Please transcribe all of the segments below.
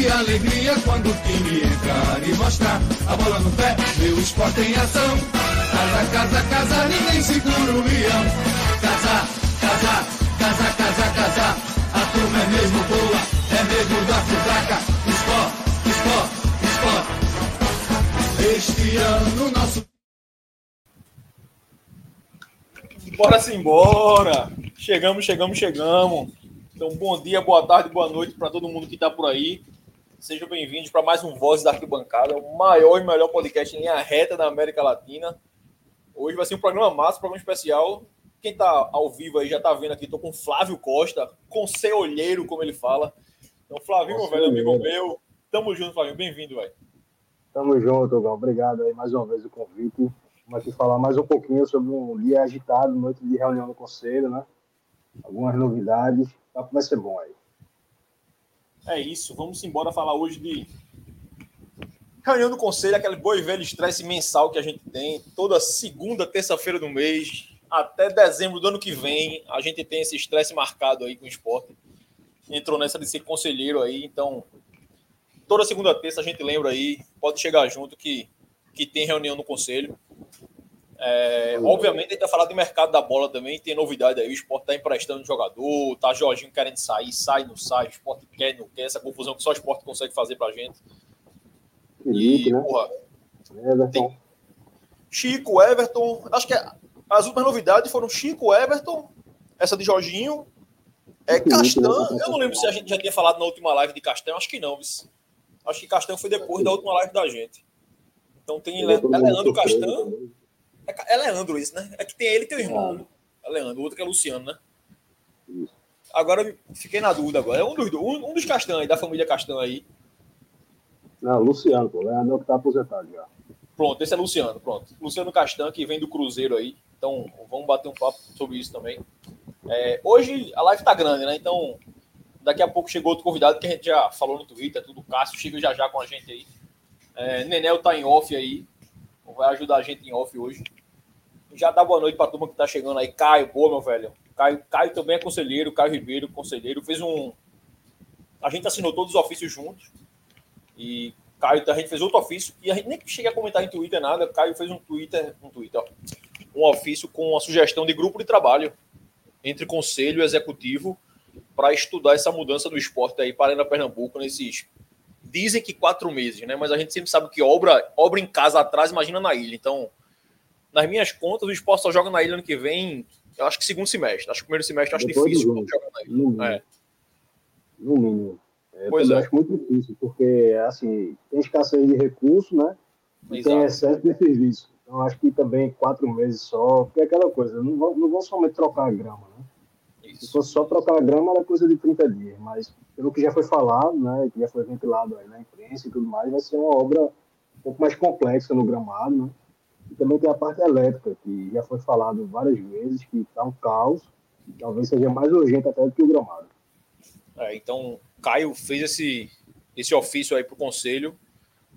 de alegria quando o time entrar e mostrar a bola no pé, meu esporte em ação. Casa, casa, casa, ninguém segura o leão. Casa, casa, casa, casa, casa, a turma é mesmo boa, é mesmo da fraca. Esporte, esporte, esporte. Este ano nosso. Bora sim, bora! Chegamos, chegamos, chegamos. Então, bom dia, boa tarde, boa noite para todo mundo que está por aí. Sejam bem-vindos para mais um Voz da Arquibancada, o maior e melhor podcast em linha reta da América Latina. Hoje vai ser um programa massa, um programa especial. Quem está ao vivo aí já está vendo aqui, estou com Flávio Costa, com seu olheiro, como ele fala. Então, Flávio, meu velho amigo meu, tamo junto, Flávio, bem-vindo, velho. Tamo junto, Gão. Obrigado aí mais uma vez o convite. Vamos aqui falar mais um pouquinho sobre um dia agitado, noite de reunião do Conselho, né? Algumas novidades. Vai ser bom aí. É isso, vamos embora falar hoje de reunião do conselho, aquele boi velho estresse mensal que a gente tem, toda segunda, terça-feira do mês, até dezembro do ano que vem, a gente tem esse estresse marcado aí com o esporte. Entrou nessa de ser conselheiro aí, então toda segunda, terça a gente lembra aí, pode chegar junto que, que tem reunião no conselho. É, obviamente, a gente vai falar de mercado da bola também, tem novidade aí. O esporte está emprestando jogador, tá Jorginho querendo sair, sai, não sai, o esporte quer, não quer, essa confusão que só o esporte consegue fazer pra gente. Felipe, e, né? porra, Everton. Tem Chico, Everton, acho que as últimas novidades foram Chico, Everton, essa de Jorginho, é, Castan, né? eu não lembro se a gente já tinha falado na última live de Castan, acho que não, acho que Castan foi depois da última live da gente. Então tem Leandro Castan. É, é Leandro isso, né? É que tem ele e teu irmão. É Leandro, o outro que é Luciano, né? Isso. Agora fiquei na dúvida agora. É um dos, um, um dos Castan aí, da família Castan aí. Não, Luciano, pô. Leandro é o que tá aposentado já. Pronto, esse é Luciano, pronto. Luciano Castan, que vem do Cruzeiro aí. Então, vamos bater um papo sobre isso também. É, hoje a live tá grande, né? Então, daqui a pouco chegou outro convidado que a gente já falou no Twitter, tudo. Cássio chega já já com a gente aí. É, Nenel tá em off aí. Vai ajudar a gente em off hoje já dá boa noite para a turma que está chegando aí. Caio, boa, meu velho. Caio, Caio também é conselheiro, Caio Ribeiro, conselheiro, fez um. A gente assinou todos os ofícios juntos. E Caio, a gente fez outro ofício. E a gente nem cheguei a comentar em Twitter nada. Caio fez um Twitter, um Twitter, ó, um ofício com a sugestão de grupo de trabalho entre conselho e executivo para estudar essa mudança do esporte aí para Pernambuco nesses. Dizem que quatro meses, né? Mas a gente sempre sabe que obra, obra em casa atrás, imagina na ilha. Então, nas minhas contas, o esporte só joga na ilha ano que vem, eu acho que segundo semestre. Acho que primeiro semestre eu acho Depois difícil jogar na ilha. No é. No mínimo. Eu pois é. acho muito difícil, porque assim, tem escassez de recursos, né? E tem excesso de serviço. Então acho que também quatro meses só, porque é aquela coisa, não vão, não vão somente trocar a grama, né? Se fosse só trocar a grama, era coisa de 30 dias, mas pelo que já foi falado, né, que já foi ventilado aí na imprensa e tudo mais, vai ser uma obra um pouco mais complexa no gramado, né? E também tem a parte elétrica, que já foi falado várias vezes, que está um caos, talvez seja mais urgente até do que o gramado. É, então, Caio fez esse, esse ofício aí para o conselho.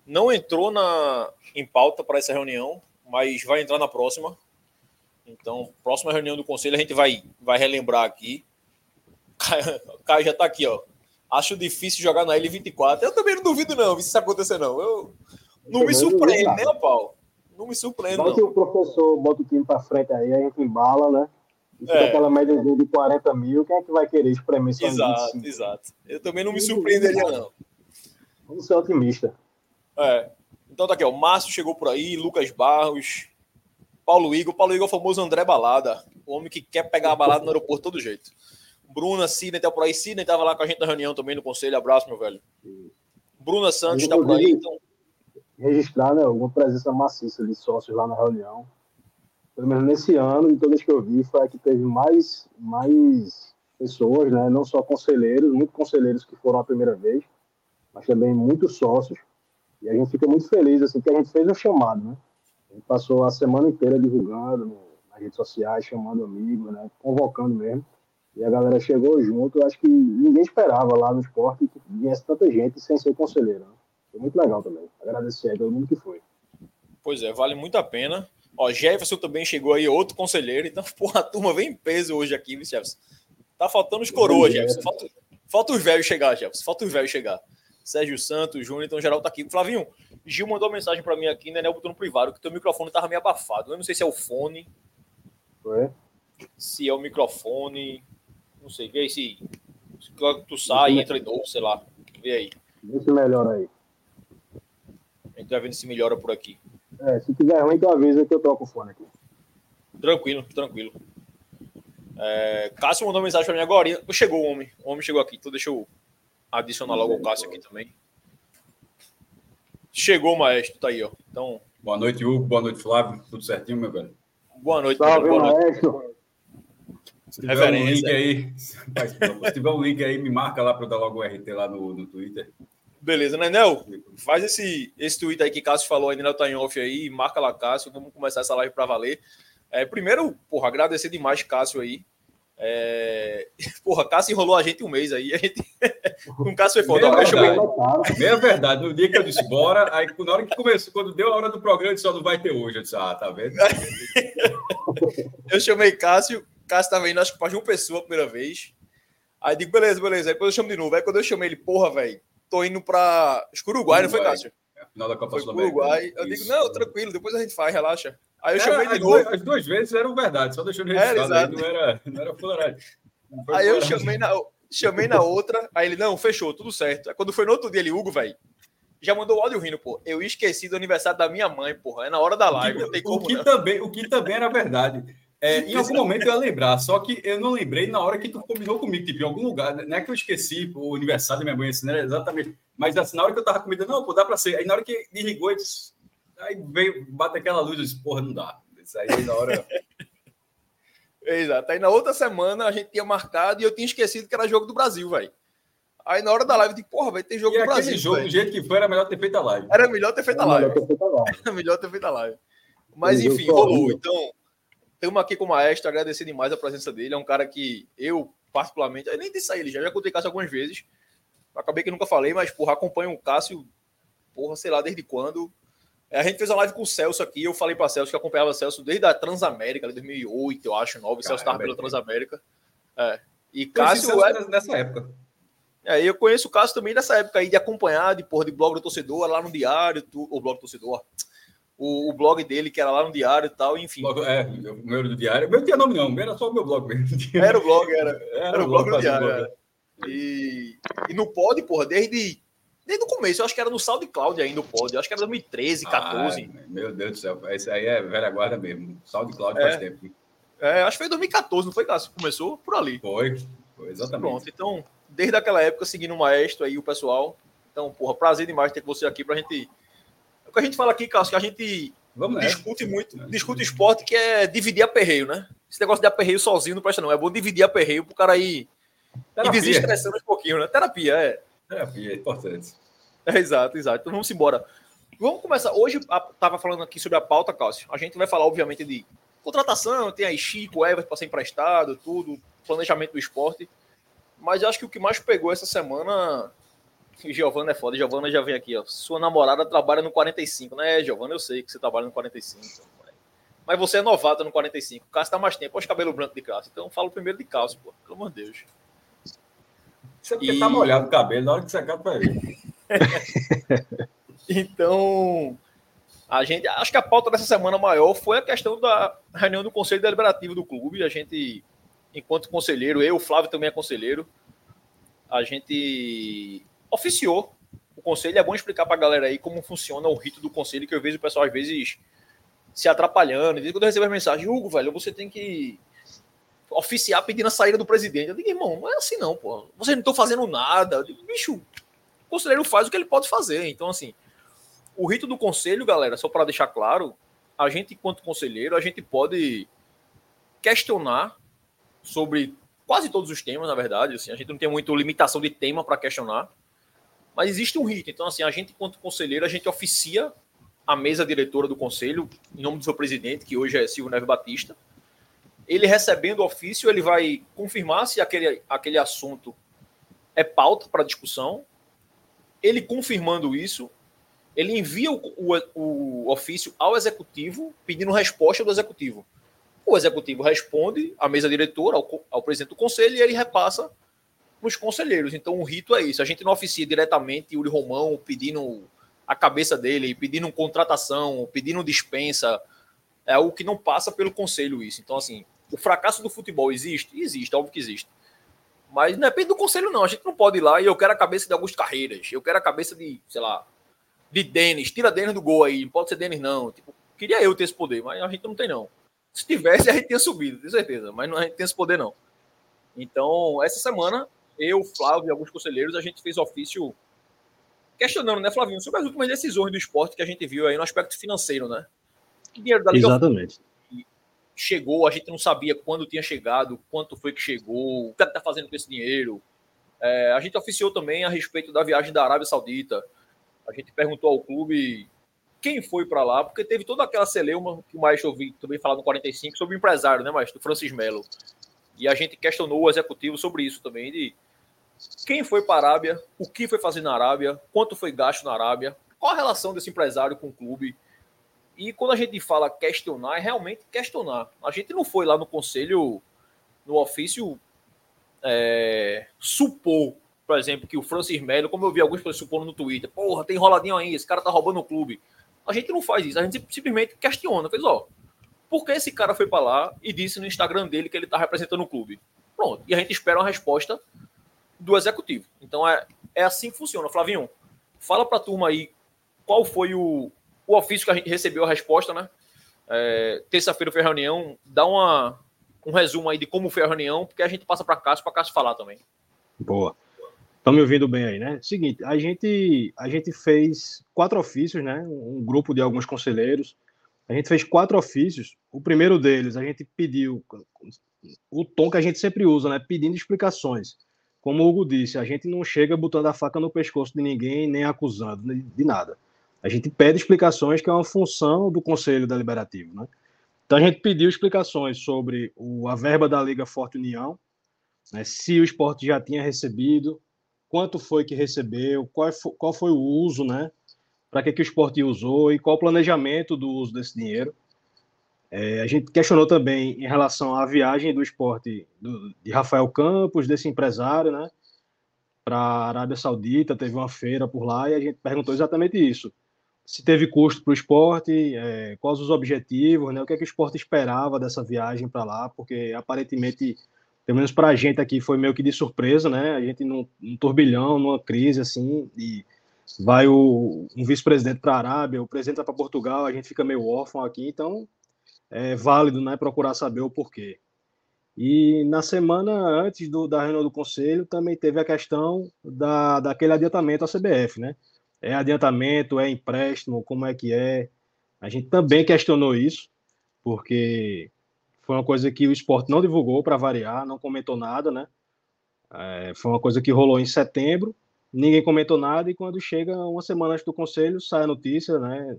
Não entrou na, em pauta para essa reunião, mas vai entrar na próxima. Então, próxima reunião do conselho a gente vai, vai relembrar aqui. Caio, Caio já está aqui, ó. Acho difícil jogar na L24. Eu também não duvido, não, se isso acontecer, não. Eu não me surpreende, nem a pau. Não me surpreende. Que o professor bota o time para frente aí, a gente embala, né? E é. aquela média de 40 mil, quem é que vai querer espremer só Exato, 25? exato. Eu também não me surpreenderia, não. Vamos ser otimista. É. Então tá aqui, ó. O Márcio chegou por aí, Lucas Barros, Paulo Igor. Paulo Igor é o famoso André Balada. O homem que quer pegar a balada no aeroporto todo jeito. Bruna, Sidney tá por aí. Sidney tava lá com a gente na reunião também no conselho. Abraço, meu velho. Bruna Santos tá por aí. Então, registrar né, alguma presença maciça de sócios lá na reunião. Pelo menos nesse ano, de todas que eu vi, foi a que teve mais, mais pessoas, né, não só conselheiros, muitos conselheiros que foram a primeira vez, mas também muitos sócios. E a gente fica muito feliz, assim, que a gente fez um chamado, né? Passou a semana inteira divulgando nas redes sociais, chamando amigos, né? Convocando mesmo. E a galera chegou junto. Eu acho que ninguém esperava lá no esporte que viesse tanta gente sem ser conselheiro. Né? Foi muito legal também. Agradecer a todo mundo que foi. Pois é, vale muito a pena. Ó, Jefferson também chegou aí, outro conselheiro. Então, porra, a turma vem em peso hoje aqui, viu, Jefferson? Tá faltando os coroas, Jefferson. Falta, falta os velhos chegar, Jefferson. Falta os velhos chegar. Sérgio Santos, Júnior, então geral tá aqui. Flavinho, Gil mandou uma mensagem para mim aqui, né? Botou no privado que teu microfone tava meio abafado. Eu não sei se é o fone. Foi? Se é o microfone. Não sei. Vê aí se, se tu sai e entra de novo, sei lá. Vê aí. Vê se melhora aí. A gente vai vendo se melhora por aqui. É, se tiver ruim, tu avisa que eu troco o fone aqui. Tranquilo, tranquilo. É, Cássio mandou mensagem para mim agora. Chegou o homem. O homem chegou aqui. Então deixa eu adicionar logo o Cássio aqui também. Chegou o maestro, tá aí, ó. Então. Boa noite, Hugo. Boa noite, Flávio. Tudo certinho, meu velho? Boa noite, Salve, boa maestro. Noite. Se tiver um link aí, se tiver um link aí, me marca lá para eu dar logo o RT lá no, no Twitter. Beleza, né, Nel? Faz esse, esse tweet aí que Cássio falou aí, Nel tá em off aí, marca lá, Cássio, vamos começar essa live para valer. É, primeiro, porra, agradecer demais Cássio aí. É... Porra, Cássio enrolou a gente um mês aí. A gente... Com Cássio foi foda. Meia, verdade. Meia verdade. No dia que eu disse bora, aí na hora que começou, quando deu a hora do programa, só não vai ter hoje. Eu disse, ah, tá vendo? eu chamei Cássio, Cássio tava indo, acho que para João Pessoa a primeira vez. Aí digo, beleza, beleza. Aí depois eu chamo de novo. Aí quando eu chamei ele, porra, velho, tô indo para Uruguai, Uruguai, não foi, Cássio? Final da Copa Sul Uruguai. Eu digo, não, tranquilo, depois a gente faz, relaxa. Aí eu era, chamei de novo. Duas, as duas vezes eram verdade, só deixando registrado. Aí, não era, não era fularagem. Aí eu chamei na, chamei na outra, aí ele, não, fechou, tudo certo. Aí quando foi no outro dia, ele, Hugo, velho, já mandou o áudio rindo, pô. Eu esqueci do aniversário da minha mãe, porra. É na hora da live. O que, o que também, o que também era verdade. É, em algum momento eu ia lembrar, só que eu não lembrei na hora que tu combinou comigo, tipo, em algum lugar. Não é que eu esqueci o aniversário da minha mãe, assim, não era exatamente. Mas assim, na hora que eu tava comida, não, pô, dá pra ser. Aí na hora que desligou, disse, aí veio, bate aquela luz, eu disse, porra, não dá. Isso aí na hora. Exato. Aí na outra semana a gente tinha marcado e eu tinha esquecido que era jogo do Brasil, velho. Aí na hora da live eu disse, porra, vai ter jogo e do Brasil. jogo, véio. do jeito que foi, era melhor ter feito a live. Era melhor ter feito a live. Era melhor ter feito a live. Mas enfim, rolou. Então, estamos aqui com o Maestro, agradecer demais a presença dele. É um cara que eu, particularmente, eu nem disse a ele já, já contei Cássio algumas vezes. Acabei que nunca falei, mas, porra, acompanho o Cássio, porra, sei lá desde quando. É, a gente fez uma live com o Celso aqui. Eu falei para Celso que acompanhava o Celso desde a Transamérica, de 2008, eu acho, 9. O Celso estava pela Transamérica. É. E Cássio. É... Nessa época. É, eu conheço o Cássio também nessa época aí de acompanhar, de, porra, de blog do torcedor, lá no Diário, tu... o blog do torcedor, o, o, blog dele, que era lá no Diário e tal, enfim. É, o meu do Diário. Meu não tinha nome, não, era só o meu blog mesmo. Era o blog, era. Era, era o blog, blog do Diário. E, e no pod, porra, desde Desde o começo, eu acho que era no SoundCloud ainda o pod. Eu acho que era 2013, 14. Ah, meu Deus do céu, esse aí é velha guarda mesmo. SoundCloud é. faz tempo. É, acho que foi 2014, não foi, Cássio? Começou por ali. Foi, foi exatamente. Pronto, então, desde aquela época, seguindo o maestro aí, o pessoal. Então, porra, prazer demais ter você aqui pra gente. É o que a gente fala aqui, Cássio, que a gente Vamos discute muito, discute esporte que é dividir aperreio, né? Esse negócio de aperreio sozinho não presta, não. É bom dividir aperreio pro cara ir, ir desestressando um pouquinho, né? Terapia, é. Terapia, é importante. É, exato, exato. Então vamos embora. Vamos começar. Hoje estava falando aqui sobre a pauta, Cássio. A gente vai falar, obviamente, de contratação, tem aí Chico, Everton para ser emprestado, tudo, planejamento do esporte. Mas acho que o que mais pegou essa semana. Giovana é foda, Giovana já vem aqui, ó. Sua namorada trabalha no 45, né, Giovana? Eu sei que você trabalha no 45. Então, mas você é novata no 45. O Cássio tá mais tempo, olha os cabelos brancos de Cássio. Então falo primeiro de Cássio, pô. Pelo amor de Deus. Isso é porque e... tá molhado o cabelo, na hora que secar, tu vai ver. então, a gente, acho que a pauta dessa semana maior foi a questão da reunião do Conselho Deliberativo do clube. A gente, enquanto conselheiro, eu, o Flávio também é conselheiro, a gente oficiou o conselho. É bom explicar para a galera aí como funciona o rito do conselho, que eu vejo o pessoal às vezes se atrapalhando. E quando eu recebo as mensagens, Hugo, velho, você tem que oficiar pedindo a saída do presidente. Eu digo, irmão, não é assim não, pô. Vocês não estão fazendo nada. Eu digo, bicho, o conselheiro faz o que ele pode fazer. Então, assim, o rito do conselho, galera, só para deixar claro, a gente, enquanto conselheiro, a gente pode questionar sobre quase todos os temas, na verdade. Assim, a gente não tem muita limitação de tema para questionar. Mas existe um rito. Então, assim, a gente, enquanto conselheiro, a gente oficia a mesa diretora do conselho, em nome do seu presidente, que hoje é Silvio Neves Batista. Ele recebendo o ofício, ele vai confirmar se aquele, aquele assunto é pauta para discussão. Ele confirmando isso, ele envia o, o, o, ofício ao executivo pedindo resposta do executivo. O executivo responde à mesa diretora, ao, ao presidente do conselho, e ele repassa para os conselheiros. Então o rito é isso. A gente não oficia diretamente Yuri Romão pedindo a cabeça dele, pedindo contratação, pedindo dispensa. É algo que não passa pelo conselho isso. Então, assim, o fracasso do futebol existe? Existe, óbvio que existe. Mas não depende do conselho, não. A gente não pode ir lá e eu quero a cabeça de Augusto Carreiras. Eu quero a cabeça de, sei lá, de Denis. Tira Denis do gol aí. Não pode ser Denis, não. Tipo, queria eu ter esse poder, mas a gente não tem, não. Se tivesse, a gente tinha subido, tenho certeza. Mas não, a gente tem esse poder, não. Então, essa semana, eu, Flávio e alguns conselheiros, a gente fez ofício questionando, né, Flavinho, sobre as últimas decisões do esporte que a gente viu aí no aspecto financeiro, né? Dinheiro da Liga Exatamente. Chegou, a gente não sabia quando tinha chegado, quanto foi que chegou, o que está fazendo com esse dinheiro. É, a gente oficiou também a respeito da viagem da Arábia Saudita. A gente perguntou ao clube quem foi para lá, porque teve toda aquela celeuma que o Maestro ouvi também falar no 45 sobre o empresário, né, Maestro? Francis Melo. E a gente questionou o executivo sobre isso também, de quem foi para a Arábia, o que foi fazer na Arábia, quanto foi gasto na Arábia, qual a relação desse empresário com o clube. E quando a gente fala questionar, é realmente questionar. A gente não foi lá no conselho, no ofício, é, supor, por exemplo, que o Francis Melo, como eu vi alguns pessoas supondo no Twitter, porra, tem enroladinho aí, esse cara tá roubando o clube. A gente não faz isso, a gente simplesmente questiona, fez, ó, por que esse cara foi para lá e disse no Instagram dele que ele tá representando o clube? Pronto, e a gente espera uma resposta do executivo. Então é, é assim que funciona. Flavinho, fala para a turma aí qual foi o, o ofício que a gente recebeu a resposta, né? É, Terça-feira foi a reunião, dá uma, um resumo aí de como foi a reunião, porque a gente passa para Cássio, para Cássio falar também. Boa. Estão me ouvindo bem aí, né? Seguinte, a gente, a gente fez quatro ofícios, né? Um grupo de alguns conselheiros. A gente fez quatro ofícios. O primeiro deles, a gente pediu o tom que a gente sempre usa, né? Pedindo explicações como o Hugo disse, a gente não chega botando a faca no pescoço de ninguém, nem acusando de nada. A gente pede explicações, que é uma função do Conselho Deliberativo. Né? Então, a gente pediu explicações sobre o, a verba da Liga Forte União, né, se o esporte já tinha recebido, quanto foi que recebeu, qual foi, qual foi o uso, né, para que, que o esporte usou e qual o planejamento do uso desse dinheiro. É, a gente questionou também em relação à viagem do esporte do, de Rafael Campos, desse empresário, né, para a Arábia Saudita, teve uma feira por lá e a gente perguntou exatamente isso. Se teve custo para o esporte, é, quais os objetivos, né, o que, é que o esporte esperava dessa viagem para lá, porque aparentemente, pelo menos para a gente aqui, foi meio que de surpresa, né? A gente num, num turbilhão, numa crise assim, e vai o, um vice-presidente para a Arábia, o presidente vai para Portugal, a gente fica meio órfão aqui, então é válido né, procurar saber o porquê. E na semana antes do, da reunião do conselho também teve a questão da, daquele adiantamento à CBF, né? É adiantamento, é empréstimo, como é que é? A gente também questionou isso, porque foi uma coisa que o esporte não divulgou para variar, não comentou nada, né? É, foi uma coisa que rolou em setembro, ninguém comentou nada, e quando chega uma semana antes do conselho, sai a notícia, né?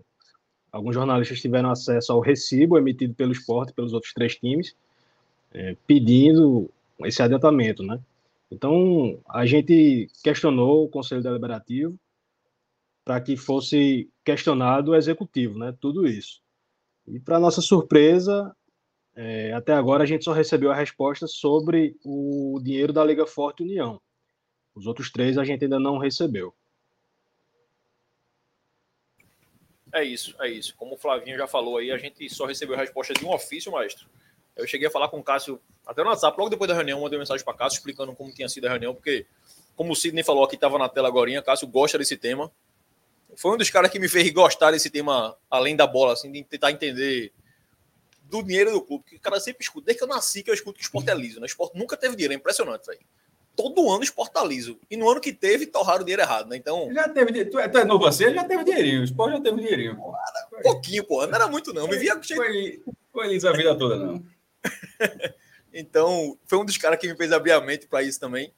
alguns jornalistas tiveram acesso ao recibo emitido pelo esporte, pelos outros três times, é, pedindo esse adiantamento, né? Então, a gente questionou o Conselho Deliberativo para que fosse questionado o Executivo, né? Tudo isso. E, para nossa surpresa, é, até agora a gente só recebeu a resposta sobre o dinheiro da Liga Forte União. Os outros três a gente ainda não recebeu. É isso, é isso. Como o Flavinho já falou aí, a gente só recebeu a resposta de um ofício, maestro. Eu cheguei a falar com o Cássio até no WhatsApp, logo depois da reunião, mandei mensagem para Cássio explicando como tinha sido a reunião, porque, como o Sidney falou aqui, estava na tela agora, Cássio gosta desse tema. Foi um dos caras que me fez gostar desse tema, além da bola, assim, de tentar entender do dinheiro do clube. Que o cara sempre escuta, desde que eu nasci que eu escuto que o esporte é liso, né? O esporte nunca teve dinheiro, é impressionante, velho todo ano esporte tá liso. E no ano que teve, torraram o dinheiro errado, né? Então. Já teve. Tu é, tu é novo assim, já teve dinheirinho. O esporte já teve dinheirinho. Pô, pouquinho, pô. Não era muito, não. Me via. Foi, foi liso a vida toda, não. então, foi um dos caras que me fez abrir a mente para isso também.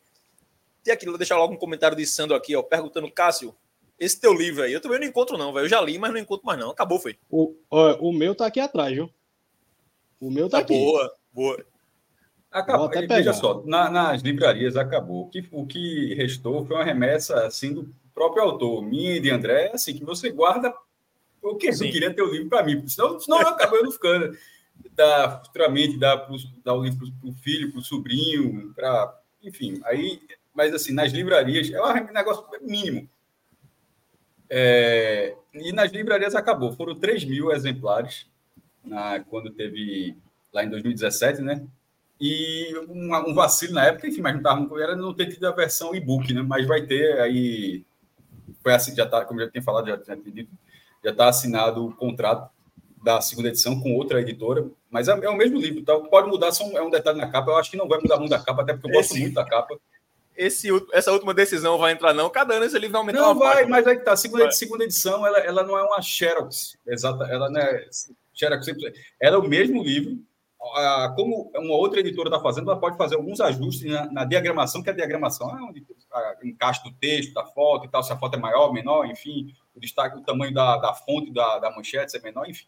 Tem aqui, vou deixar logo um comentário de Sandro aqui, ó, perguntando, Cássio, esse teu livro aí, eu também não encontro não, velho. Eu já li, mas não encontro mais não. Acabou, foi. O, ó, o meu tá aqui atrás, viu? O meu tá, tá aqui. Boa, boa. Acabou. Veja só, na, nas livrarias acabou. O que, o que restou foi uma remessa assim do próprio autor, minha e de André, assim, que você guarda o que eu queria ter o livro para mim, senão, senão eu acabo eu não ficando. Dá futuramente, dá, pro, dá o livro para o filho, para o sobrinho, para. Enfim, aí. Mas assim, nas livrarias é um negócio mínimo. É, e nas livrarias acabou. Foram 3 mil exemplares na, quando teve lá em 2017, né? E um, um vacilo na época, enfim, mas não estava era não ter tido a versão e-book, né? Mas vai ter aí. Foi assim, já tá, como já tinha falado, já tinha dito, já está assinado o contrato da segunda edição com outra editora, mas é, é o mesmo livro, tá? pode mudar, só um, é um detalhe na capa, eu acho que não vai mudar muito a capa, até porque eu gosto esse, muito da capa. Esse, essa última decisão vai entrar não, cada ano esse livro vai aumentar Não, vai, parte, mas aí que tá, segunda, segunda edição, ela, ela não é uma Xerox, exata, ela não é Xerox, ela é o mesmo livro, como uma outra editora está fazendo, ela pode fazer alguns ajustes na, na, diagramação, que a diagramação é onde encaixa o texto, da foto e tal, se a foto é maior, menor, enfim, o destaque, o tamanho da, da fonte da, da manchete, se é menor, enfim.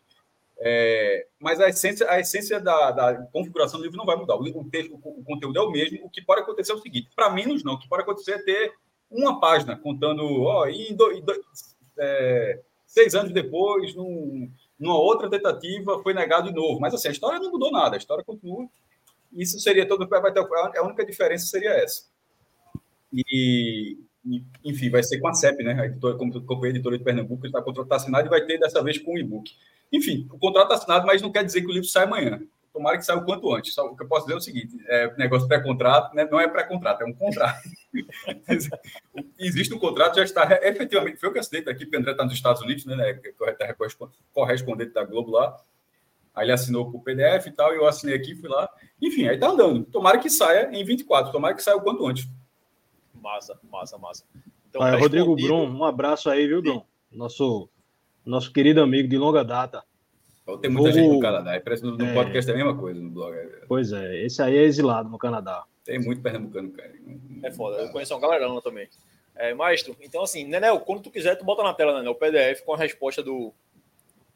É, mas a essência, a essência da, da, configuração do livro não vai mudar. O, texto, o, conteúdo é o mesmo. O que pode acontecer é o seguinte: para menos não. O que pode acontecer é ter uma página contando, ó, e, do, e do, é, seis anos depois, num, numa outra tentativa, foi negado de novo. Mas assim, a história não mudou nada, a história continua. Isso seria todo. Vai ter, a única diferença seria essa. E, enfim, vai ser com a CEP, né? A editora, como a editora de Pernambuco, está contrato tá assinado e vai ter dessa vez com o e-book. Enfim, o contrato está assinado, mas não quer dizer que o livro sai amanhã. Tomara que saia o quanto antes. Só o que eu posso dizer é o seguinte: é, negócio pré-contrato né? não é pré-contrato, é um contrato. Existe um contrato, já está efetivamente. Foi o que eu assinei aqui, porque o André está nos Estados Unidos, né? Está correspondente da Globo lá. Aí ele assinou por PDF e tal, e eu assinei aqui, fui lá. Enfim, aí está andando. Tomara que saia em 24, tomara que saia o quanto antes. Massa, massa, massa. Então, tá Rodrigo Brum, um abraço aí, viu, Brum? Nosso, nosso querido amigo de longa data. Tem muita gente no Canadá. Parece no, no é... podcast é a mesma coisa no blog. Pois é, esse aí é exilado no Canadá. Tem muito pernambucano, cara. É foda, eu conheço uma galerão também. É, Maestro, então assim, Nenel, quando tu quiser, tu bota na tela, Nenel, o PDF com a resposta do,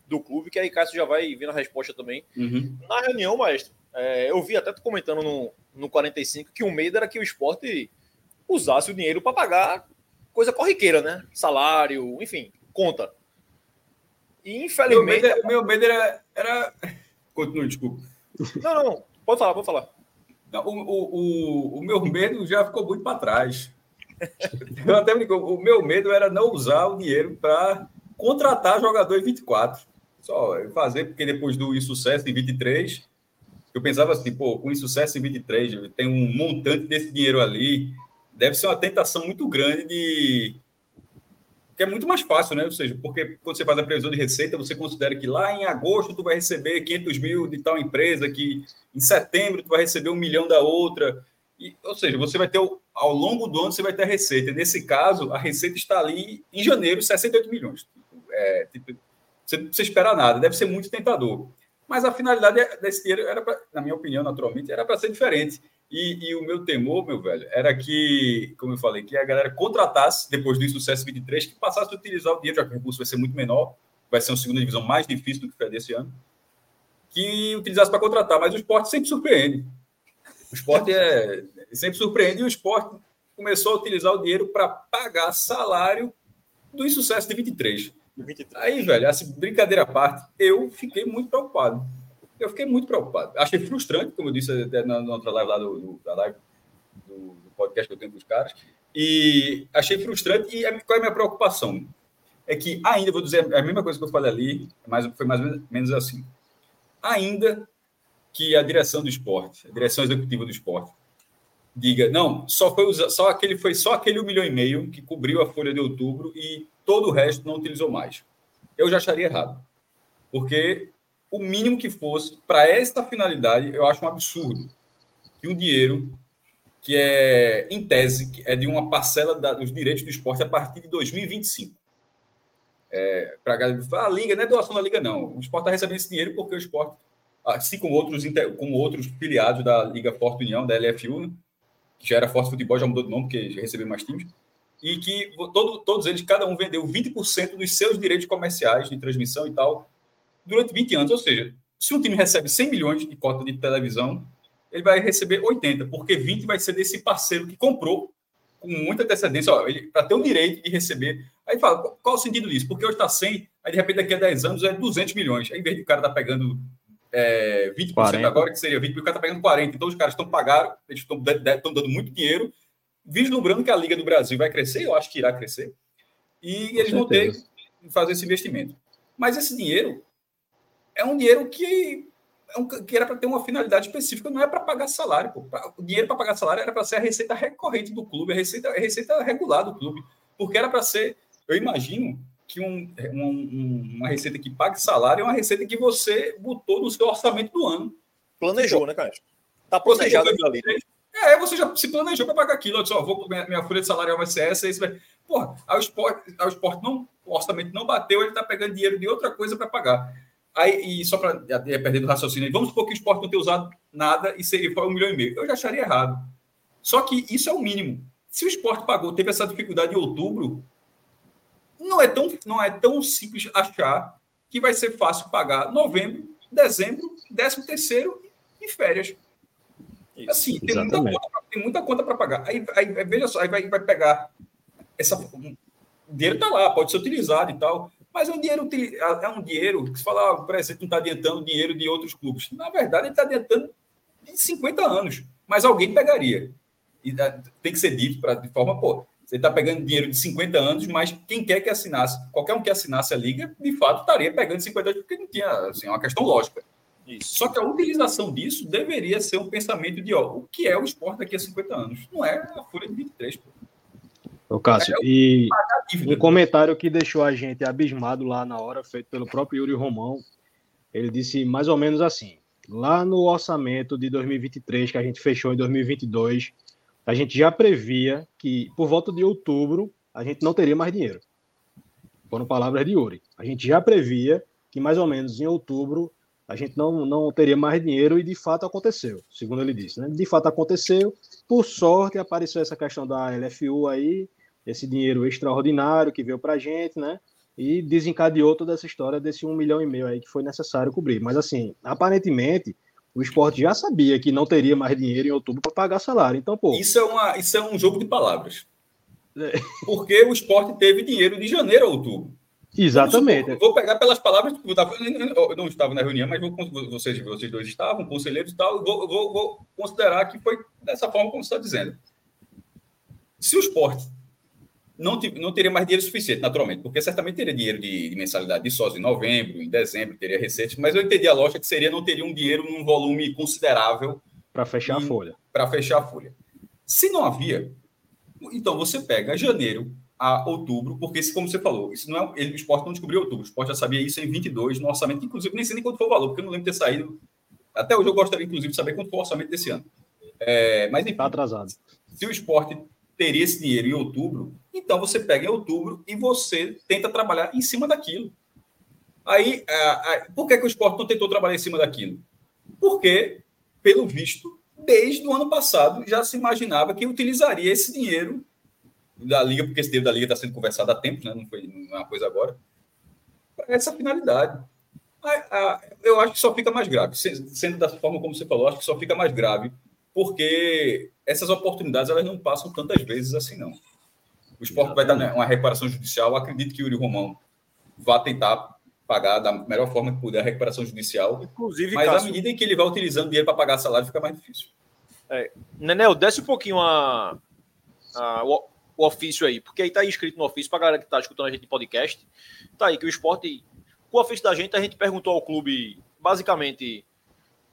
do clube, que aí Cássio já vai vir na resposta também. Uhum. Na reunião, Maestro, é, eu vi até tu comentando no, no 45 que o medo era que o esporte usasse o dinheiro para pagar coisa corriqueira, né? Salário, enfim, conta. E infelizmente. Meu medo, meu medo era, era. Continue, desculpa. Não, não, pode falar, pode falar. Não, o, o, o, meu medo já ficou muito para trás. Eu até me o meu medo era não usar o dinheiro para contratar jogador em 24. Só fazer, porque depois do insucesso em 23, eu pensava assim, pô, com insucesso em 23, tem um montante desse dinheiro ali, deve ser uma tentação muito grande de. Que é muito mais fácil, né? Ou seja, porque quando você faz a previsão de receita, você considera que lá em agosto tu vai receber 500 mil de tal empresa, que em setembro tu vai receber um milhão da outra. E, ou seja, você vai ter, ao longo do ano, você vai ter a receita. Nesse caso, a receita está ali em janeiro, 68 milhões. É, tipo, você não precisa esperar nada, deve ser muito tentador. Mas a finalidade desse dinheiro era, pra, na minha opinião, naturalmente, era para ser diferente. E, e, o meu temor, meu velho, era que, como eu falei, que a galera contratasse, depois do sucesso 23, que passasse a utilizar o dinheiro, já que o recurso vai ser muito menor, vai ser uma segunda divisão mais difícil do que foi desse ano, que utilizasse para contratar. Mas o esporte sempre surpreende. O esporte é sempre surpreende e o esporte começou a utilizar o dinheiro para pagar salário do insucesso de 23. 23. Aí, velho, assim, brincadeira à parte, eu fiquei muito preocupado eu fiquei muito preocupado. Achei frustrante, como eu disse na, na outra live lá do, do, da live do, do, podcast que eu tenho com os caras. E achei frustrante. E qual é a minha preocupação? É que ainda, vou dizer a mesma coisa que eu falei ali, mas foi mais ou menos assim. Ainda que a direção do esporte, a direção executiva do esporte, diga, não, só foi só aquele foi só aquele um milhão e meio que cobriu a folha de outubro e todo o resto não utilizou mais. Eu já acharia errado. Porque o mínimo que fosse para esta finalidade, eu acho um absurdo que um dinheiro que é, em tese, é de uma parcela da, dos direitos do esporte a partir de 2025. É, para a galera a Liga não é doação da Liga, não. O esporte está recebendo esse dinheiro porque o esporte, assim como outros, como outros filiados da Liga Forte União, da LFU, né? que já era Forte Futebol, já mudou de nome, porque já recebeu mais times, e que todo, todos eles, cada um vendeu 20% dos seus direitos comerciais de transmissão e tal, durante 20 anos. Ou seja, se um time recebe 100 milhões de cota de televisão, ele vai receber 80, porque 20 vai ser desse parceiro que comprou com muita antecedência, para ter o direito de receber. Aí fala, qual o sentido disso? Porque hoje está 100, aí de repente daqui a 10 anos é 200 milhões. Aí, em vez de o cara estar tá pegando é, 20% 40. agora, que seria 20, o cara está pegando 40. Então os caras estão pagando, eles estão dando muito dinheiro, vislumbrando que a Liga do Brasil vai crescer, eu acho que irá crescer, e eles vão ter que fazer esse investimento. Mas esse dinheiro é um dinheiro que é um, que era para ter uma finalidade específica, não é para pagar salário. Pô. O dinheiro para pagar salário era para ser a receita recorrente do clube, a receita, a receita regular do clube. Porque era para ser, eu imagino que um, um, uma receita que pague salário é uma receita que você botou no seu orçamento do ano. Planejou, né, cara? Está planejado aquilo ali. É, você já se planejou para pagar aquilo. Eu disse, ó, vou, minha, minha folha de salário vai ser essa. Esse vai... Porra, o esporte, o esporte não, o orçamento não bateu, ele está pegando dinheiro de outra coisa para pagar. Aí, e só para perder do raciocínio, vamos supor que o esporte não tenha usado nada e seria um milhão e meio. Eu já acharia errado. Só que isso é o mínimo. Se o esporte pagou, teve essa dificuldade em outubro, não é tão, não é tão simples achar que vai ser fácil pagar novembro, dezembro, décimo terceiro e férias. Isso, assim, tem muita, conta, tem muita, conta, para pagar. Aí, aí, veja só, aí vai, vai pegar essa. O dinheiro está lá, pode ser utilizado e tal. Mas é um dinheiro, é um dinheiro que se fala, ah, o presidente não está adiantando dinheiro de outros clubes. Na verdade, ele está adiantando de 50 anos, mas alguém pegaria. E tem que ser dito pra, de forma, pô, você está pegando dinheiro de 50 anos, mas quem quer que assinasse, qualquer um que assinasse a liga, de fato estaria pegando 50 anos, porque não tinha, assim, é uma questão lógica. Isso. Só que a utilização disso deveria ser um pensamento de, ó, o que é o esporte daqui a 50 anos? Não é a folha de 23, pô. Ô, Cássio, é, e um comentário que deixou a gente abismado lá na hora, feito pelo próprio Yuri Romão, ele disse mais ou menos assim: lá no orçamento de 2023, que a gente fechou em 2022, a gente já previa que por volta de outubro a gente não teria mais dinheiro. Foram palavras de Yuri. A gente já previa que mais ou menos em outubro a gente não, não teria mais dinheiro e de fato aconteceu, segundo ele disse. Né? De fato aconteceu. Por sorte apareceu essa questão da LFU aí, esse dinheiro extraordinário que veio para a gente, né? E desencadeou toda essa história desse um milhão e meio aí que foi necessário cobrir. Mas assim, aparentemente, o esporte já sabia que não teria mais dinheiro em outubro para pagar salário. Então, pô. Isso é, uma, isso é um jogo de palavras. É. Porque o esporte teve dinheiro de janeiro a outubro. Exatamente. Vou, vou pegar pelas palavras, eu não estava na reunião, mas vou, vocês, vocês dois estavam, conselheiros e tal, vou, vou, vou considerar que foi dessa forma como você está dizendo. Se o esporte não, não teria mais dinheiro suficiente, naturalmente, porque certamente teria dinheiro de, de mensalidade de sócio em novembro, em dezembro, teria receitas, mas eu entendi a lógica que seria não teria um dinheiro num volume considerável para fechar a folha. Para fechar a folha. Se não havia, então você pega janeiro a outubro, porque como você falou, isso não é, ele, o esporte não descobriu outubro, o esporte já sabia isso em 22 no orçamento, inclusive nem sei nem quanto foi o valor, porque eu não lembro de ter saído. Até hoje eu gostaria, inclusive, de saber quanto foi o orçamento desse ano. É, mas enfim, tá atrasado. Se o esporte teria esse dinheiro em outubro, então você pega em outubro e você tenta trabalhar em cima daquilo. Aí, por que, que o esporte não tentou trabalhar em cima daquilo? Porque, pelo visto, desde o ano passado já se imaginava que utilizaria esse dinheiro da Liga, porque esse dinheiro da Liga está sendo conversado há tempo, né? não foi é uma coisa agora, para essa finalidade. Eu acho que só fica mais grave, sendo da forma como você falou, acho que só fica mais grave porque essas oportunidades elas não passam tantas vezes assim, não. O esporte vai dar uma reparação judicial. Acredito que o Yuri Romão vá tentar pagar da melhor forma que puder a recuperação judicial. Inclusive, mas Cássio... à medida em que ele vai utilizando dinheiro para pagar salário, fica mais difícil. É. Nenel, desce um pouquinho a, a o, o, ofício aí, porque aí está escrito no ofício, para a galera que está escutando a gente podcast, tá aí que o esporte, com o ofício da gente, a gente perguntou ao clube, basicamente,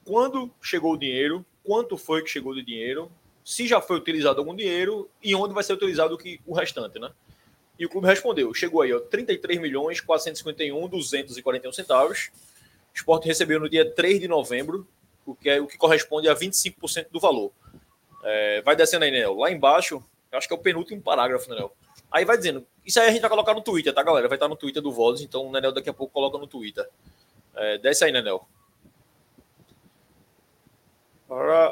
quando chegou o dinheiro, quanto foi que chegou de dinheiro, se já foi utilizado algum dinheiro e onde vai ser utilizado o restante, né? E o clube respondeu, chegou aí, ó, 33 milhões 451 241 centavos. O esporte recebeu no dia 3 de novembro, o que, é, o que corresponde a 25% do valor. É, vai descendo aí, Nenel. Lá embaixo, acho que é o penúltimo parágrafo, Nenel. Aí vai dizendo, isso aí a gente vai colocar no Twitter, tá, galera? Vai estar no Twitter do Voz, então o Nenel daqui a pouco coloca no Twitter. É, desce aí, Nenel.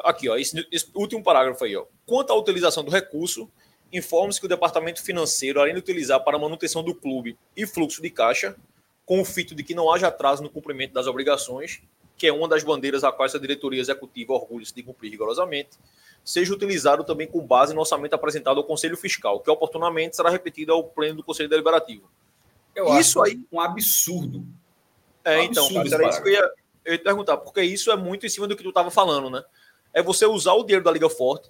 Aqui, ó, esse, esse último parágrafo aí, ó. Quanto à utilização do recurso, informa-se que o departamento financeiro, além de utilizar para manutenção do clube e fluxo de caixa, com o fito de que não haja atraso no cumprimento das obrigações, que é uma das bandeiras a quais a diretoria executiva orgulha-se de cumprir rigorosamente, seja utilizado também com base no orçamento apresentado ao Conselho Fiscal, que oportunamente será repetido ao pleno do Conselho Deliberativo. Eu isso aí um absurdo. É, um então, absurdo cara, era isso que eu ia, eu ia te perguntar, porque isso é muito em cima do que tu estava falando, né? É você usar o dinheiro da Liga Forte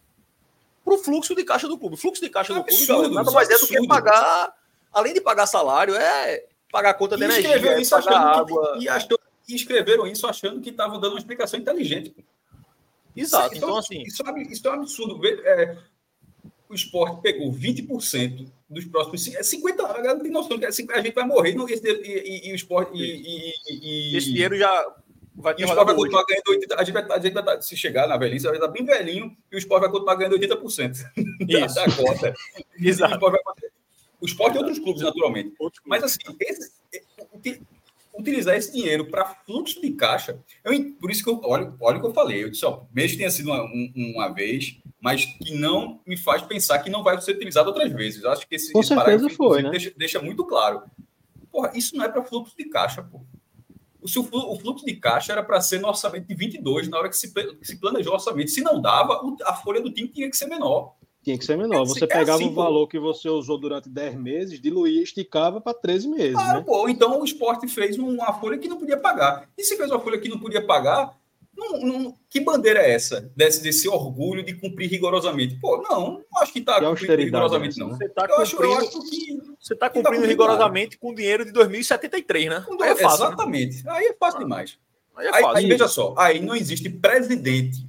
para o fluxo de caixa do clube. O fluxo de caixa é do clube galera, nada mais é do que pagar, além de pagar salário, é pagar a conta de energia, é isso pagar água. Que, e, achou, e escreveram isso achando que estavam dando uma explicação inteligente. Exato. Então, então assim. Isso, é isso é um absurdo. É, o esporte pegou 20% dos próximos 50 anos. A não tem noção que a gente vai morrer esse, e, e, e o esporte. E, e, esse dinheiro já vai ter. E o esporte vai continuar ganhando 80%. A gente vai, a gente vai se chegar na velhice, vai estar bem velhinho e o esporte vai continuar ganhando 80% isso. da, da cota. Exato. O esporte e outros clubes, naturalmente. Outros clubes. Mas assim, esse, utilizar esse dinheiro para fluxo de caixa. Eu, por isso que eu olho, olha o que eu falei. Eu disse, ó, mesmo que tenha sido uma, uma vez, mas que não me faz pensar que não vai ser utilizado outras vezes. Eu acho que esse, Com esse certeza foi, né? deixa, deixa, muito claro. Porra, isso não é para fluxo de caixa, pô. O, seu, o fluxo de caixa era para ser no orçamento de 22, na hora que se, que se planejou o orçamento. Se não dava, a folha do time tinha que ser menor. Tinha que ser menor. Você é pegava assim, o valor que você usou durante 10 meses, diluía e esticava para 13 meses. Ah, né? pô, então o esporte fez uma folha que não podia pagar. E se fez uma folha que não podia pagar, não, não, que bandeira é essa? Desse, desse orgulho de cumprir rigorosamente? Pô, não, não acho que está cumprindo rigorosamente, não. Você está cumprindo, eu acho que, você tá cumprindo, tá rigorosamente com dinheiro de 2073, né? Aí é fácil, né? Exatamente. Né? Aí é fácil demais. Aí, é fácil. Aí, aí veja só, aí não existe presidente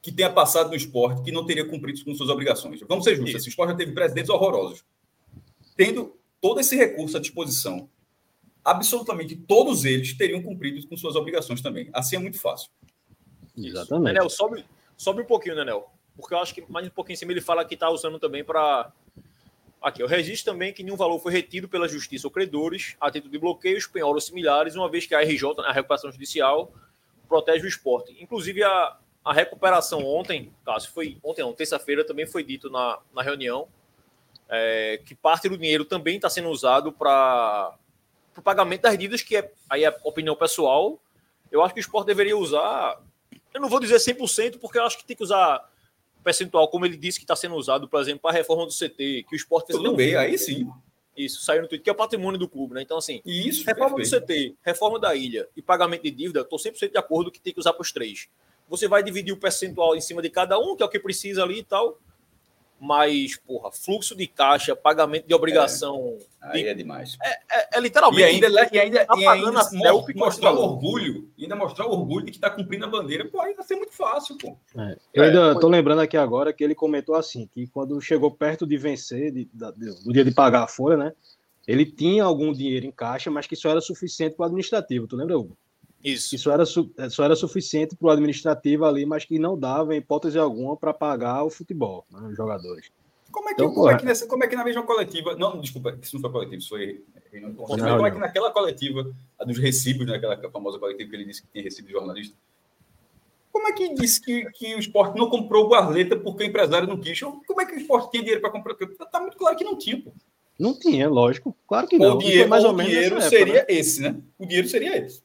que tenha passado no esporte que não teria cumprido com suas obrigações. Vamos ser justos, o esporte já teve presidentes horrorosos. Tendo todo esse recurso à disposição, absolutamente todos eles teriam cumprido com suas obrigações também. Assim é muito fácil. Exatamente. Nenel, sobe, sobe um pouquinho, Nenel. Porque eu acho que mais um pouquinho em cima ele fala que está usando também para. Aqui, o registro também que nenhum valor foi retido pela justiça ou credores a título de bloqueios, penhoros similares, uma vez que a RJ, a recuperação judicial, protege o esporte. Inclusive, a, a recuperação ontem, Cássio, foi ontem não, terça-feira também foi dito na, na reunião é, que parte do dinheiro também está sendo usado para o pagamento das dívidas, que é aí é opinião pessoal. Eu acho que o esporte deveria usar, eu não vou dizer 100%, porque eu acho que tem que usar percentual, como ele disse que está sendo usado, por exemplo, para a reforma do CT, que o esporte fez. Tudo bem, aí sim. Isso, saiu no Twitter, que é o patrimônio do clube, né? Então, assim, Isso, reforma perfeito. do CT, reforma da ilha e pagamento de dívida, estou 100% de acordo que tem que usar para os três você vai dividir o percentual em cima de cada um, que é o que precisa ali e tal. Mas, porra, fluxo de caixa, pagamento de obrigação. É, aí de... é demais. É, é, é, literalmente. E ainda, e ainda, tá e ainda mostrar, mostrar o orgulho, ainda mostrar o orgulho de que está cumprindo a bandeira, pô, aí vai ser muito fácil, pô. É, eu ainda estou lembrando aqui agora que ele comentou assim: que quando chegou perto de vencer, de, de, do dia de pagar a folha, né? Ele tinha algum dinheiro em caixa, mas que só era suficiente para o administrativo. Tu lembra, Hugo? Isso. Isso era, só era suficiente para o administrativo ali, mas que não dava, em hipótese alguma, para pagar o futebol, né, os jogadores. Como é, que, então, como, é que nessa, como é que na mesma coletiva. Não, desculpa, isso não foi coletivo, isso foi. Não, como não. é que naquela coletiva, a dos recibos, naquela né, famosa coletiva que ele disse que tinha recibo de jornalista. Como é que disse que, que o esporte não comprou o Barleta porque o empresário não quis? Como é que o esporte tinha dinheiro para comprar? Está muito claro que não tinha, pô. Não tinha, lógico. Claro que não. O dinheiro, mais ou, ou menos dinheiro seria época, né? esse, né? O dinheiro seria esse.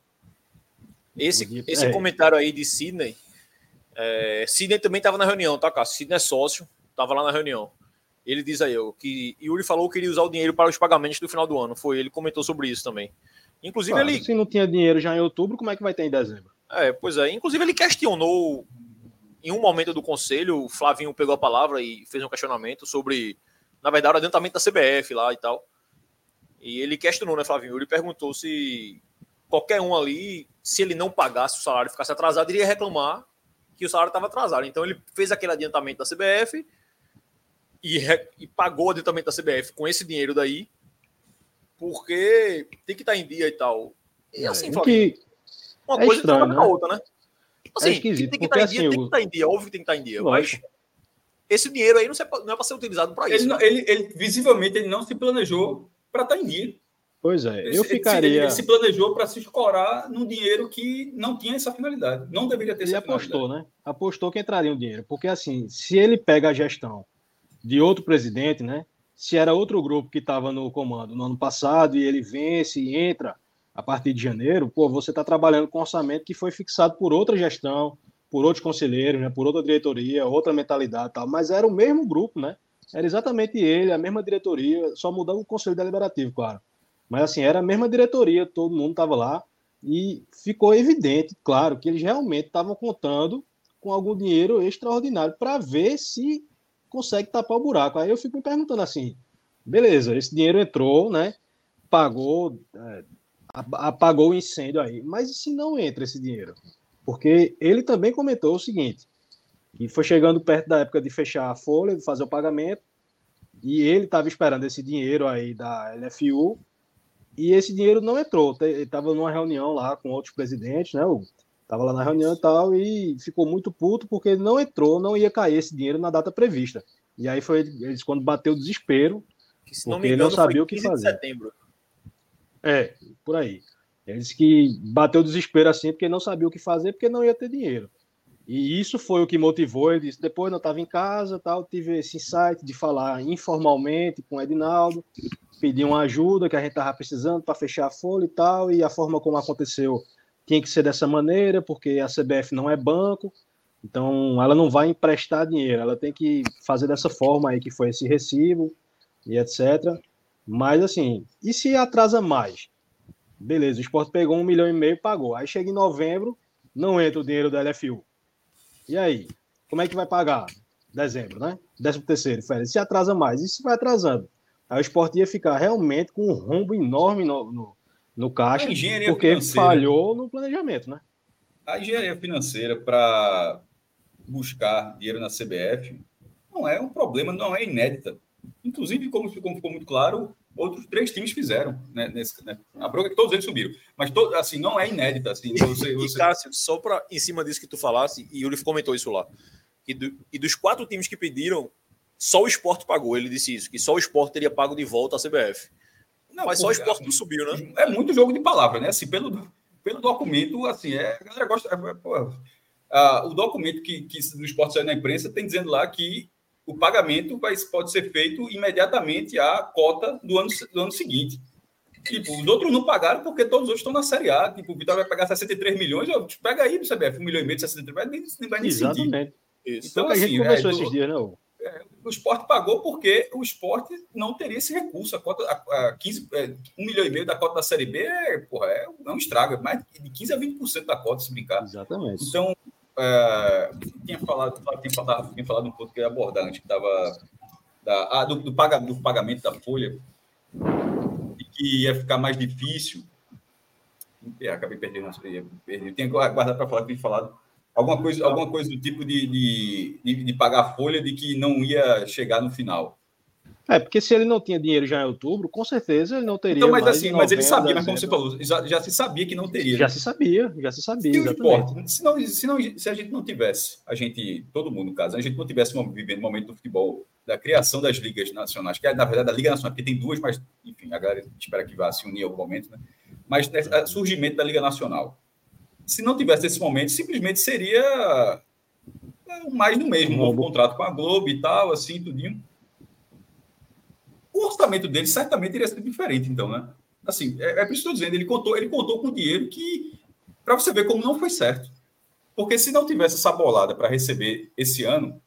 Esse, esse é. comentário aí de Sidney. É, Sidney também estava na reunião, tá, Cássio? Sidney é sócio, estava lá na reunião. Ele diz aí que Yuri falou que queria usar o dinheiro para os pagamentos do final do ano. Foi ele comentou sobre isso também. Inclusive claro, ele. Se não tinha dinheiro já em outubro, como é que vai ter em dezembro? É, pois é. Inclusive ele questionou em um momento do conselho, o Flavinho pegou a palavra e fez um questionamento sobre, na verdade, o adiantamento da CBF lá e tal. E ele questionou, né, Flavinho? Ele perguntou se qualquer um ali, se ele não pagasse o salário ficasse atrasado, iria reclamar que o salário estava atrasado. Então ele fez aquele adiantamento da CBF e, re... e, pagou o adiantamento da CBF com esse dinheiro daí, porque tem que estar em dia e tal. E assim, é, que... uma é coisa estranho, né? outra, né? Assim, é tem que estar em dia, assim, tem que estar em dia, óbvio que tem que estar em dia, Lógico. mas esse dinheiro aí não, é para ser utilizado para isso. Ele, né? ele, ele, visivelmente, ele não se planejou para estar em dia. Pois é, eu ficaria. Ele, ele se planejou para se escorar num dinheiro que não tinha essa finalidade. Não deveria ter Ele apostou, né? Apostou que entraria um dinheiro. Porque, assim, se ele pega a gestão de outro presidente, né? Se era outro grupo que estava no comando no ano passado e ele vence e entra a partir de janeiro, pô, você está trabalhando com um orçamento que foi fixado por outra gestão, por outros conselheiros, né? Por outra diretoria, outra mentalidade tal. Mas era o mesmo grupo, né? Era exatamente ele, a mesma diretoria, só mudava o conselho deliberativo, claro. Mas assim, era a mesma diretoria, todo mundo estava lá e ficou evidente, claro, que eles realmente estavam contando com algum dinheiro extraordinário para ver se consegue tapar o buraco. Aí eu fico me perguntando assim, beleza, esse dinheiro entrou, né? Pagou, é, apagou o incêndio aí, mas e se não entra esse dinheiro? Porque ele também comentou o seguinte, que foi chegando perto da época de fechar a folha, de fazer o pagamento, e ele estava esperando esse dinheiro aí da LFU e esse dinheiro não entrou. Ele estava numa reunião lá com outros presidentes, né? Estava lá na reunião e tal, e ficou muito puto porque não entrou, não ia cair esse dinheiro na data prevista. E aí foi eles quando bateu o desespero, que, se não me engano, ele não sabia o que fazer. De setembro. É, por aí. Ele disse que bateu o desespero assim porque não sabia o que fazer, porque não ia ter dinheiro. E isso foi o que motivou. Ele depois eu estava em casa, tal, tive esse insight de falar informalmente com o Edinaldo pedir uma ajuda que a gente estava precisando para fechar a folha e tal, e a forma como aconteceu tinha que ser dessa maneira, porque a CBF não é banco, então ela não vai emprestar dinheiro, ela tem que fazer dessa forma aí que foi esse recibo e etc. Mas assim, e se atrasa mais? Beleza, o esporte pegou um milhão e meio e pagou. Aí chega em novembro, não entra o dinheiro da LFU. E aí? Como é que vai pagar? Dezembro, né? Décimo terceiro, férias. Se atrasa mais. E se vai atrasando? Aí o esporte ia ficar realmente com um rombo enorme no, no, no caixa, porque falhou no planejamento, né? A engenharia financeira para buscar dinheiro na CBF não é um problema, não é inédita. Inclusive, como ficou, ficou muito claro, outros três times fizeram, né, nesse, né? A bronca é que todos eles subiram. Mas, to, assim, não é inédita. Assim, você, você... E, Cássio, só para em cima disso que tu falasse, e Yuri comentou isso lá, e, do, e dos quatro times que pediram, só o esporte pagou. Ele disse isso, que só o esporte teria pago de volta a CBF. Não, mas só o esporte não subiu, né? É muito jogo de palavra, né? Assim, pelo, pelo documento, assim, é, a galera gosta. É, pô, a, o documento que, que do esporte saiu na imprensa tem dizendo lá que o pagamento vai, pode ser feito imediatamente à cota do ano, do ano seguinte. Tipo, os outros não pagaram porque todos os outros estão na Série A. Tipo, o Vitória vai pagar 63 milhões, ó, pega aí do CBF, um milhão e meio de 63, vai nem, nem vai nem Exatamente. Isso. Então, então, a gente assim, conversou é, esses dias, não? É, o esporte pagou porque o esporte não teria esse recurso. A cota, a, a 15, é, 1 milhão e meio da cota da Série B é, porra, é, é um estrago, é mais de 15 a 20% da cota, se brincar. Exatamente. Então, é, tinha, falado, tinha, falado, tinha falado um ponto que ia abordar antes, que estava ah, do, do, paga, do pagamento da folha, e que ia ficar mais difícil. Acabei perdendo, perdi. Tinha guardado para falar, tinha falado Alguma coisa, alguma coisa do tipo de, de, de, de pagar folha de que não ia chegar no final. É, porque se ele não tinha dinheiro já em outubro, com certeza ele não teria. Então, mas assim, mas ele sabia, mas como você falou, já, já se sabia que não teria. Já né? se sabia, já se sabia. E exatamente. se, não, se, não, se a gente não tivesse, a gente, todo mundo no caso, a gente não tivesse vivendo o momento do futebol, da criação das ligas nacionais, que é, na verdade, a Liga Nacional, porque tem duas, mas, enfim, a galera espera que vá se unir em algum momento, né? Mas né, surgimento da Liga Nacional se não tivesse esse momento, simplesmente seria é, mais do mesmo, um novo contrato com a Globo e tal, assim, tudinho. O orçamento dele certamente iria ser diferente, então, né? Assim, é, é por isso que estou dizendo, ele contou, ele contou com dinheiro que, para você ver como não foi certo. Porque se não tivesse essa bolada para receber esse ano,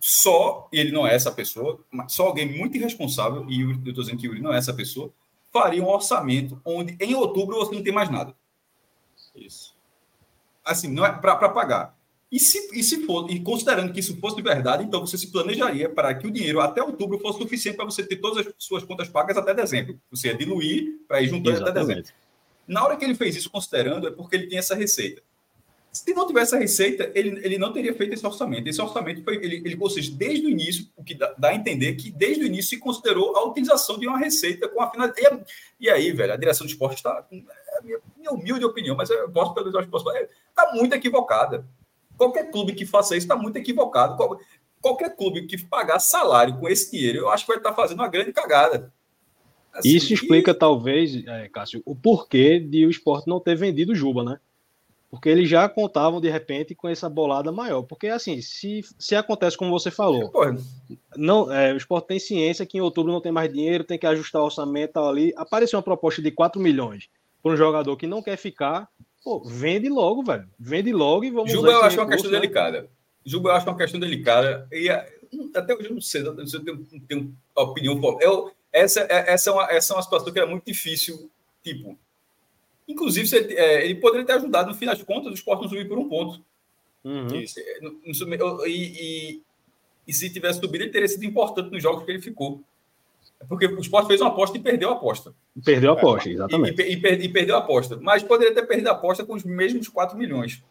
só, e ele não é essa pessoa, só alguém muito irresponsável, e eu estou dizendo que ele não é essa pessoa, faria um orçamento onde em outubro você não tem mais nada. Isso. Assim, não é para pagar. E se, e se for, e considerando que isso fosse de verdade, então você se planejaria para que o dinheiro até outubro fosse suficiente para você ter todas as suas contas pagas até dezembro. Você ia diluir para ir juntando Exatamente. até dezembro. Na hora que ele fez isso considerando, é porque ele tem essa receita. Se não tivesse a receita, ele, ele não teria feito esse orçamento. Esse orçamento foi, ele, ele ou seja, desde o início, o que dá, dá, a entender que desde o início se considerou a utilização de uma receita com a finalidade. E, aí, velho, a direção de esporte está. É a minha, minha, humilde opinião, mas eu posso pelo Jorge posso está muito equivocada. Qualquer clube que faça isso está muito equivocado. Qualquer clube que pagar salário com esse dinheiro, eu acho que vai estar tá fazendo uma grande cagada. Assim, Isso explica, e... talvez, é, Cássio, o porquê de o esporte não ter vendido o Juba, né? Porque eles já contavam, de repente, com essa bolada maior. Porque, assim, se, se acontece como você falou, não, é, o esporte tem ciência que em outubro não tem mais dinheiro, tem que ajustar o orçamento ali. Apareceu uma proposta de 4 milhões para um jogador que não quer ficar, pô, vende logo, velho. Vende logo e vamos Juba eu acho recurso, uma questão né? delicada. Juba eu acho uma questão delicada. E até hoje eu não sei, não sei tenho, tenho opinião. Eu, essa, é, essa, é uma, essa é uma situação que é muito difícil. Tipo, inclusive, você, é, ele poderia ter ajudado, no fim das contas, o esporte não subir por um ponto. Uhum. E, e, e, se tivesse subido, ele teria sido importante nos jogos que ele ficou. Porque o esporte fez uma aposta e perdeu a aposta. Perdeu a aposta, exatamente. E, e, e, perdeu a aposta. Mas poderia ter perdido a aposta com os mesmos 4 milhões.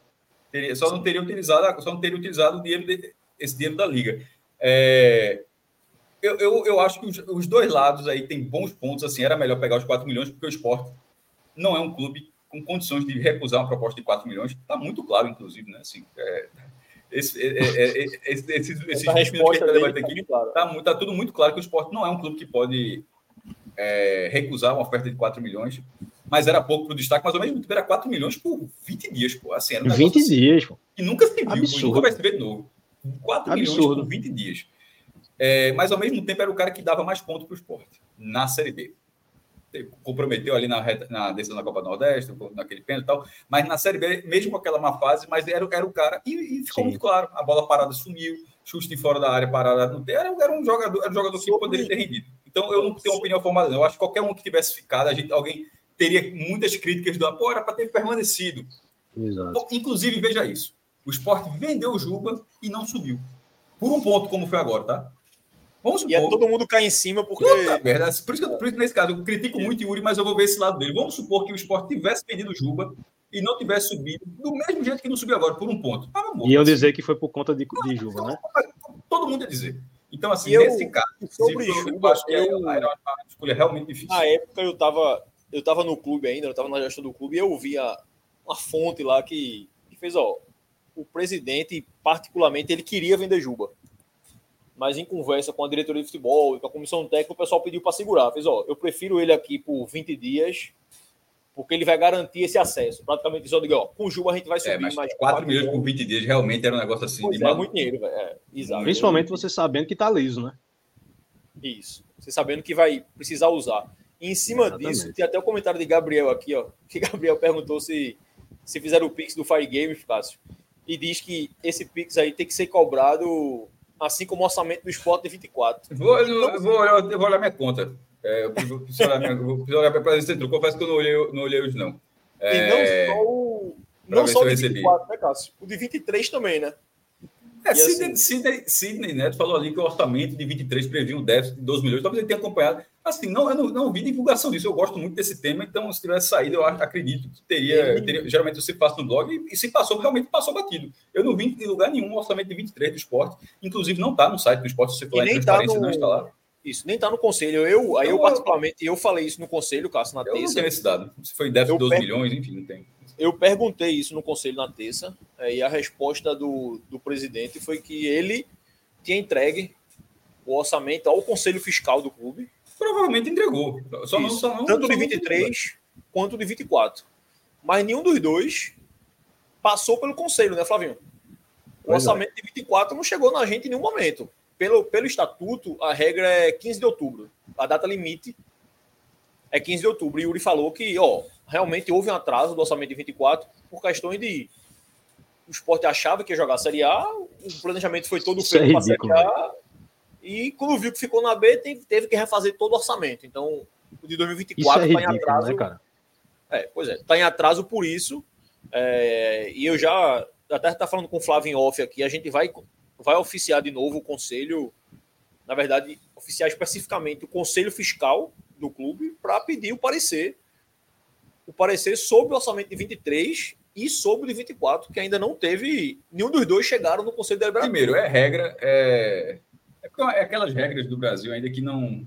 Só, não teria utilizado, só não teria utilizado o dinheiro de, esse dinheiro da Liga. É, eu, eu, eu, acho que os, os, dois lados aí têm bons pontos. Assim, era melhor pegar os 4 milhões, porque o esporte não é um clube com condições de recusar uma proposta de 4 milhões. Está muito claro, inclusive, né? Assim, é, esse, é, é, é esse, esses, esses resposta que vai ter aqui, está tá, tá tudo muito claro que o esporte não é um clube que pode é, recusar uma oferta de 4 milhões, mas era pouco para o destaque, mas ao mesmo tempo era 4 milhões por 20 dias, pô. Assim, era um 20 assim, dias, pô. E nunca se viu, Absurdo. nunca vai se ver de novo. 4 Absurdo. milhões por 20 dias. É, mas ao mesmo tempo era o cara que dava mais pontos para o esporte na Série B comprometeu ali na, na decisão da Copa do Nordeste, naquele pênalti e tal, mas na Série B, mesmo com aquela má fase, mas era, era o cara, e, e ficou Sim. muito claro, a bola parada sumiu, chute de fora da área parada não tem, era, era um jogador, era um jogador que poderia ter rendido. Então eu não tenho uma opinião formada, não. eu acho que qualquer um que tivesse ficado, a gente, alguém teria muitas críticas do pô, era para ter permanecido. Exato. Inclusive, veja isso, o esporte vendeu o Juba e não subiu. Por um ponto, como foi agora, tá? Vamos supor. E é todo mundo cai em cima porque. Puta merda. Por isso, que, por isso nesse caso, eu critico muito o Yuri, mas eu vou ver esse lado dele. Vamos supor que o esporte tivesse perdido o Juba e não tivesse subido, do mesmo jeito que não subiu agora, por um ponto. Ah, e eu dizer que foi por conta de, de Juba, né? Todo mundo ia dizer. Então, assim, eu, nesse caso, sobre eu, Juba, acho que eu, era uma escolha realmente difícil. Na época, eu estava eu tava no clube ainda, eu estava na gestão do clube, e eu ouvia uma fonte lá que, que fez, ó, o presidente, particularmente, ele queria vender Juba mas em conversa com a diretoria de futebol e com a comissão técnica, o pessoal pediu para segurar. Fez, ó, eu prefiro ele aqui por 20 dias, porque ele vai garantir esse acesso. Praticamente só digo, ó, com o Juba a gente vai é, subir é, mas mais 4 milhões por 20 dias realmente era um negócio assim pois de é, muito dinheiro, é, exato. Principalmente você sabendo que tá liso, né? Isso. Você sabendo que vai precisar usar. E em cima Exatamente. disso, tem até o comentário de Gabriel aqui, ó, que Gabriel perguntou se se fizeram o Pix do Fire Game, Cássio, e diz que esse Pix aí tem que ser cobrado assim como o orçamento do esporte de 24. Vou, eu, então, vou, olhar, eu vou olhar minha conta. É, eu preciso olhar, minha, vou olhar para esse centro. Confesso que eu não olhei, não olhei hoje, não. É, e não só o, não só o de 24, né, Cássio? O de 23 também, né? É, Sidney, assim... Sidney, Sidney, Neto falou ali que o orçamento de 23 previa um déficit de 12 milhões. Talvez ele tenha acompanhado. Assim, não, eu não, não vi divulgação disso. Eu gosto muito desse tema, então se tivesse saído, eu acredito que teria. teria geralmente você passa no blog e, e, se passou, realmente passou batido. Eu não vi em lugar nenhum o orçamento de 23 do esporte. Inclusive, não está no site do esporte, se você lá em transparência, tá no... não está lá. Isso, nem está no conselho. Eu, aí eu, particularmente, eu falei isso no conselho, Cássio, na eu terça. Não tenho esse dado. Se foi déficit de 12 per... milhões, enfim, não tem. Eu perguntei isso no conselho na terça, e a resposta do, do presidente foi que ele tinha entregue o orçamento ao conselho fiscal do clube. Provavelmente entregou. Só não, só não, tanto de 23 quanto de 24. Mas nenhum dos dois passou pelo conselho, né, Flavinho? O pois é. orçamento é. de 24 não chegou na gente em nenhum momento. Pelo, pelo estatuto, a regra é 15 de outubro. A data limite é 15 de outubro. E Yuri falou que, ó, realmente houve um atraso do orçamento de 24 por questões de o esporte achava que ia jogar a Série A, o planejamento foi todo feito é para a Série A, e quando viu que ficou na B, teve, que refazer todo o orçamento. Então, o de 2024 está é em atraso. Né, cara? É, pois é, está em atraso por isso. É, e eu já até está falando com o Flávio em off aqui, a gente vai, vai oficiar de novo o conselho, na verdade, oficiar especificamente o conselho fiscal do clube para pedir o parecer o parecer sobre o orçamento de 23 e sobre o de 24, que ainda não teve. Nenhum dos dois chegaram no Conselho Deliberativo. Primeiro, é regra. É, é, é aquelas regras do Brasil ainda que não.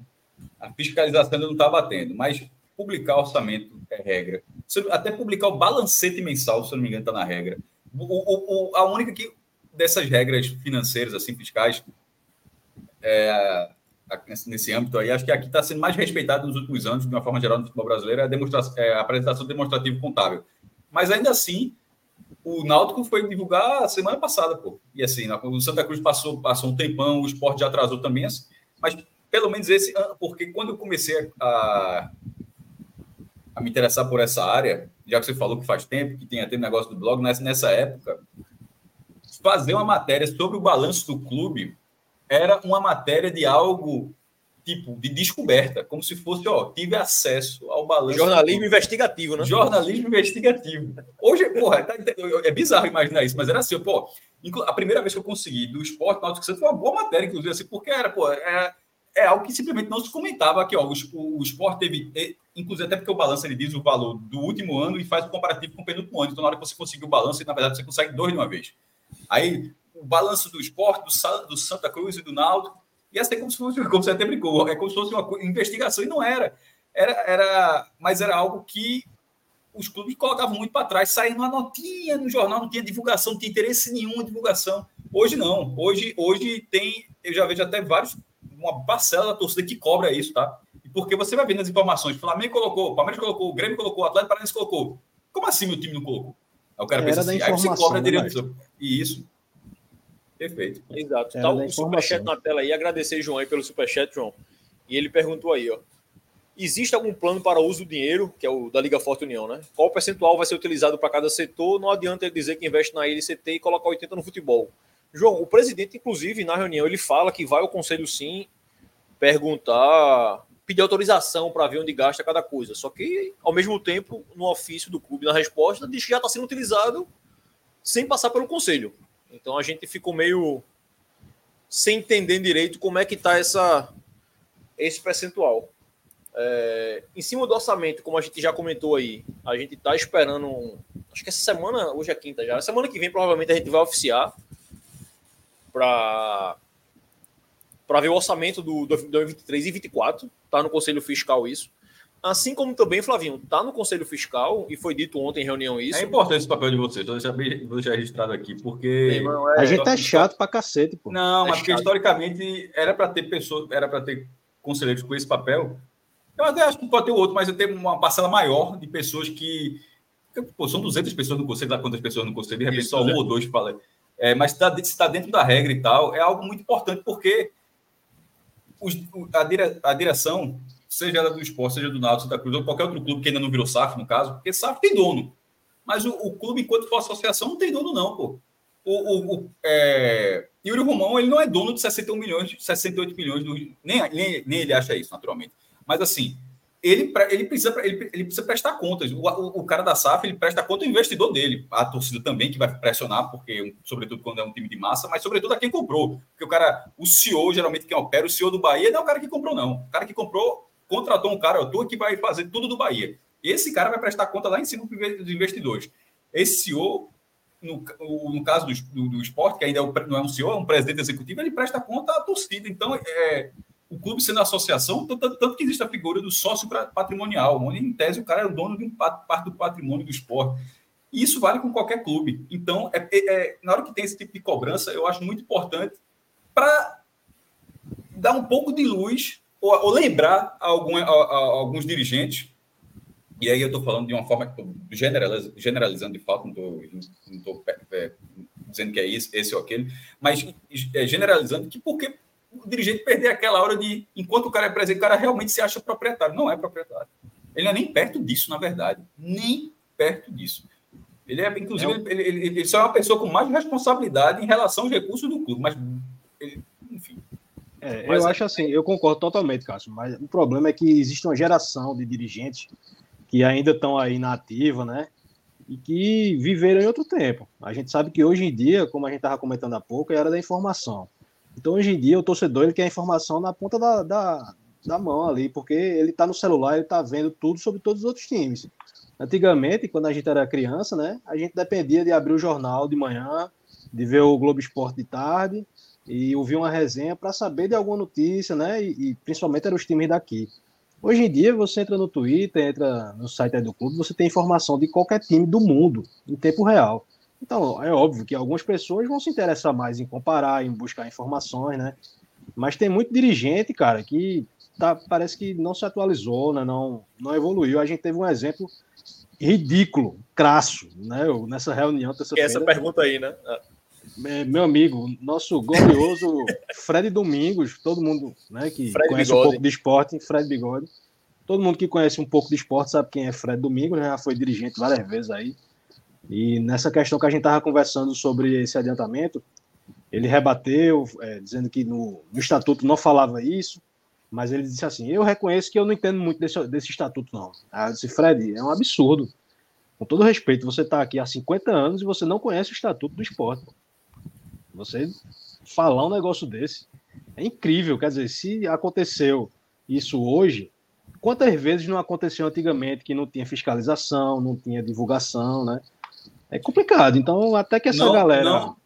A fiscalização ainda não está batendo, mas publicar orçamento é regra. Até publicar o balancete mensal, se eu não me engano, está na regra. O, o, o, a única que dessas regras financeiras, assim, fiscais, é, nesse, nesse âmbito aí. Acho que aqui está sendo mais respeitado nos últimos anos, de uma forma geral, no futebol brasileiro, é a, é a apresentação demonstrativa contábil. Mas ainda assim, o Náutico foi divulgar semana passada, pô. E assim, o Santa Cruz passou, passou um tempão, o esporte já atrasou também, assim, mas pelo menos esse, porque quando eu comecei a, a me interessar por essa área, já que você falou que faz tempo, que tem até negócio do blog, nessa época, fazer uma matéria sobre o balanço do clube era uma matéria de algo tipo de descoberta, como se fosse, ó, tive acesso ao balanço. Jornalismo investigativo, né? Jornalismo investigativo. Hoje, porra, tá, é bizarro imaginar isso, mas era assim, pô, a primeira vez que eu consegui do esporte Náutico Santos foi uma boa matéria, inclusive, assim, porque era, pô, é, é algo que simplesmente não se comentava aqui, ó, o, o, o esporte teve, inclusive até porque o balanço ele diz o valor do último ano e faz o comparativo com o penúltimo ano, então na hora que você conseguir o balanço, na verdade você consegue dois de uma vez. Aí, o balanço do esporte, do, do Santa Cruz e do Náutico, ia ser como se fosse, como você até brincou, é como se fosse uma investigação, e não era. Era, era mas era algo que os clubes colocavam muito para trás, saindo uma notinha no jornal, não tinha divulgação, não tinha interesse nenhum em divulgação. Hoje não. Hoje, hoje tem, eu já vejo até vários, uma parcela da torcida que cobra isso, tá? Porque você vai vendo as informações. Flamengo colocou, o Palmeiras colocou, o Grêmio colocou, o Atlético Paranaense colocou. Como assim meu time não colocou? Aí o cara pensa assim, aí você cobra né, direito. E isso. Perfeito. Exato. Era tá o superchat na tela aí. Agradecer, João, aí pelo superchat, João. E ele perguntou aí, ó. Existe algum plano para o uso do dinheiro, que é o da Liga Forte União, né? Qual percentual vai ser utilizado para cada setor? Não adianta ele dizer que investe na LCT e colocar 80 no futebol. João, o presidente, inclusive, na reunião, ele fala que vai ao conselho sim perguntar, pedir autorização para ver onde gasta cada coisa. Só que, ao mesmo tempo, no ofício do clube, na resposta, diz que já está sendo utilizado sem passar pelo conselho. Então a gente ficou meio sem entender direito como é que está essa esse percentual. É, em cima do orçamento, como a gente já comentou aí, a gente está esperando. Acho que essa semana, hoje é quinta já. Semana que vem, provavelmente, a gente vai oficiar para para ver o orçamento do, do 2023 e 2024. Está no Conselho Fiscal isso. Assim como também, Flavinho, está no Conselho Fiscal e foi dito ontem em reunião isso. É importante esse papel de vocês, então deixa, vou deixar registrado aqui, porque. Irmão, é... A gente é chato pra cacete, pô. Não, é mas porque historicamente era para ter pessoas, era para ter conselheiros com esse papel. Eu até acho que pode ter outro, mas eu tenho uma parcela maior de pessoas que. Pô, são 200 pessoas no conselho, dá quantas pessoas no conselho, de repente isso, só um ou dois fala. É, mas tá, se está dentro da regra e tal, é algo muito importante, porque os, a, dire, a direção seja ela do esporte, seja do Náutico, Santa Cruz, ou qualquer outro clube que ainda não virou SAF, no caso, porque SAF tem dono. Mas o, o clube, enquanto for associação, não tem dono, não, pô. O, o, o é... Yuri Romão, ele não é dono de 61 milhões, 68 milhões, do... nem, nem, nem ele acha isso, naturalmente. Mas, assim, ele, ele, precisa, ele, ele precisa prestar contas. O, o, o, cara da SAF, ele presta conta ao investidor dele. A torcida também, que vai pressionar, porque, sobretudo quando é um time de massa, mas sobretudo a quem comprou. Porque o cara, o CEO, geralmente quem opera, o CEO do Bahia, não é o cara que comprou, não. O cara que comprou contratou um cara, eu tô que vai fazer tudo do Bahia. Esse cara vai prestar conta lá em cima dos investidores. Esse CEO, no, no caso do, do, do, esporte, que ainda é não é um CEO, é um presidente executivo, ele presta conta à torcida. Então, é, o clube sendo associação, tanto, tanto, que existe a figura do sócio patrimonial, onde, em tese, o cara é o dono de um parte do patrimônio do esporte. E isso vale com qualquer clube. Então, é, é, é, na hora que tem esse tipo de cobrança, eu acho muito importante para dar um pouco de luz ou, ou lembrar algum, a, a, alguns dirigentes, e aí eu estou falando de uma forma que generaliz, generalizando de fato, não estou é, dizendo que é isso, esse ou aquele, mas é, generalizando que porque o dirigente perder aquela hora de, enquanto o cara é presidente, o cara realmente se acha proprietário. Não é proprietário. Ele não é nem perto disso, na verdade. Nem perto disso. Ele é, inclusive, é um... ele, ele, ele, só é uma pessoa com mais responsabilidade em relação aos recursos do clube, mas é, eu é acho assim, eu concordo totalmente, Cássio, mas o problema é que existe uma geração de dirigentes que ainda estão aí na ativa, né? E que viveram em outro tempo. A gente sabe que hoje em dia, como a gente estava comentando há pouco, é era da informação. Então, hoje em dia, o torcedor ele quer a informação na ponta da, da, da mão ali, porque ele está no celular, ele está vendo tudo sobre todos os outros times. Antigamente, quando a gente era criança, né, a gente dependia de abrir o jornal de manhã, de ver o Globo Esporte de tarde, e ouvir uma resenha para saber de alguma notícia, né? E, e, principalmente eram os times daqui. Hoje em dia, você entra no Twitter, entra no site do clube, você tem informação de qualquer time do mundo em tempo real. Então, é óbvio que algumas pessoas vão se interessar mais em comparar, em buscar informações, né? Mas tem muito dirigente, cara, que tá, parece que não se atualizou, né? não, não evoluiu. A gente teve um exemplo ridículo, crasso, né? nessa reunião. Essa pergunta aí, né? É, meu amigo, nosso glorioso Fred Domingos, todo mundo né, que Fred conhece Bigode. um pouco de esporte, Fred Bigode. Todo mundo que conhece um pouco de esporte sabe quem é Fred Domingos, né? Já foi dirigente várias vezes aí. E nessa questão que a gente estava conversando sobre esse adiantamento, ele rebateu, é, dizendo que no, no, estatuto não falava isso, mas ele disse assim: Eu reconheço que eu não entendo muito desse, desse estatuto, não. Aí eu disse: Fred, é um absurdo. Com todo respeito, você está aqui há 50 anos e você não conhece o estatuto do esporte. Você falar um negócio desse é incrível. Quer dizer, se aconteceu isso hoje, quantas vezes não aconteceu antigamente que não tinha fiscalização, não tinha divulgação, né? É complicado. Então, até que essa não, galera. Não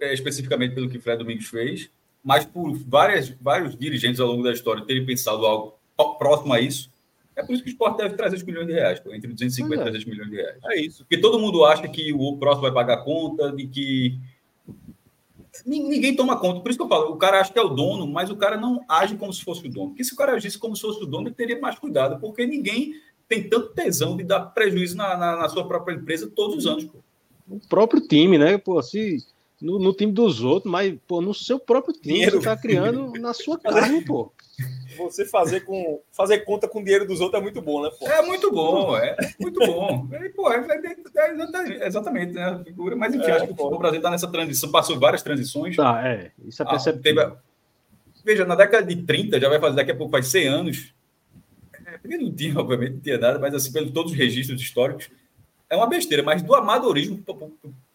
é, especificamente pelo que o Fred Domingos fez, mas por várias, vários dirigentes ao longo da história terem pensado algo próximo a isso. É por isso que o esporte deve 300 milhões de reais, entre 250 e é. 300 milhões de reais. É isso. Porque todo mundo acha que o próximo vai pagar conta, de que. Ninguém toma conta. Por isso que eu falo, o cara acha que é o dono, mas o cara não age como se fosse o dono. Porque se o cara agisse como se fosse o dono, ele teria mais cuidado, porque ninguém tem tanto tesão de dar prejuízo na, na, na sua própria empresa todos os anos. Pô. O próprio time, né? Pô, se no, no, time dos outros, mas pô, no seu próprio time, dinheiro. você tá criando na sua carne, pô. Você fazer, com, fazer conta com o dinheiro dos outros é muito bom, né? Pô? É muito bom, é muito bom. É, pô, é, é, exatamente, né? A figura, mas enfim, é, acho que o Brasil está nessa transição, passou várias transições. Tá, é. Isso é ah, perceptível. Ah, teve, veja, na década de 30, já vai fazer, daqui a pouco, faz 100 anos. É, porque não tinha, obviamente, não tinha nada, mas assim, pelos todos os registros históricos, é uma besteira, mas do amadorismo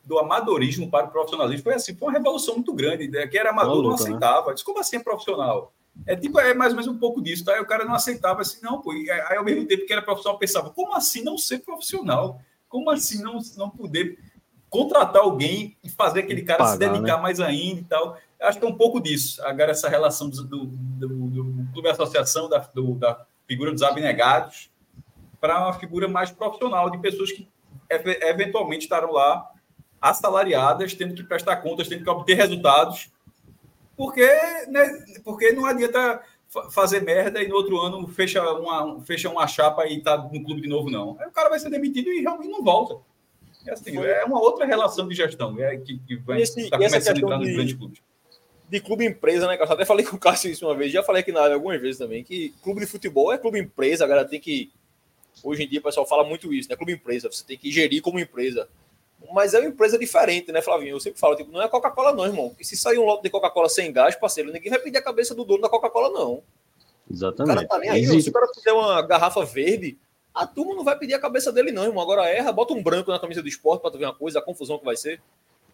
do amadorismo para o profissionalismo foi assim, foi uma revolução muito grande, né? que era amador, luta, não né? aceitava. Né? Disse, como assim é profissional? É tipo, é mais ou menos um pouco disso, tá? Aí o cara não aceitava assim, não, pô. Aí ao mesmo tempo que era profissional, pensava, como assim não ser profissional? Como assim não, não poder contratar alguém e fazer aquele cara Pagar, se dedicar né? mais ainda e tal? Eu acho que é um pouco disso. Agora, essa relação do, do, do, do clube associação, da, do, da figura dos abnegados, para uma figura mais profissional, de pessoas que eventualmente estarão lá assalariadas, tendo que prestar contas, tendo que obter resultados, porque, né, porque não adianta fazer merda e no outro ano fecha uma, fecha uma chapa e tá no clube de novo, não. Aí o cara vai ser demitido e realmente não volta. É, assim, é uma outra relação de gestão é, que, que vai esse, tá começando a entrar nos grandes clubes. De clube empresa, né, Eu até falei com o Cássio isso uma vez, já falei aqui na área algumas vezes também, que clube de futebol é clube empresa, a galera tem que. Hoje em dia o pessoal fala muito isso, né? Clube empresa, você tem que gerir como empresa. Mas é uma empresa diferente, né, Flavinho? Eu sempre falo, tipo, não é Coca-Cola, não, irmão. Porque se sair um lote de Coca-Cola sem gás, parceiro, ninguém vai pedir a cabeça do dono da Coca-Cola, não. Exatamente. O cara tá nem aí, Existe... Se o cara fizer uma garrafa verde, a turma não vai pedir a cabeça dele, não, irmão. Agora erra, bota um branco na camisa do esporte para tu ver uma coisa, a confusão que vai ser.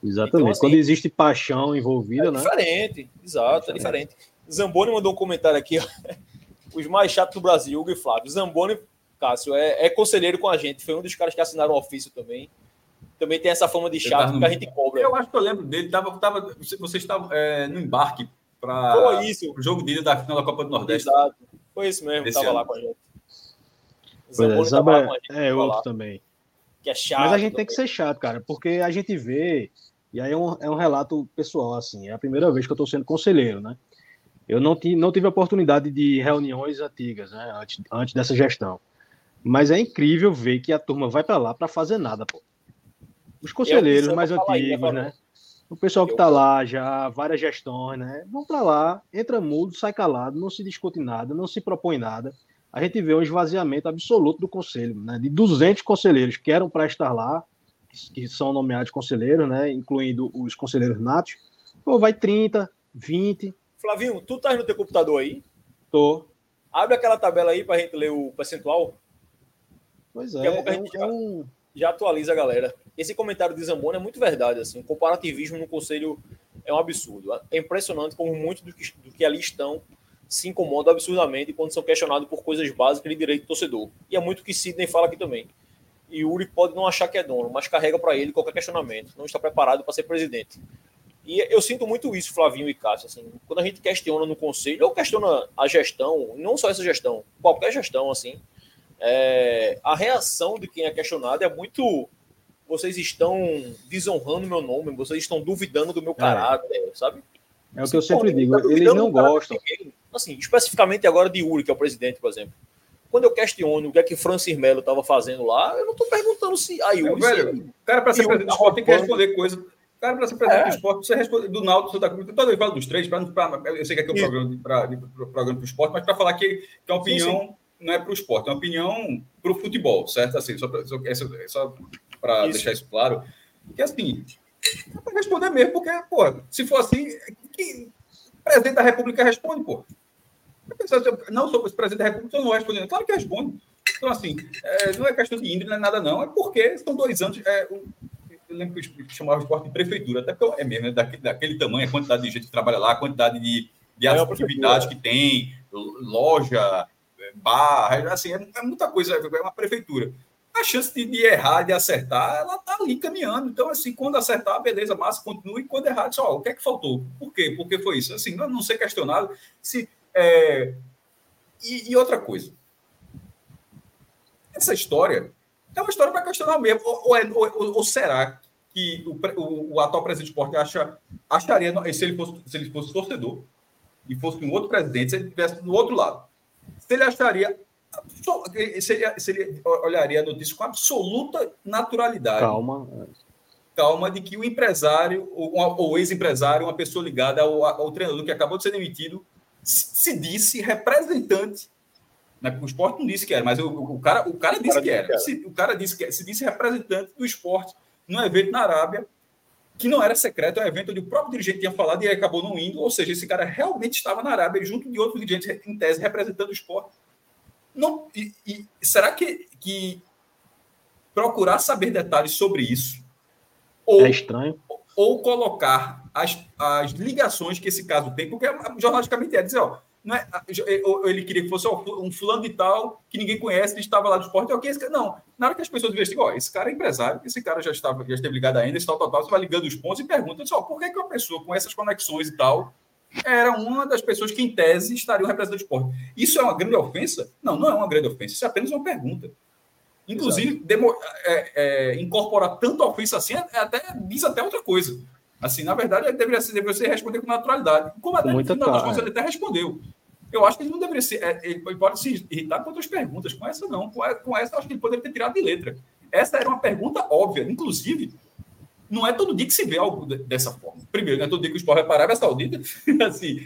Exatamente. Então, assim, Quando existe paixão envolvida, é né? Diferente, exato, é diferente. Zamboni mandou um comentário aqui, ó. Os mais chatos do Brasil, Hugo e Flávio. Zamboni, Cássio, é, é conselheiro com a gente. Foi um dos caras que assinaram o ofício também também tem essa fama de chato no... que a gente cobra. Eu acho que eu lembro dele. Tava, tava, você estava é, no embarque para o jogo dele da final da Copa do Nordeste. Exato. Foi isso mesmo, estava lá com a gente. Pois é, é outro também. Que é chato. Mas a gente também. tem que ser chato, cara, porque a gente vê, e aí é um, é um relato pessoal, assim, é a primeira vez que eu estou sendo conselheiro, né? Eu não, ti, não tive oportunidade de reuniões antigas, né, antes, antes dessa gestão. Mas é incrível ver que a turma vai para lá para fazer nada, pô. Os conselheiros mais antigos, né? O pessoal que está lá já, várias gestões, né? Vão para lá, entra mudo, sai calado, não se discute nada, não se propõe nada. A gente vê um esvaziamento absoluto do conselho, né? De 200 conselheiros que eram para estar lá, que são nomeados conselheiros, né? Incluindo os conselheiros natos. Pô, vai 30, 20. Flavinho, tu tá no teu computador aí? Tô. Abre aquela tabela aí para a gente ler o percentual. Pois é, é, um, é um já atualiza a galera. Esse comentário de Zamboni é muito verdade. Assim, o comparativismo no conselho é um absurdo. É impressionante como muitos do que, do que ali estão se incomodam absurdamente quando são questionados por coisas básicas de direito do torcedor. E é muito que Sidney fala aqui também. E Uri pode não achar que é dono, mas carrega para ele qualquer questionamento. Não está preparado para ser presidente. E eu sinto muito isso, Flavinho e Cássio. Assim, quando a gente questiona no conselho, ou questiona a gestão, não só essa gestão, qualquer gestão, assim, é, a reação de quem é questionado é muito. Vocês estão desonrando meu nome, vocês estão duvidando do meu é. caráter, é. sabe? É o que eu sempre digo, eles não gostam. Assim, especificamente agora de Uri, que é o presidente, por exemplo. Quando eu questiono o que é que Francis Melo estava fazendo lá, eu não estou perguntando se a Yuri. velho, o cara, para ser presidente do esporte, tem que responder coisa. O cara, para ser presidente é. do esporte, você responde do Náutico, da Cruz. Todo mundo fala dos três, pra, pra, eu sei que aqui é um programa para programa o esporte, mas para falar que, que a opinião sim, sim. não é para o esporte, é uma opinião para o futebol, certo? Assim, só para só, para deixar isso claro. Que assim, é para responder mesmo, porque, pô, se for assim, que o presidente da República responde, pô. Não sou presidente da República, eu não respondendo. Claro que responde. Então, assim, é, não é questão de índole, não é nada, não. É porque são dois anos. É, eu lembro que eu chamava o esporte de prefeitura, até porque é mesmo, é daquele, daquele tamanho, a quantidade de gente que trabalha lá, a quantidade de, de é atividades que tem, loja, bar, assim, é, é muita coisa, é uma prefeitura a chance de, de, errar, de acertar, ela tá ali caminhando. Então, assim, quando acertar, beleza, massa, continue. E quando errar, só, o que é que faltou? Por quê? Por que foi isso? Assim, não, não ser questionado. Se, é... e, e, outra coisa. Essa história é uma história para questionar mesmo. Ou, ou, é, ou, ou será que o, o, o, atual presidente do esporte acha, acharia, se ele, fosse, se ele fosse torcedor e fosse um outro presidente, se ele estivesse do outro lado, se ele acharia Seria, seria, olharia a notícia com absoluta naturalidade. Calma. Calma de que o empresário, ou, o ex-empresário, uma pessoa ligada ao, ao, treinador que acabou de ser demitido, se, se disse representante. Né? O esporte não disse que era, mas o, o cara, o cara disse o cara que era. Que era. Se, o cara disse que se disse representante do esporte num evento na Arábia, que não era secreto, é um evento onde o próprio dirigente tinha falado e acabou não indo, ou seja, esse cara realmente estava na Arábia junto de outros dirigentes, em tese, representando o esporte não, e, e, será que, que procurar saber detalhes sobre isso ou, é estranho. ou colocar as, as ligações que esse caso tem, porque jornalisticamente é dizer, ó, não é, ele queria que fosse ó, um fulano de tal que ninguém conhece, ele estava lá do esporte, ok, esse, não, na hora que as pessoas investigam, ó, esse cara é empresário, esse cara já estava, já esteve ligado ainda, esse tal, tal, tal, você vai ligando os pontos e pergunta, ó, por que, que uma pessoa com essas conexões e tal era uma das pessoas que, em tese, estariam representando o esporte. Isso é uma grande ofensa? Não, não é uma grande ofensa. Isso é apenas uma pergunta. Inclusive, demo, é, é, incorporar tanta ofensa assim é, até, diz até outra coisa. Assim, na verdade, deveria ser, deveria ser responder com naturalidade. Como até Muita no final ele até respondeu. Eu acho que ele não deveria ser. É, ele pode se irritar com outras perguntas. Com essa, não. Com essa, eu acho que ele poderia ter tirado de letra. Essa era uma pergunta óbvia. Inclusive, não é todo dia que se vê algo dessa forma. Primeiro, não é todo dia que o esporte vai parar a Saudita, assim,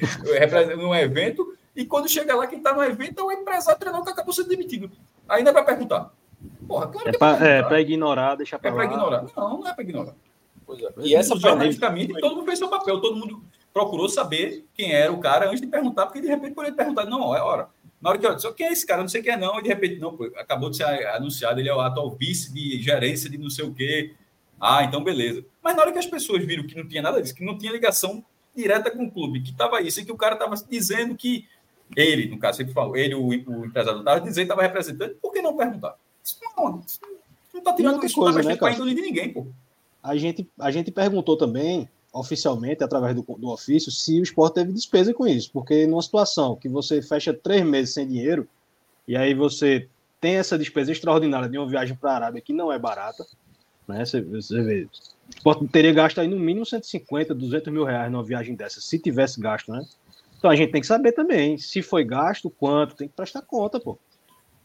num evento, e quando chega lá, quem está no evento é o empresário treinador que acabou sendo demitido. Ainda vai perguntar. Porra, claro é para é ignorar, deixar para É para ignorar. Não, não é para ignorar. Pois é. E essa jornalisticamente, todo mundo fez seu papel, todo mundo procurou saber quem era o cara antes de perguntar, porque de repente poderia perguntar, não, é hora. Na hora que eu disse, quem é esse cara? Não sei quem é, não, e de repente, não, pô, acabou de ser anunciado, ele é o atual vice de gerência de não sei o quê ah, então beleza. Mas na hora que as pessoas viram que não tinha nada disso, que não tinha ligação direta com o clube, que estava isso, e que o cara estava dizendo que ele, no caso, sempre falou, ele, o, o empresário, estava dizendo que estava representando, por que não perguntar? Isso não, está tirando isso coisa, né, índole de ninguém, pô. A gente, a gente perguntou também, oficialmente, através do, do ofício, se o esporte teve despesa com isso, porque numa situação que você fecha três meses sem dinheiro, e aí você tem essa despesa extraordinária de uma viagem para a Arábia que não é barata, né? Você, você vê. Teria gasto aí no mínimo 150, 200 mil reais numa viagem dessa, se tivesse gasto, né? Então a gente tem que saber também se foi gasto, quanto, tem que prestar conta, pô.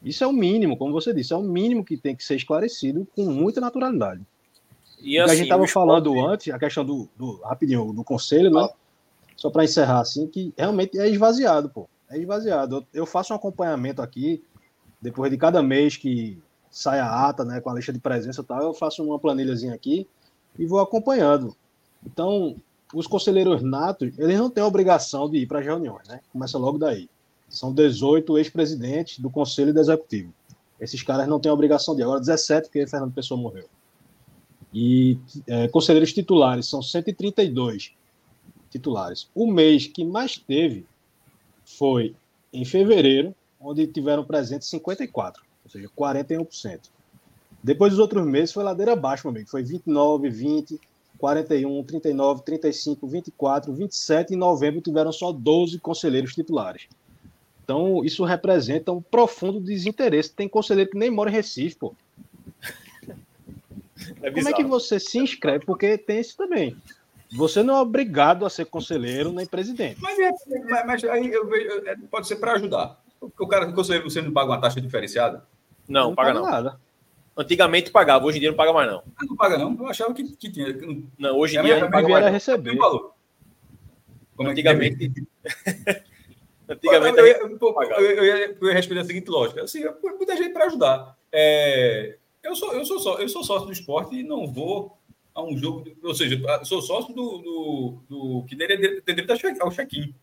Isso é o mínimo, como você disse, é o mínimo que tem que ser esclarecido com muita naturalidade. E assim, a gente estava falando antes, a questão do, do rapidinho, do conselho, né? Só para encerrar, assim, que realmente é esvaziado, pô. É esvaziado. Eu, eu faço um acompanhamento aqui, depois de cada mês que sai a ata, né, com a lista de presença e tal, eu faço uma planilhazinha aqui e vou acompanhando. Então, os conselheiros natos, eles não têm obrigação de ir para as reuniões, né? Começa logo daí. São 18 ex-presidentes do conselho e do executivo. Esses caras não têm obrigação de ir. Agora 17, porque Fernando Pessoa morreu. E é, conselheiros titulares são 132 titulares. O mês que mais teve foi em fevereiro, onde tiveram presentes 54 ou seja, 41%. Depois dos outros meses foi ladeira abaixo, meu amigo. Foi 29, 20, 41, 39, 35, 24, 27 em novembro tiveram só 12 conselheiros titulares. Então, isso representa um profundo desinteresse. Tem conselheiro que nem mora em Recife, pô. É Como é que você se inscreve? Porque tem isso também. Você não é obrigado a ser conselheiro nem presidente. Mas, é, mas, mas aí eu vejo, é, pode ser para ajudar. Porque o cara que conselheiro você não paga uma taxa diferenciada? Não, não paga, paga não. nada. Antigamente pagava, hoje em dia não paga mais não. Ah, não paga não? Eu achava que, que tinha. Não, hoje em dia não paga mais. receber. Como Antigamente. Antigamente. Eu, eu, eu, eu, ia, eu ia responder a seguinte lógica. Assim, muita gente para ajudar. É, eu, sou, eu, sou só, eu sou sócio do esporte e não vou a um jogo. Ou seja, sou sócio do, do, do que tem direito ao check-in.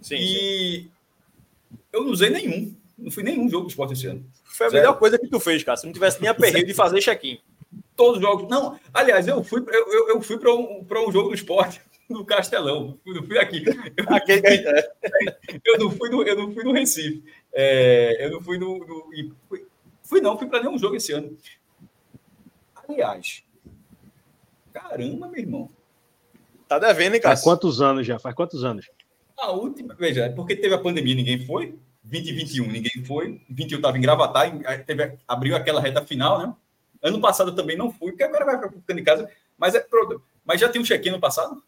Sim, e sim. eu não usei nenhum. Não fui nenhum jogo do esporte esse ano. Foi a melhor coisa que tu fez, cara. Se não tivesse nem aperreio de fazer check-in. Todos os jogos. Não, aliás, eu fui, eu, eu, eu fui para um, um jogo do esporte no Castelão. Eu fui aqui. Eu, eu, não fui no, eu não fui no Recife. É, eu não fui no. no fui, fui, não, fui para nenhum jogo esse ano. Aliás, caramba, meu irmão. Tá devendo, hein, cara? Faz quantos anos já? Faz quantos anos? A última, veja, porque teve a pandemia, ninguém foi. 2021, ninguém foi. 21 estava em Gravatar, teve, abriu aquela reta final, né? Ano passado também não fui, porque agora vai ficando em casa. Mas, é, mas já tem um check-in no passado?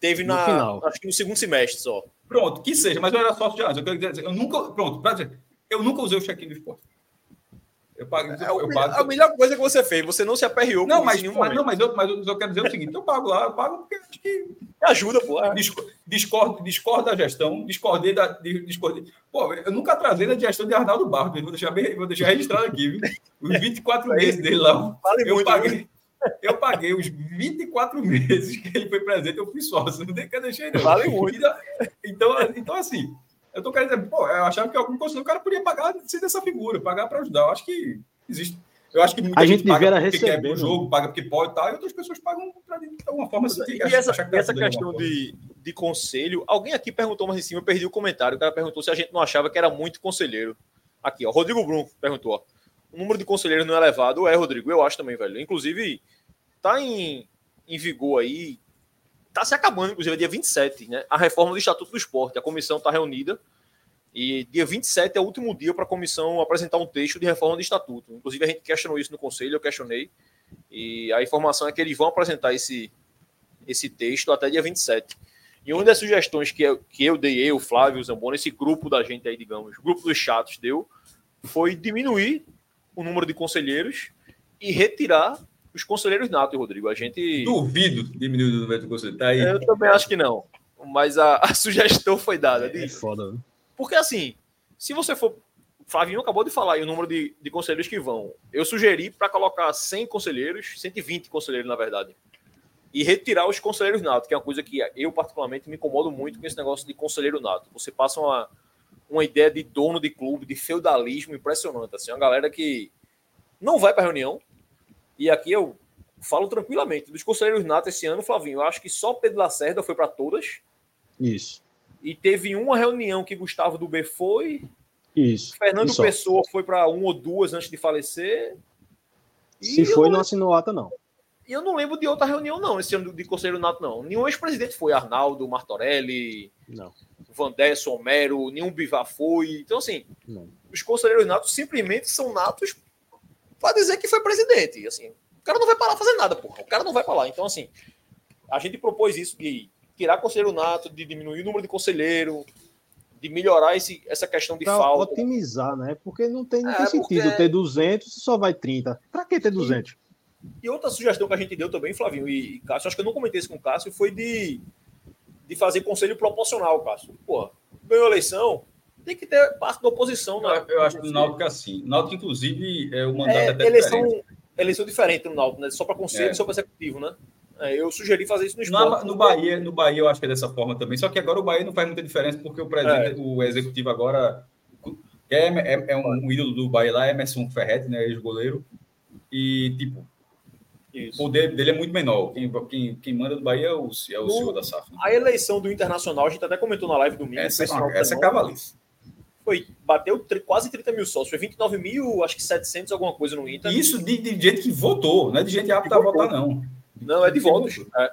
Teve na, final. acho que no segundo semestre só. Pronto, que seja, mas eu era sócio de antes. Eu quero dizer, eu nunca, pronto, pra dizer, eu nunca usei o check-in do esporte. Eu pago, é, eu pago. A melhor coisa que você fez, você não se aperreou não, mas, mas, não, mas eu, mas eu quero dizer o seguinte: eu pago lá, eu pago porque acho que. Ajuda, pô. É. Discordo, discordo da gestão, discordei da. Discordei. Pô, eu nunca atrasei da gestão de Arnaldo Barros, vou deixar, bem, vou deixar registrado aqui, viu? Os 24 meses dele lá. Vale eu muito, paguei. Eu paguei os 24 meses que ele foi presente, eu fui sócio, não tem que deixar não. Vale muito. Então, então assim, eu tô querendo dizer, pô, eu achava que algum conselheiro o cara podia pagar sem dessa figura, pagar para ajudar. Eu acho que existe. Eu acho que muita a gente, gente paga porque quer o jogo, paga porque pode e tal, e outras pessoas pagam para de alguma forma. Se e essa, que essa questão de, de conselho, alguém aqui perguntou mais em cima, eu perdi o comentário. O cara perguntou se a gente não achava que era muito conselheiro. Aqui, ó, Rodrigo Brum perguntou, ó, o número de conselheiros não é elevado. É, Rodrigo, eu acho também, velho. Inclusive, tá em, em vigor aí, tá se acabando, inclusive, é dia 27, né? A reforma do Estatuto do Esporte. A comissão está reunida e dia 27 é o último dia para a comissão apresentar um texto de reforma do Estatuto. Inclusive, a gente questionou isso no Conselho, eu questionei. E a informação é que eles vão apresentar esse, esse texto até dia 27. E uma das sugestões que eu, que eu dei, eu, Flávio, Zamboni, esse grupo da gente aí, digamos, grupo dos chatos deu, foi diminuir o número de conselheiros e retirar os conselheiros natos, Rodrigo. A gente. Duvido diminuir o número de conselheiros. Tá aí. Eu também acho que não. Mas a, a sugestão foi dada. É, é foda, né? Porque assim, se você for. Flavinho acabou de falar aí o número de, de conselheiros que vão. Eu sugeri para colocar 100 conselheiros, 120 conselheiros, na verdade. E retirar os conselheiros natos, que é uma coisa que eu, particularmente, me incomodo muito com esse negócio de conselheiro nato. Você passa uma, uma ideia de dono de clube, de feudalismo impressionante. Assim, uma galera que não vai para reunião, e aqui eu falo tranquilamente. Dos conselheiros natos esse ano, Flavinho, eu acho que só Pedro Lacerda foi para todas. Isso. E teve uma reunião que Gustavo Dubé foi. Isso. Fernando Isso. Pessoa foi para uma ou duas antes de falecer. Se foi, não, não assinou ata, não. E eu não lembro de outra reunião, não, esse ano de Conselheiro Nato, não. Nenhum ex-presidente foi. Arnaldo, Martorelli, não. Vandessa, Homero, nenhum Bivar foi. Então, assim, não. os conselheiros natos simplesmente são natos para dizer que foi presidente. Assim, o cara não vai parar fazendo nada, porra. O cara não vai para lá. Então, assim, a gente propôs isso de tirar conselheiro nato, de diminuir o número de conselheiro, de melhorar esse, essa questão de pra falta. otimizar, né? Porque não tem, não é, tem sentido porque... ter 200 se só vai 30. Para que ter 200? E, e, outra sugestão que a gente deu também, Flavinho e, e Cássio, acho que eu não comentei isso com o Cássio, foi de, de fazer conselho proporcional, Cássio. Pô, ganhou a eleição, tem que ter parte da oposição. Né? Eu acho que o Náutico é assim. Náutico, inclusive, é o mandato é, até eleição, diferente. eleição diferente no Náutico, né? Só para conselho é. e só para executivo, né? É, eu sugeri fazer isso no esporte. No, no, Bahia, no Bahia eu acho que é dessa forma também. Só que agora o Bahia não faz muita diferença porque o presidente, é. o executivo agora é, é, é um, um, ídolo do Bahia lá, Emerson Ferretti, né, ex-goleiro. E tipo, isso. o poder dele é muito menor. Quem, quem, quem manda do Bahia é o, é o no, senhor da SAF. Né? A eleição do Internacional, a gente até comentou na live domingo. Essa, é, uma, essa é cavalice. Foi, bateu quase 30 mil sócios, foi 29 mil, acho que 700 alguma coisa no Inter. Isso de, de gente que votou, não é de gente apta a votar, não. Não, é de votos. É.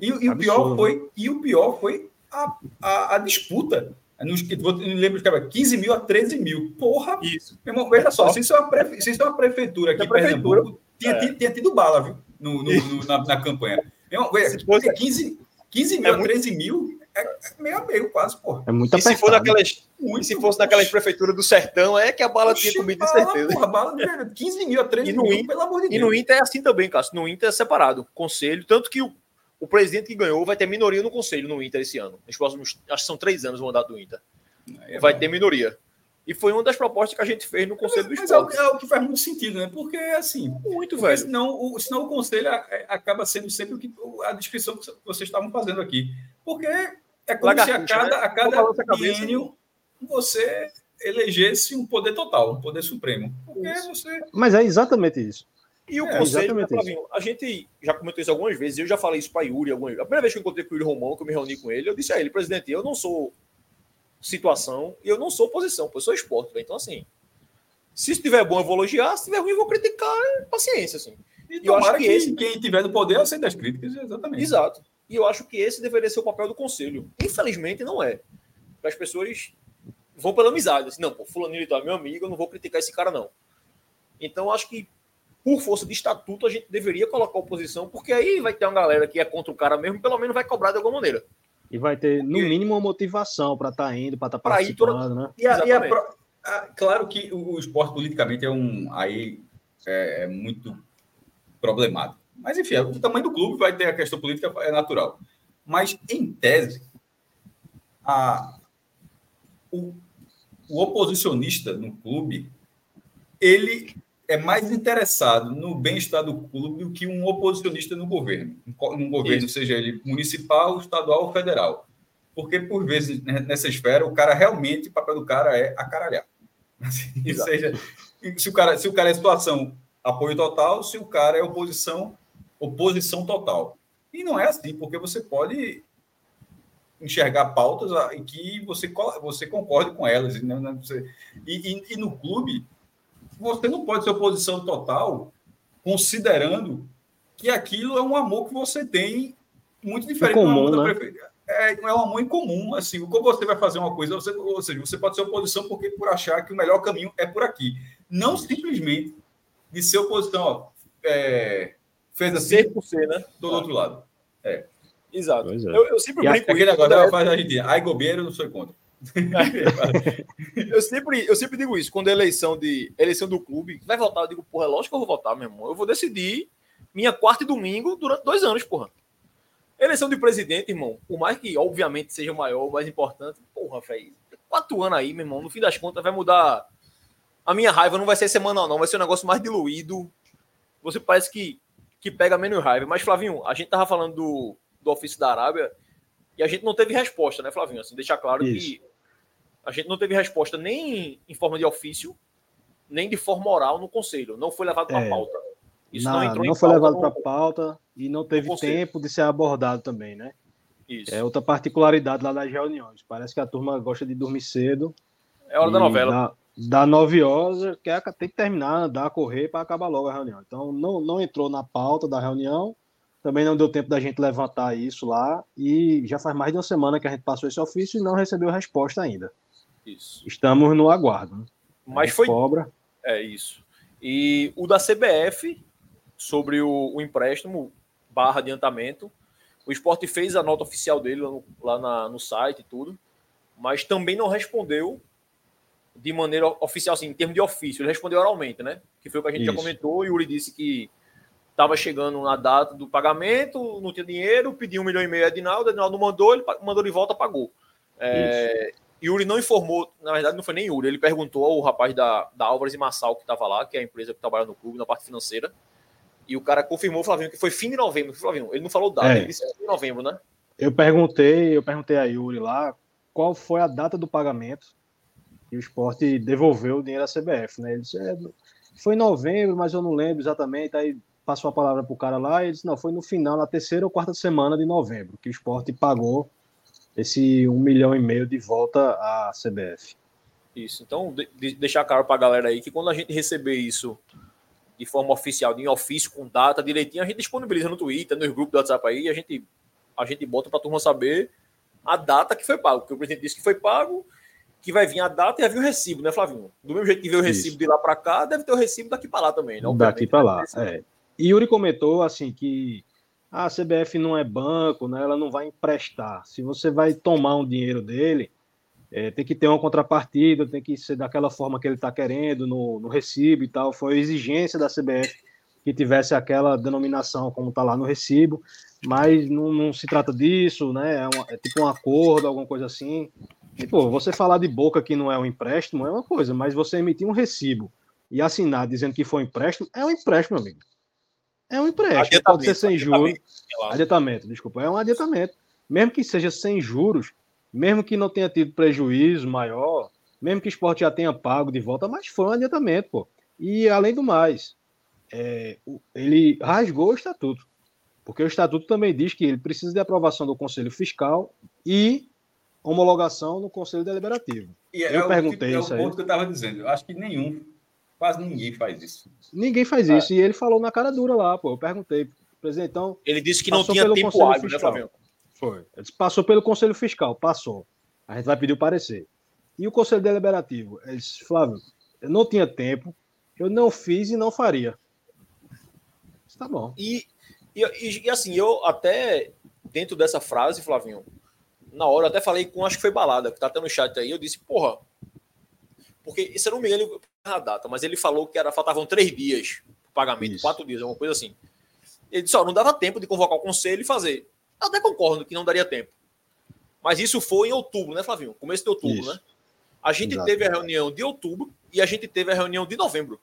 E, e o pior foi, e o pior foi a, a, a disputa. Nos, vou, lembro que era 15 mil a 13 mil. Porra! Isso. Meu irmão, veja só, se isso é uma, prefe, se isso é uma prefeitura aqui em Pernambuco, tinha, é. tinha, tinha, tido bala, viu? No, no, no na, na, campanha. Eu, se fosse 15, 15 mil, é muito... 13 mil, é meio a meio quase, pô. É muito e se for naquelas, muito, se fosse naquelas prefeituras do sertão, é que a bala Oxi, tinha comido de certeza. Porra, bala, 15 mil a 13 mil, Inter, pelo amor de Deus. E no Inter é assim também, Cássio. No Inter é separado. Conselho, tanto que o, o presidente que ganhou vai ter minoria no conselho no Inter esse ano. Nos próximos, acho que são três anos o mandato do Inter. É vai bom. ter minoria. E foi uma das propostas que a gente fez no Conselho do Esporte. Mas é, é o, que faz muito sentido, né? Porque, assim... Muito, velho. Senão o, senão o Conselho acaba sendo sempre o que, a descrição que vocês estavam fazendo aqui. Porque é como se a cada, né? a cada você elegesse um poder total, um poder supremo. Você... Mas é exatamente isso. E o é, conselho, né, Flavinho, a gente já comentou isso algumas vezes, eu já falei isso para Yuri algumas vezes. A primeira vez que eu encontrei com o Yuri Romão, que eu me reuni com ele, eu disse a ele, presidente, eu não sou situação e eu não sou oposição, eu sou esporte. Então, assim, se estiver bom, eu vou elogiar, se estiver ruim, eu vou criticar, paciência, assim. E eu acho que, que esse... quem tiver no poder aceita as críticas, exatamente. Exato. E eu acho que esse deveria ser o papel do conselho. Infelizmente, não é. As pessoas vão pela amizade. Assim, não, pô, fulaninho é meu amigo, eu não vou criticar esse cara, não. Então, acho que, por força de estatuto, a gente deveria colocar oposição, porque aí vai ter uma galera que é contra o cara mesmo, pelo menos vai cobrar de alguma maneira. E vai ter, no mínimo, uma motivação para estar tá indo, para estar tá participando, toda... né? E, a, e a, a, claro que o, o, esporte politicamente é um aí é, é muito problemático. Mas, enfim, o tamanho do clube vai ter a questão política, é natural. Mas, em tese, a, o, o oposicionista no clube, ele é mais interessado no bem-estar do clube do que um oposicionista no governo. Num governo, Isso. seja ele municipal, estadual ou federal. Porque, por vezes, né, nessa esfera, o cara realmente, o papel do cara é acaralhar. Assim, seja, se o, cara, se o cara é situação apoio total, se o cara é oposição, oposição total. E não é assim, porque você pode enxergar pautas ah, em que você, você concorde com elas. Né? E, e, e, no clube, você não pode ser oposição total, considerando que aquilo é um amor que você tem muito diferente comum, do amor né? É, é um amor em comum. Assim, como você vai fazer uma coisa, você, ou seja, você pode ser oposição porque por achar que o melhor caminho é por aqui. Não simplesmente de ser oposição, ó, é, fez assim, ser por ser, né? Do outro lado. É. Exato. É. Eu, eu, sempre brinco com aquele negócio, faz a gente, ai gobeiro, não sou contra. eu, sempre, eu sempre digo isso, quando é eleição de eleição do clube, vai votar, eu digo, porra, é lógico que eu vou votar, meu irmão. Eu vou decidir minha quarta e domingo durante dois anos, porra. Eleição de presidente, irmão, por mais que, obviamente, seja o maior, o mais importante, porra, velho, quatro anos aí, meu irmão, no fim das contas vai mudar. A minha raiva não vai ser semanal, não, vai ser um negócio mais diluído. Você parece que que pega menos raiva. Mas, Flavinho, a gente tava falando do, do ofício da Arábia e a gente não teve resposta, né, Flavinho? Assim, deixar claro Isso. que a gente não teve resposta nem em forma de ofício, nem de forma oral no conselho. Não foi levado para é, pauta. Isso não, não entrou não foi levado para pauta e não teve tempo de ser abordado também, né? Isso. É outra particularidade lá das reuniões. Parece que a turma gosta de dormir cedo. É hora da novela dá nove horas, quer, tem que terminar, dar, correr para acabar logo a reunião. Então, não, não entrou na pauta da reunião, também não deu tempo da gente levantar isso lá, e já faz mais de uma semana que a gente passou esse ofício e não recebeu resposta ainda. Isso. Estamos no aguardo. Né? Mas foi. Cobra. É isso. E o da CBF, sobre o, o empréstimo barra adiantamento, o esporte fez a nota oficial dele lá no, lá na, no site e tudo, mas também não respondeu de maneira oficial, assim, em termos de ofício. Ele respondeu oralmente, né? Que foi o que a gente Isso. já comentou. E o Yuri disse que estava chegando na data do pagamento, não tinha dinheiro, pediu um milhão e meio a Edinaldo, Edinaldo não mandou, ele mandou de volta, pagou. É, Yuri não informou, na verdade não foi nem Yuri, ele perguntou ao rapaz da, da Álvares e Massal que estava lá, que é a empresa que trabalha no clube, na parte financeira, e o cara confirmou, Flavinho, que foi fim de novembro. Flavinho, ele não falou data, é. ele disse fim de novembro, né? Eu perguntei, eu perguntei a Yuri lá qual foi a data do pagamento e o esporte devolveu o dinheiro à CBF, né? Ele disse, é, foi em novembro, mas eu não lembro exatamente. Aí passou a palavra para o cara lá e ele disse, não, foi no final, na terceira ou quarta semana de novembro, que o esporte pagou esse um milhão e meio de volta à CBF. Isso, então de, deixar claro para a galera aí que quando a gente receber isso de forma oficial, em ofício, com data direitinho, a gente disponibiliza no Twitter, nos grupos do WhatsApp aí, a gente, a gente bota para a turma saber a data que foi pago, porque o presidente disse que foi pago que vai vir a data e vai vir o recibo, né, Flavinho? Do mesmo jeito que veio o recibo Isso. de lá para cá, deve ter o recibo daqui para lá também, né? Daqui para lá, é. E Yuri comentou, assim, que a CBF não é banco, né? ela não vai emprestar. Se você vai tomar um dinheiro dele, é, tem que ter uma contrapartida, tem que ser daquela forma que ele está querendo, no, no recibo e tal. Foi a exigência da CBF que tivesse aquela denominação como está lá no recibo, mas não, não, se trata disso, né? É, uma, é, tipo um acordo, alguma coisa assim. Tipo, você falar de boca que não é um empréstimo é uma coisa, mas você emitir um recibo e assinar dizendo que foi um empréstimo é um empréstimo, amigo. É um empréstimo, pode ser sem juros. Adiantamento, desculpa, é um adiantamento. Mesmo que seja sem juros, mesmo que não tenha tido prejuízo maior, mesmo que o esporte já tenha pago de volta, mas foi um adiantamento, pô. E além do mais, é, ele rasgou o estatuto. Porque o estatuto também diz que ele precisa de aprovação do Conselho Fiscal e homologação no Conselho Deliberativo. E é eu perguntei o, tipo, é o ponto aí. que eu estava dizendo. Eu acho que nenhum Quase ninguém faz isso. Ninguém faz isso. E ele falou na cara dura lá, pô. Eu perguntei, presidente, então. Ele disse que não tinha tempo hábil, né, Flávio? Foi. Ele disse, passou pelo Conselho Fiscal, passou. A gente vai pedir o parecer. E o Conselho Deliberativo? Ele disse, Flávio, eu não tinha tempo, eu não fiz e não faria. Tá bom. E, e, e, assim, eu até, dentro dessa frase, Flavinho, na hora, eu até falei com, acho que foi Balada, que tá até no chat aí, eu disse, porra, porque, se eu não me engano, a data, mas ele falou que era, faltavam três dias para pagamento, Isso. quatro dias, alguma coisa assim. Ele disse: ó, não dava tempo de convocar o conselho e fazer. Eu até concordo que não daria tempo. Mas isso foi em outubro, né, Flavinho? Começo de outubro, isso. né? A gente Exato. teve a reunião de outubro e a gente teve a reunião de novembro.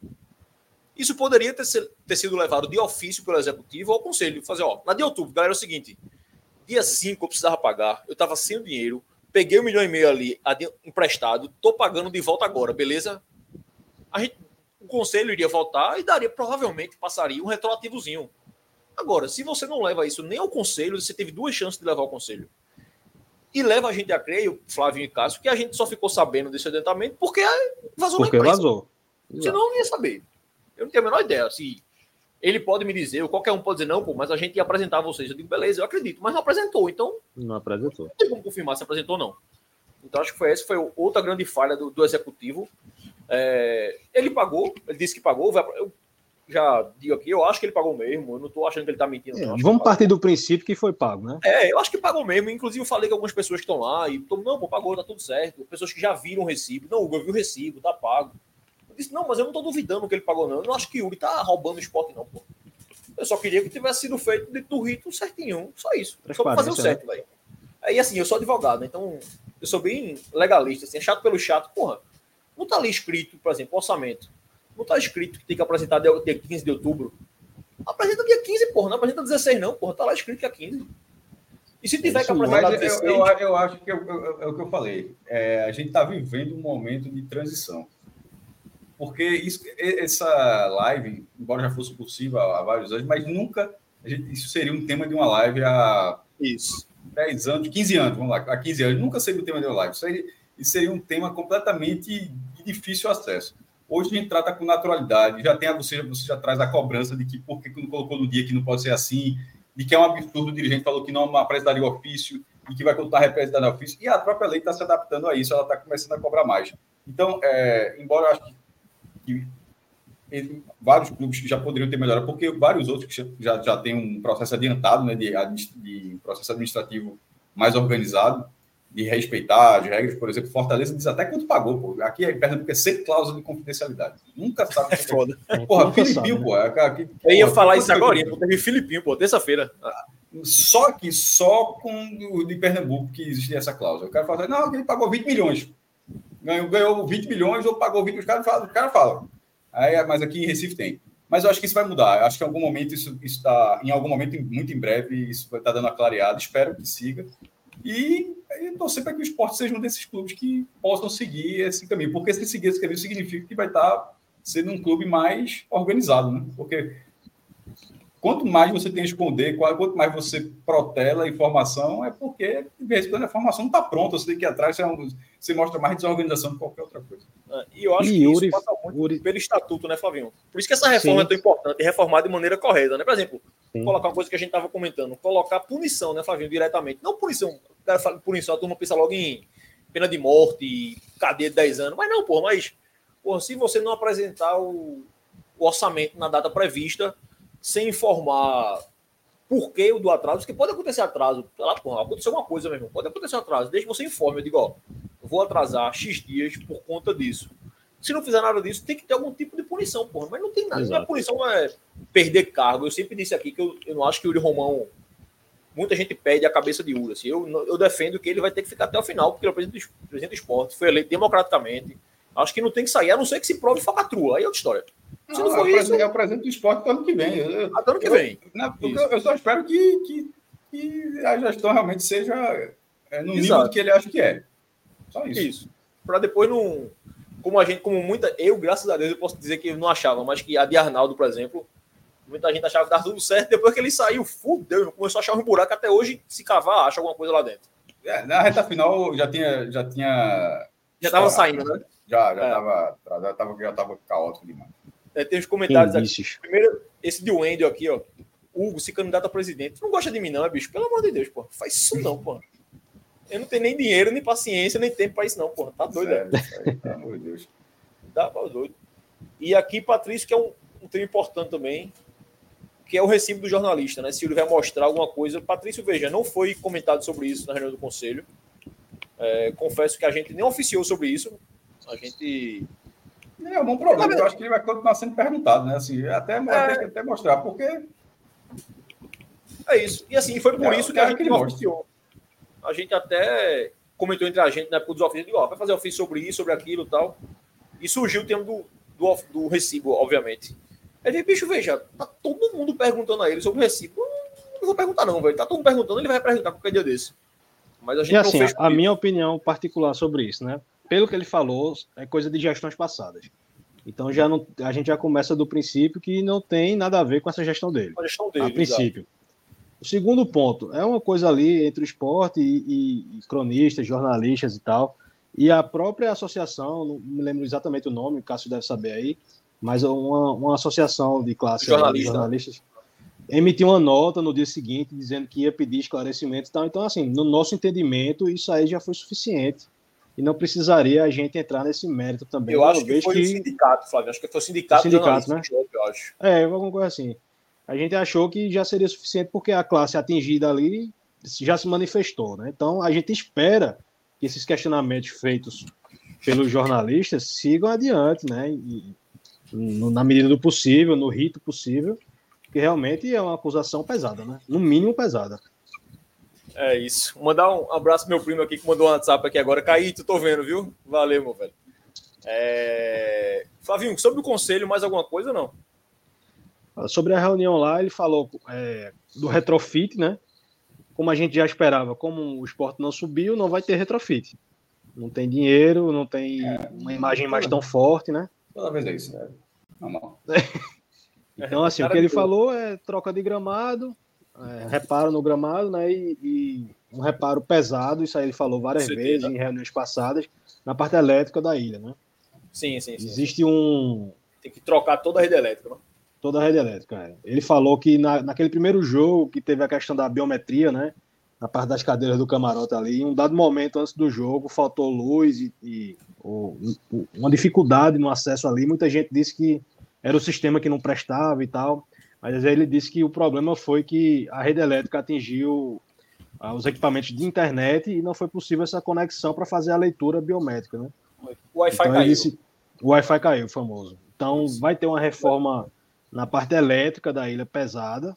Isso poderia ter, ter sido levado de ofício pelo executivo ao conselho. Fazer, ó, na de outubro, galera, é o seguinte: dia 5 eu precisava pagar, eu estava sem o dinheiro, peguei um milhão e meio ali emprestado, tô pagando de volta agora, beleza? a gente, o conselho iria votar e daria, provavelmente, passaria um retroativozinho. Agora, se você não leva isso nem ao conselho, você teve duas chances de levar ao conselho. E leva a gente a crer, o Flávio e Cássio, que a gente só ficou sabendo desse adiantamento porque vazou porque na imprensa. vazou. Senão não ia saber. Eu não tenho a menor ideia. Se ele pode me dizer, ou qualquer um pode dizer, não, pô, mas a gente ia apresentar vocês. Eu digo, beleza, eu acredito, mas não apresentou, então. Não apresentou. Não tem como confirmar se apresentou ou não. Então acho que foi essa foi outra grande falha do, do executivo. É, ele pagou, ele disse que pagou. Eu já digo aqui, eu acho que ele pagou mesmo. Eu não estou achando que ele está mentindo. É, vamos partir do princípio que foi pago, né? É, eu acho que pagou mesmo. Inclusive, eu falei com algumas pessoas que estão lá e não, pô, pagou, tá tudo certo. Pessoas que já viram o recibo. Não, Hugo, eu vi o recibo, tá pago. Eu disse, não, mas eu não estou duvidando que ele pagou, não. Eu não acho que o Yuri tá roubando o esporte, não, pô. Eu só queria que tivesse sido feito dentro do rito certinho. Só isso. Só pra fazer o certo, né? velho. Aí, assim, eu sou advogado, né? então eu sou bem legalista, assim, é chato pelo chato, porra. Não está ali escrito, por exemplo, orçamento. Não está escrito que tem que apresentar dia 15 de outubro. Apresenta dia 15, porra. Não apresenta 16, não, porra. Está lá escrito que é 15. E se tiver que apresentar 16... Eu, eu, eu, acho que é o que eu falei. É, a gente está vivendo um momento de transição. Porque isso, essa live, embora já fosse possível há vários anos, mas nunca gente, isso seria um tema de uma live há isso. 10 anos, 15 anos, vamos lá, há 15 anos, nunca seria o tema de uma live. Isso, aí, isso seria um tema completamente de difícil acesso. Hoje a gente trata com naturalidade, já tem a, você, você já traz a cobrança de que por que não colocou no dia que não pode ser assim, de que é um absurdo o dirigente falou que não apresentaria ofício e que vai continuar representando ofício, e a própria lei está se adaptando a isso, ela está começando a cobrar mais. Então, é, embora eu acho que, que vários clubes já poderiam ter melhorado, porque vários outros que já, já têm um processo adiantado, né, de, de processo administrativo mais organizado, de respeitar as regras, por exemplo, Fortaleza diz até quanto pagou, pô. Aqui é porque é sempre cláusula de confidencialidade. Nunca sabe. É foda. Porra, Filipinho, sabe, pô. Né? Aqui, Eu ia falar isso agora, eu teve Filipinho, pô, terça-feira. Só que só com o de Pernambuco que existia essa cláusula. O cara fala, não, ele pagou 20 milhões. Ganhou, ganhou 20 milhões ou pagou 20 os caras falam, o cara fala. Aí, mas aqui em Recife tem. Mas eu acho que isso vai mudar. Eu acho que em algum momento isso está, em algum momento, muito em breve, isso vai estar dando a clareada. Espero que siga. E, torcer para que o esporte seja um desses clubes que possam seguir esse caminho. Porque se seguir esse caminho significa que vai estar sendo um clube mais organizado, né? Porque quanto mais você tem a esconder, quanto mais você protela a informação, é porque, de vez em quando, a informação não está pronta, você tem que ir atrás, você, é um, você mostra mais desorganização do que qualquer outra coisa. É, e eu acho e que Yuri, isso passa muito Yuri... pelo estatuto, né, Flavinho? Por isso que essa reforma Sim. é tão importante, reformar de maneira correta, né? Por exemplo, Sim. colocar uma coisa que a gente estava comentando, colocar punição, né, Flavinho, diretamente. Não punição, o cara fala punição, a turma pensa logo em pena de morte, cadeia de 10 anos, mas não, porra, mas porra, se você não apresentar o, o orçamento na data prevista, sem informar por que o do atraso, porque pode acontecer atraso, sei lá, porra, aconteceu uma coisa mesmo, pode acontecer atraso, desde que você informe, eu digo, ó, vou atrasar X dias por conta disso. Se não fizer nada disso, tem que ter algum tipo de punição, porra. Mas não tem nada. Exato. A punição é perder cargo. Eu sempre disse aqui que eu, eu não acho que o Yuri Romão. Muita gente pede a cabeça de Ura. Assim, eu, eu defendo que ele vai ter que ficar até o final, porque ele é o presidente, do, presidente do esporte, foi eleito democraticamente. Acho que não tem que sair, a não ser que se prove falcatrua. Aí é outra história. Se não, não for é isso. É o presidente do esporte do ano que vem. Eu, Até ano que vem. Eu, eu, só espero que, que, que, a gestão realmente seja é, no Exato. nível que ele acha que é. Só isso. Isso. Para depois não como a gente, como muita, eu, graças a Deus, eu posso dizer que eu não achava, mas que a de Arnaldo, por exemplo, muita gente achava que estava tudo certo, depois que ele saiu, fudeu, começou a achar um buraco, até hoje, se cavar, acha alguma coisa lá dentro. É, na reta final já tinha. Já tinha. Já estava saindo, né? Já, já estava é. já tava, já tava caótico demais. É, tem os comentários aqui. Primeiro, esse de Wendel aqui, ó. Hugo se candidata a presidente. Tu não gosta de mim, não, é bicho? Pelo amor de Deus, pô. Faz isso não, pô. Eu não tenho nem dinheiro, nem paciência, nem tempo para isso, não, pô. Tá doido, é? Pelo amor de Deus. Tá doido. E aqui, Patrício, que é um, um tema importante também, que é o recibo do jornalista, né? Se ele vai mostrar alguma coisa. Patrício, veja, não foi comentado sobre isso na reunião do conselho. É, confesso que a gente nem oficiou sobre isso. A gente. É um bom problema. Eu acho que ele vai continuar sendo perguntado, né? Assim, até, é... até mostrar, porque. É isso. E assim, foi por é, isso que a gente não oficiou. A gente até comentou entre a gente na época dos ofícios, ó, vai fazer ofício sobre isso, sobre aquilo e tal. E surgiu o tema do, do, do recibo, obviamente. Ele disse, bicho, veja, tá todo mundo perguntando a ele sobre o recibo. Não vou perguntar, não, velho. Tá todo mundo perguntando, ele vai perguntar qualquer dia desse. Mas a gente e assim, a minha opinião particular sobre isso, né? Pelo que ele falou, é coisa de gestões passadas. Então já não, a gente já começa do princípio que não tem nada a ver com essa gestão dele. A gestão dele, a princípio. Exato. O segundo ponto é uma coisa ali entre o esporte e, e, e cronistas, jornalistas e tal. E a própria associação, não me lembro exatamente o nome, o Cássio deve saber aí, mas uma, uma associação de classe Jornalista. de jornalistas emitiu uma nota no dia seguinte dizendo que ia pedir esclarecimento e tal. Então, assim, no nosso entendimento, isso aí já foi suficiente. E não precisaria a gente entrar nesse mérito também. Eu acho que foi que... o sindicato, Flávio. Acho que foi o sindicato, o sindicato né? eu acho. É, alguma coisa assim. A gente achou que já seria suficiente porque a classe atingida ali já se manifestou, né? Então, a gente espera que esses questionamentos feitos pelos jornalistas sigam adiante, né? E, na medida do possível, no rito possível, que realmente é uma acusação pesada, né? No mínimo pesada. É isso. Vou mandar um abraço pro meu primo aqui que mandou um WhatsApp aqui agora. Caíto, tô vendo, viu? Valeu, meu velho. É... Flavinho, sobre o conselho, mais alguma coisa ou não? Sobre a reunião lá, ele falou é, do retrofit, né? como a gente já esperava, como o esporte não subiu, não vai ter retrofit. Não tem dinheiro, não tem é, uma imagem mais tão forte, né? Toda vez é isso, né? Normal. então, assim, o que ele falou é troca de gramado, é, reparo no gramado, né? E, e, um reparo pesado, isso aí ele falou várias vezes em reuniões passadas, na parte elétrica da ilha, né? Sim, sim, sim. Existe um. Tem que trocar toda a rede elétrica, né? toda a rede elétrica. É. Ele falou que na, naquele primeiro jogo que teve a questão da biometria, né? Na parte das cadeiras do camarote ali, em um dado momento antes do jogo, faltou luz e, e ou, uma dificuldade no acesso ali. Muita gente disse que era o sistema que não prestava e tal. Mas ele disse que o problema foi que a rede elétrica atingiu ah, os equipamentos de internet e não foi possível essa conexão para fazer a leitura biométrica, né? O Wi-Fi então, caiu. Disse, o Wi-Fi caiu, famoso. Então vai ter uma reforma na parte elétrica da ilha pesada.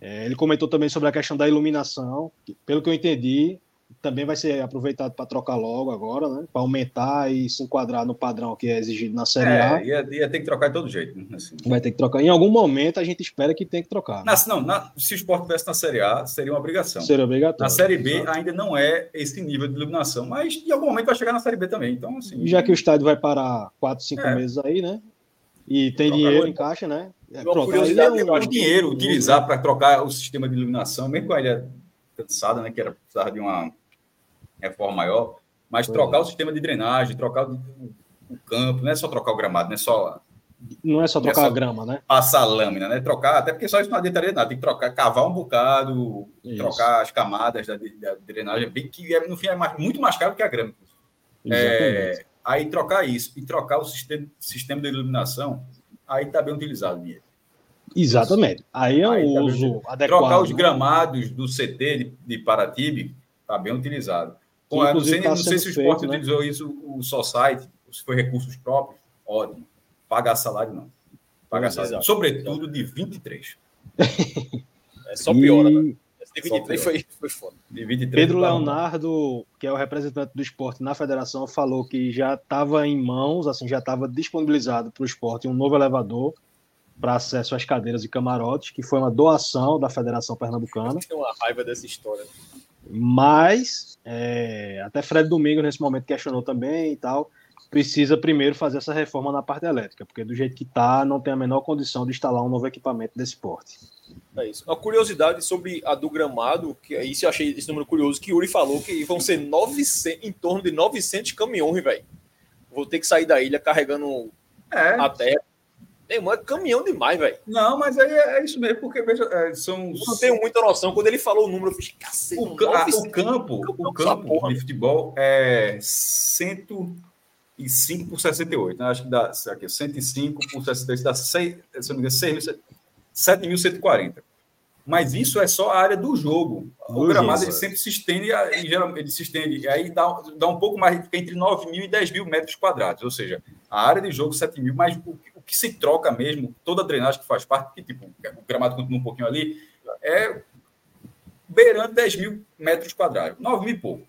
É, ele comentou também sobre a questão da iluminação, que, pelo que eu entendi, também vai ser aproveitado para trocar logo agora, né? Para aumentar e se enquadrar no padrão que é exigido na Série é, A. Ia, ia ter que trocar de todo jeito. Né? Assim. Vai ter que trocar. Em algum momento a gente espera que tenha que trocar. Né? não, na, se o esporte tivesse na Série A, seria uma obrigação. Seria obrigatório. Na Série B ainda não é esse nível de iluminação, mas em algum momento vai chegar na Série B também. Então, assim. Já que o estádio vai parar 4, 5 é. meses aí, né? E tem dinheiro em caixa, né? É, curiosidade, é um, dinheiro utilizar para trocar o sistema de iluminação, mesmo com a ilha cansada, né, que era precisar de uma reforma maior, mas trocar o sistema de drenagem, trocar o, o, campo, não é só trocar o gramado, não é só não é só trocar é só a grama, né? Passar a lâmina, né? Trocar, até porque só isso não adiantaria nada. Tem que trocar, cavar um bocado, isso. trocar as camadas da, da drenagem, bem que é, no fim é mais, muito mais caro que a grama. É, aí trocar isso e trocar o sistema, sistema de iluminação aí está bem utilizado o dinheiro. Exatamente. Aí é um Aí, tá uso tá adequado. Trocar os gramados do CT de, de Paratibe está bem utilizado. Bom, não sei, tá não sei se o esporte né? utilizou isso, o site, se foi recursos próprios, ótimo. Pagar salário, não. Pagar salário. Sobretudo de 23. é só piora, e... né? De 23 foi, foi foda. De 23 Pedro Leonardo, que é o representante do esporte na federação, falou que já estava em mãos, assim, já estava disponibilizado para o esporte um novo elevador para acesso às cadeiras e camarotes, que foi uma doação da Federação Pernambucana. Tem uma raiva dessa história. Mas, é, até Fred Domingo, nesse momento, questionou também e tal. Precisa primeiro fazer essa reforma na parte elétrica, porque do jeito que está, não tem a menor condição de instalar um novo equipamento desse porte. É isso. Uma curiosidade sobre a do gramado, que isso eu achei esse número curioso, que Yuri falou que vão ser 900, em torno de 900 caminhões, velho. Vou ter que sair da ilha carregando é. a terra irmão, é caminhão demais, velho. Não, mas aí é, é isso mesmo, porque veja, é, são. Eu não tenho muita noção. Quando ele falou o número, eu fiz, cacete. O, a, o campo, o campo de futebol é 105 por 68. Né? Acho que dá aqui, 105 por 68, dá 6, se não me engano, 7.140. Mas isso é só a área do jogo. O gramado ele sempre se estende, ele se estende, e aí dá, dá um pouco mais, entre 9 mil e 10 mil metros quadrados. Ou seja, a área de jogo 7 mil, mas o, que se troca mesmo, toda a drenagem que faz parte, que tipo, o gramado continua um pouquinho ali, é beirando 10 mil metros quadrados, 9 mil e pouco.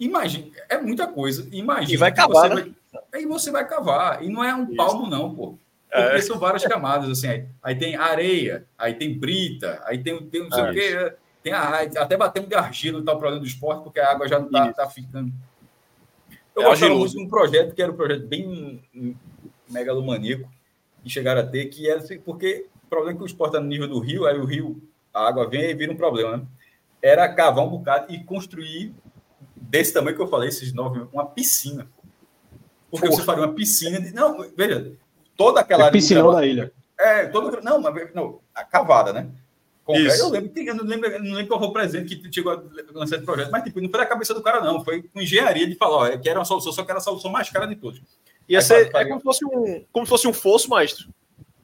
Imagina, é muita coisa. Imagina. E vai cavar, né? Vai, aí você vai cavar. E não é um Isso. palmo, não, pô. Porque é. são várias camadas, assim. Aí, aí, tem areia, aí tem brita, aí tem, tem não sei é. o quê. Tem a, até batemos de argila, tá o problema do esporte, porque a água já não tá, tá ficando. Eu é gostava muito de um projeto que era um projeto bem megalomaníaco que chegaram a ter, que era assim, porque o problema é que o esporte está no nível do rio, aí o rio, a água vem e vira um problema, né? Era cavar um bocado e construir desse tamanho que eu falei, esses nove, uma piscina. Porque Porra. você faria uma piscina de. Não, veja, toda aquela é área. Piscinão da ilha. É, todo, não, mas não, a cavada, né? Isso. Eu lembro, eu não lembro, não lembro qual foi o presente que chegou a lançar esse projeto, mas tipo, não foi da cabeça do cara, não. Foi com engenharia de falar, ó, que era uma solução, só que era a solução mais cara de todos. Ia ser é como se fosse um, como se fosse um fosso, maestro.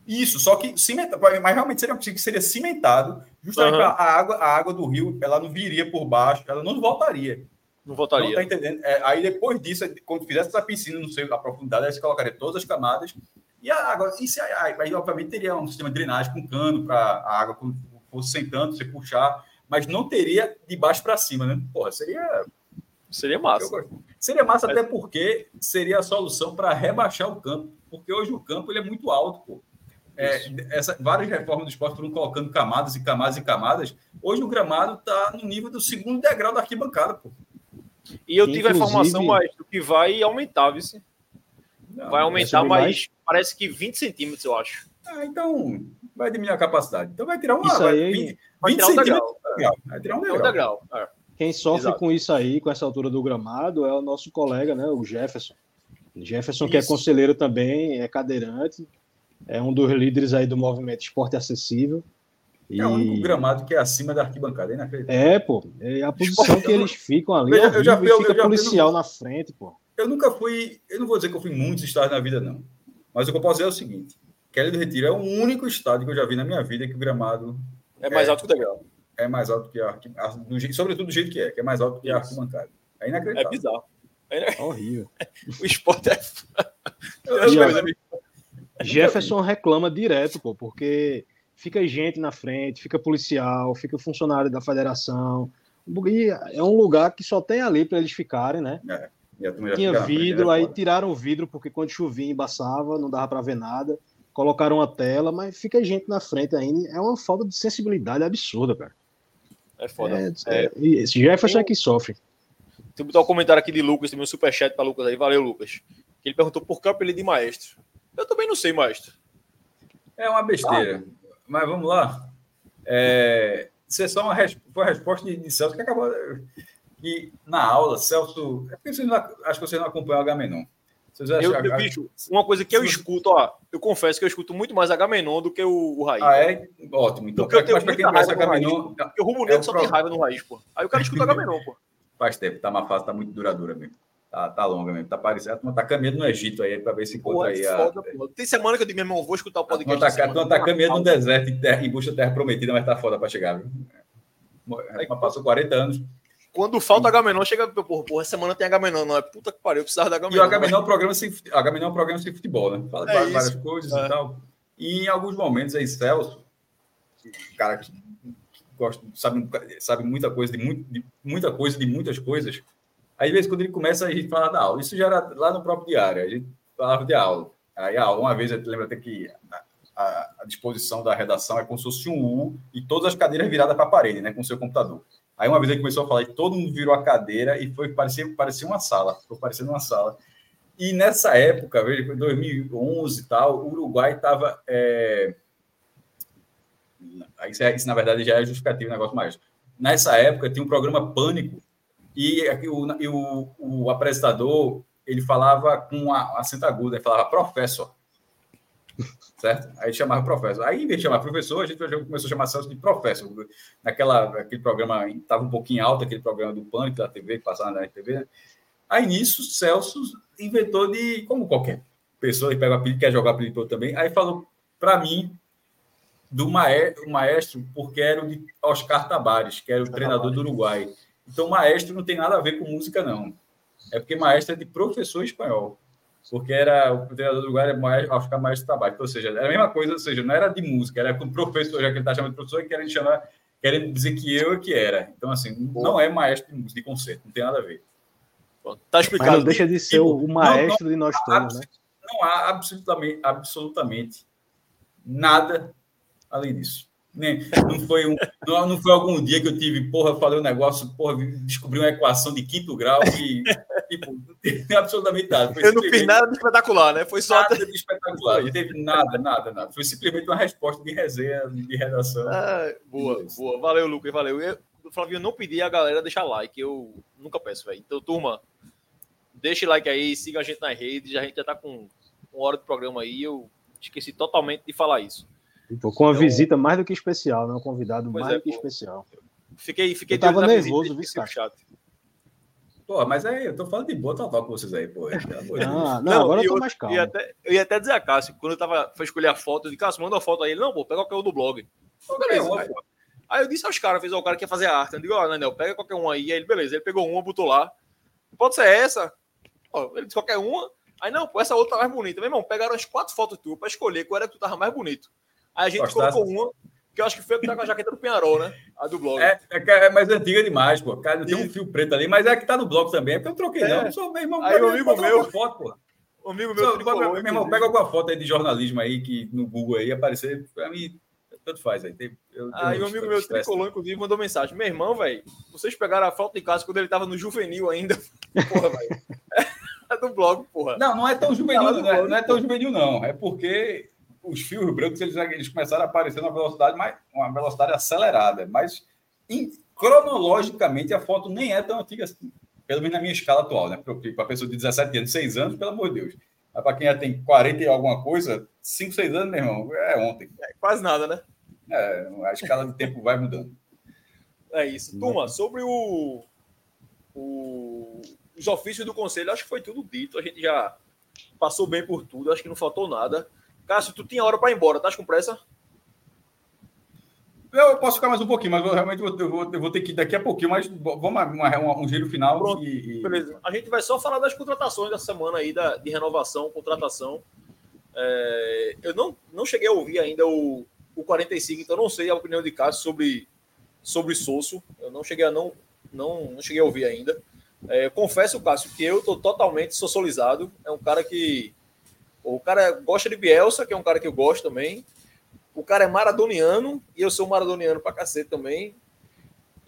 Isso, só que cimentado, mas realmente seria que seria cimentado, justamente uhum. a água, a água do rio, ela não viria por baixo, ela não voltaria. Não voltaria. Não tá entendendo? É, aí depois disso, quando fizesse essa piscina, não sei a profundidade, você colocaria todas as camadas e a água, isso aí, aí, obviamente teria um sistema de drenagem com cano para a água quando fosse sentando, você puxar, mas não teria de baixo para cima, né? Porra, seria Seria massa. Seria massa Mas... até porque seria a solução para rebaixar o campo, porque hoje o campo ele é muito alto, pô. É, essa, várias reformas do esporte foram colocando camadas e camadas e camadas. Hoje o gramado está no nível do segundo degrau da arquibancada, pô. E eu tive a informação, Maestro, que vai aumentar, viu? Não, vai aumentar, mas mais... parece que 20 centímetros, eu acho. Ah, então vai diminuir a capacidade. Então vai tirar uma. Isso vai, aí... 20, vai 20 tirar um degrau. Vai tirar um degrau. Um degrau. É. Quem sofre Exato. com isso aí, com essa altura do gramado, é o nosso colega, né, o Jefferson. Jefferson, isso. que é conselheiro também, é cadeirante, é um dos líderes aí do movimento Esporte Acessível. E... É o único gramado que é acima da arquibancada, hein, É, pô. É a posição Esporte, que eles ficam ali. Eu, eu já fui, fica eu, eu policial na frente, pô. Eu nunca fui. Eu não vou dizer que eu fui em muitos estádios na vida, não. Mas o que eu posso dizer é o seguinte: Kelly do Retiro é o único estádio que eu já vi na minha vida que o gramado. É mais é, alto que o degrau é mais alto que a arquibancada, sobretudo do jeito que é, que é mais alto que a arquibancada. É inacreditável. É bizarro. É horrível. o esporte é. Jefferson reclama direto, pô, porque fica gente na frente, fica policial, fica funcionário da federação. E é um lugar que só tem ali para eles ficarem, né? É. Tinha vidro, aí tiraram o vidro porque quando chovia embaçava, não dava para ver nada. Colocaram uma tela, mas fica gente na frente ainda. É uma falta de sensibilidade absurda, cara. É foda. É, é, esse Jefferson é que sofre. Tem que botar um comentário aqui de Lucas, tem um superchat para Lucas aí. Valeu, Lucas. Ele perguntou por que apelido de maestro. Eu também não sei, maestro. É uma besteira. Ah. Mas vamos lá. É, isso é só uma foi a resposta de, de Celso que acabou. Que na aula, Celso. É porque você não, acho que você não acompanhou o Agamenon. Eu, eu, bicho, uma coisa que eu escuto, ó, eu confesso que eu escuto muito mais Agamenon do que o, o Raiz. Ah, é? Ótimo. Então, porque eu tenho muita conhece Agamenon. Porque o Rumo Negro é só tem raiva no Raiz, pô. Aí o cara escuta Agamenon, pô. Faz tempo, tá uma fase, tá muito duradoura mesmo. Tá, tá longa mesmo, tá parecendo. A tá caminhando no Egito aí para ver se encontra aí. A... Foda, Tem semana que eu digo, meu irmão, vou escutar o podcast. A turma tá, tá caminhando no deserto em, terra, em busca da terra prometida, mas tá foda para chegar, viu? Aí, passou 40 anos. Quando falta Agamenon, chega, porra, porra, semana tem Agamenon, não é? Puta que pariu, eu precisava da Agamenon. E o Agamenon é um programa sem, Agamenon é um programa sem futebol, né? Fala é várias isso. coisas é. e tal. E em alguns momentos aí, Celso, cara que gosta, sabe, sabe muita coisa de, muito, de muita coisa de muitas coisas, Aí, às vezes, quando ele começa, a gente fala da aula. Isso já era lá no próprio diário, a gente falava de aula. Aí, a aula, uma vez, eu lembro até que a, a, disposição da redação é como se fosse um U e todas as cadeiras viradas para a parede, né, com o seu computador. Aí, uma vez, ele começou a falar e todo mundo virou a cadeira e foi parecia, parecia uma sala, ficou parecendo uma sala. E nessa época, veja, em 2011 e tal, o Uruguai estava. É... Isso, é, isso, na verdade, já é justificativo, negócio mais. Nessa época, tinha um programa Pânico e, o, e o, o apresentador, ele falava com a acento agudo, ele falava professor. Certo? Aí chamava professor. Aí, em vez de chamar professor, a gente começou a chamar Celso de professor. Naquela, aquele programa, estava um pouquinho alto, aquele programa do Pânico da TV, que passava na TV. Né? Aí, nisso, Celso inventou de, como qualquer pessoa que pega o apelido, quer jogar apelido também, aí falou para mim do maestro, maestro, porque era o de Oscar Tabares, que era o treinador do Uruguai. Então, maestro não tem nada a ver com música, não. É porque maestro é de professor espanhol. Porque era o treinador do lugar, ao ficar maestro de trabalho. Então, ou seja, era a mesma coisa, ou seja, não era de música, era com professor, já que ele está chamando de professor, e querendo chamar, querendo dizer que eu é que era. Então, assim, Boa. não é maestro de música, de concerto, não tem nada a ver. Tá explicado. Mas não deixa de ser o maestro não, não, de nós todos, né? Não há absolutamente, absolutamente nada além disso. Nem, não, foi um, não, não foi algum dia que eu tive, porra, falei um negócio, porra, descobri uma equação de quinto grau que, tipo, não teve absolutamente nada. Foi eu não fiz nada de espetacular, né? Foi só. Nada de espetacular, não teve nada, nada, nada. Foi simplesmente uma resposta de resenha, de redação. Ah, boa, boa. Valeu, Lucas, valeu. Eu, Flavinho, não pedi a galera deixar like, eu nunca peço, velho. Então, turma, deixe like aí, siga a gente nas redes, a gente já tá com uma hora de programa aí, eu esqueci totalmente de falar isso. Tô com uma então, visita mais do que especial, né? Um convidado mais é, do que pô. especial. Fiquei, fiquei eu tava nervoso, viu, cara? Pô, mas aí, eu tô falando de boa total com vocês aí, pô. Ah, não, não, agora eu tô mais calmo. Eu ia, até, eu ia até dizer a Cássio, quando eu tava, foi escolher a foto, eu disse, Cássio, manda uma foto aí. Ele, não, pô, pega qualquer um do blog. Pô, beleza, aí, aí, eu disse aos caras, fez o cara que ia fazer a arte. Eu digo, ó, oh, Nanel, pega qualquer um aí. Aí ele, beleza, ele pegou uma, botou lá. Pode ser essa. Ó, ele disse qualquer uma. Aí, não, pô, essa outra tá mais bonita. Meu irmão, pegaram as quatro fotos tuas pra escolher qual era que tu tava mais bonito. Aí a gente Gostasse. colocou uma, que eu acho que foi que tá com a jaqueta do Penharol, né? A do blog. É, é, é mais antiga demais, pô. Cara, tem um fio preto ali, mas é que tá no blog também. É porque eu troquei, é. não. Sou meu irmão. Aí o amigo meu. Foto, pô. O amigo meu. Só, tricolor, meu irmão, pega alguma foto aí de jornalismo aí que no Google aí aparecer. Pra mim, tanto faz aí. Tem, eu, aí o amigo meu tricolor, inclusive, mandou mensagem. Meu irmão, velho, vocês pegaram a foto de casa quando ele tava no juvenil ainda. Porra, velho. É do blog, porra. Não, não é tão juvenil, não, é, não é tão juvenil, não. É porque os fios brancos eles, eles começaram a aparecer numa velocidade mais uma velocidade acelerada, mas em, cronologicamente a foto nem é tão antiga assim, pelo menos na minha escala atual, né? Para a pessoa de 17 anos, 6 anos, pelo amor de Deus. Mas para quem já tem 40 e alguma coisa, 5, 6 anos, meu irmão, é ontem. É quase nada, né? É, a escala de tempo vai mudando. É isso. Turma, sobre o, o, os ofícios do conselho, acho que foi tudo dito. A gente já passou bem por tudo, acho que não faltou nada. Cássio, tu tinha hora para ir embora, tá com pressa? Eu posso ficar mais um pouquinho, mas eu realmente vou, eu vou, eu vou ter que ir daqui a pouquinho, mas vamos uma, uma, um giro final. Pronto, e, e... Beleza. A gente vai só falar das contratações da semana aí, da, de renovação, contratação. É, eu não, não cheguei a ouvir ainda o, o 45, então não sei a opinião de Cássio sobre, sobre Sosso. Eu não cheguei a não, não, não cheguei a ouvir ainda. É, confesso, Cássio, que eu estou totalmente socializado. É um cara que o cara gosta de Bielsa, que é um cara que eu gosto também. O cara é maradoniano, e eu sou maradoniano pra cacete também.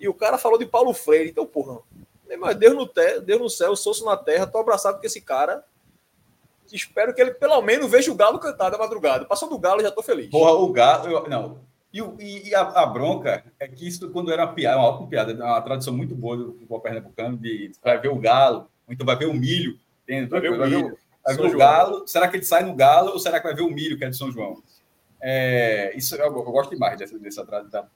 E o cara falou de Paulo Freire. Então, porra, Deus no, te, Deus no céu, sou na terra, tô abraçado com esse cara. Espero que ele pelo menos veja o Galo cantar da madrugada. Passou do Galo, já tô feliz. Porra, o Galo, eu, não. E, e, a, a, bronca é que isso, quando era uma piada, uma ótima piada, uma tradição muito boa do futebol pernambucano, de vai ver o Galo, então vai ver o milho. Entende? Vai ver o milho. Vai ver o Galo. Será que ele sai no Galo ou será que vai ver o milho, que é de São João? É, isso eu, eu, gosto demais dessa, dessa,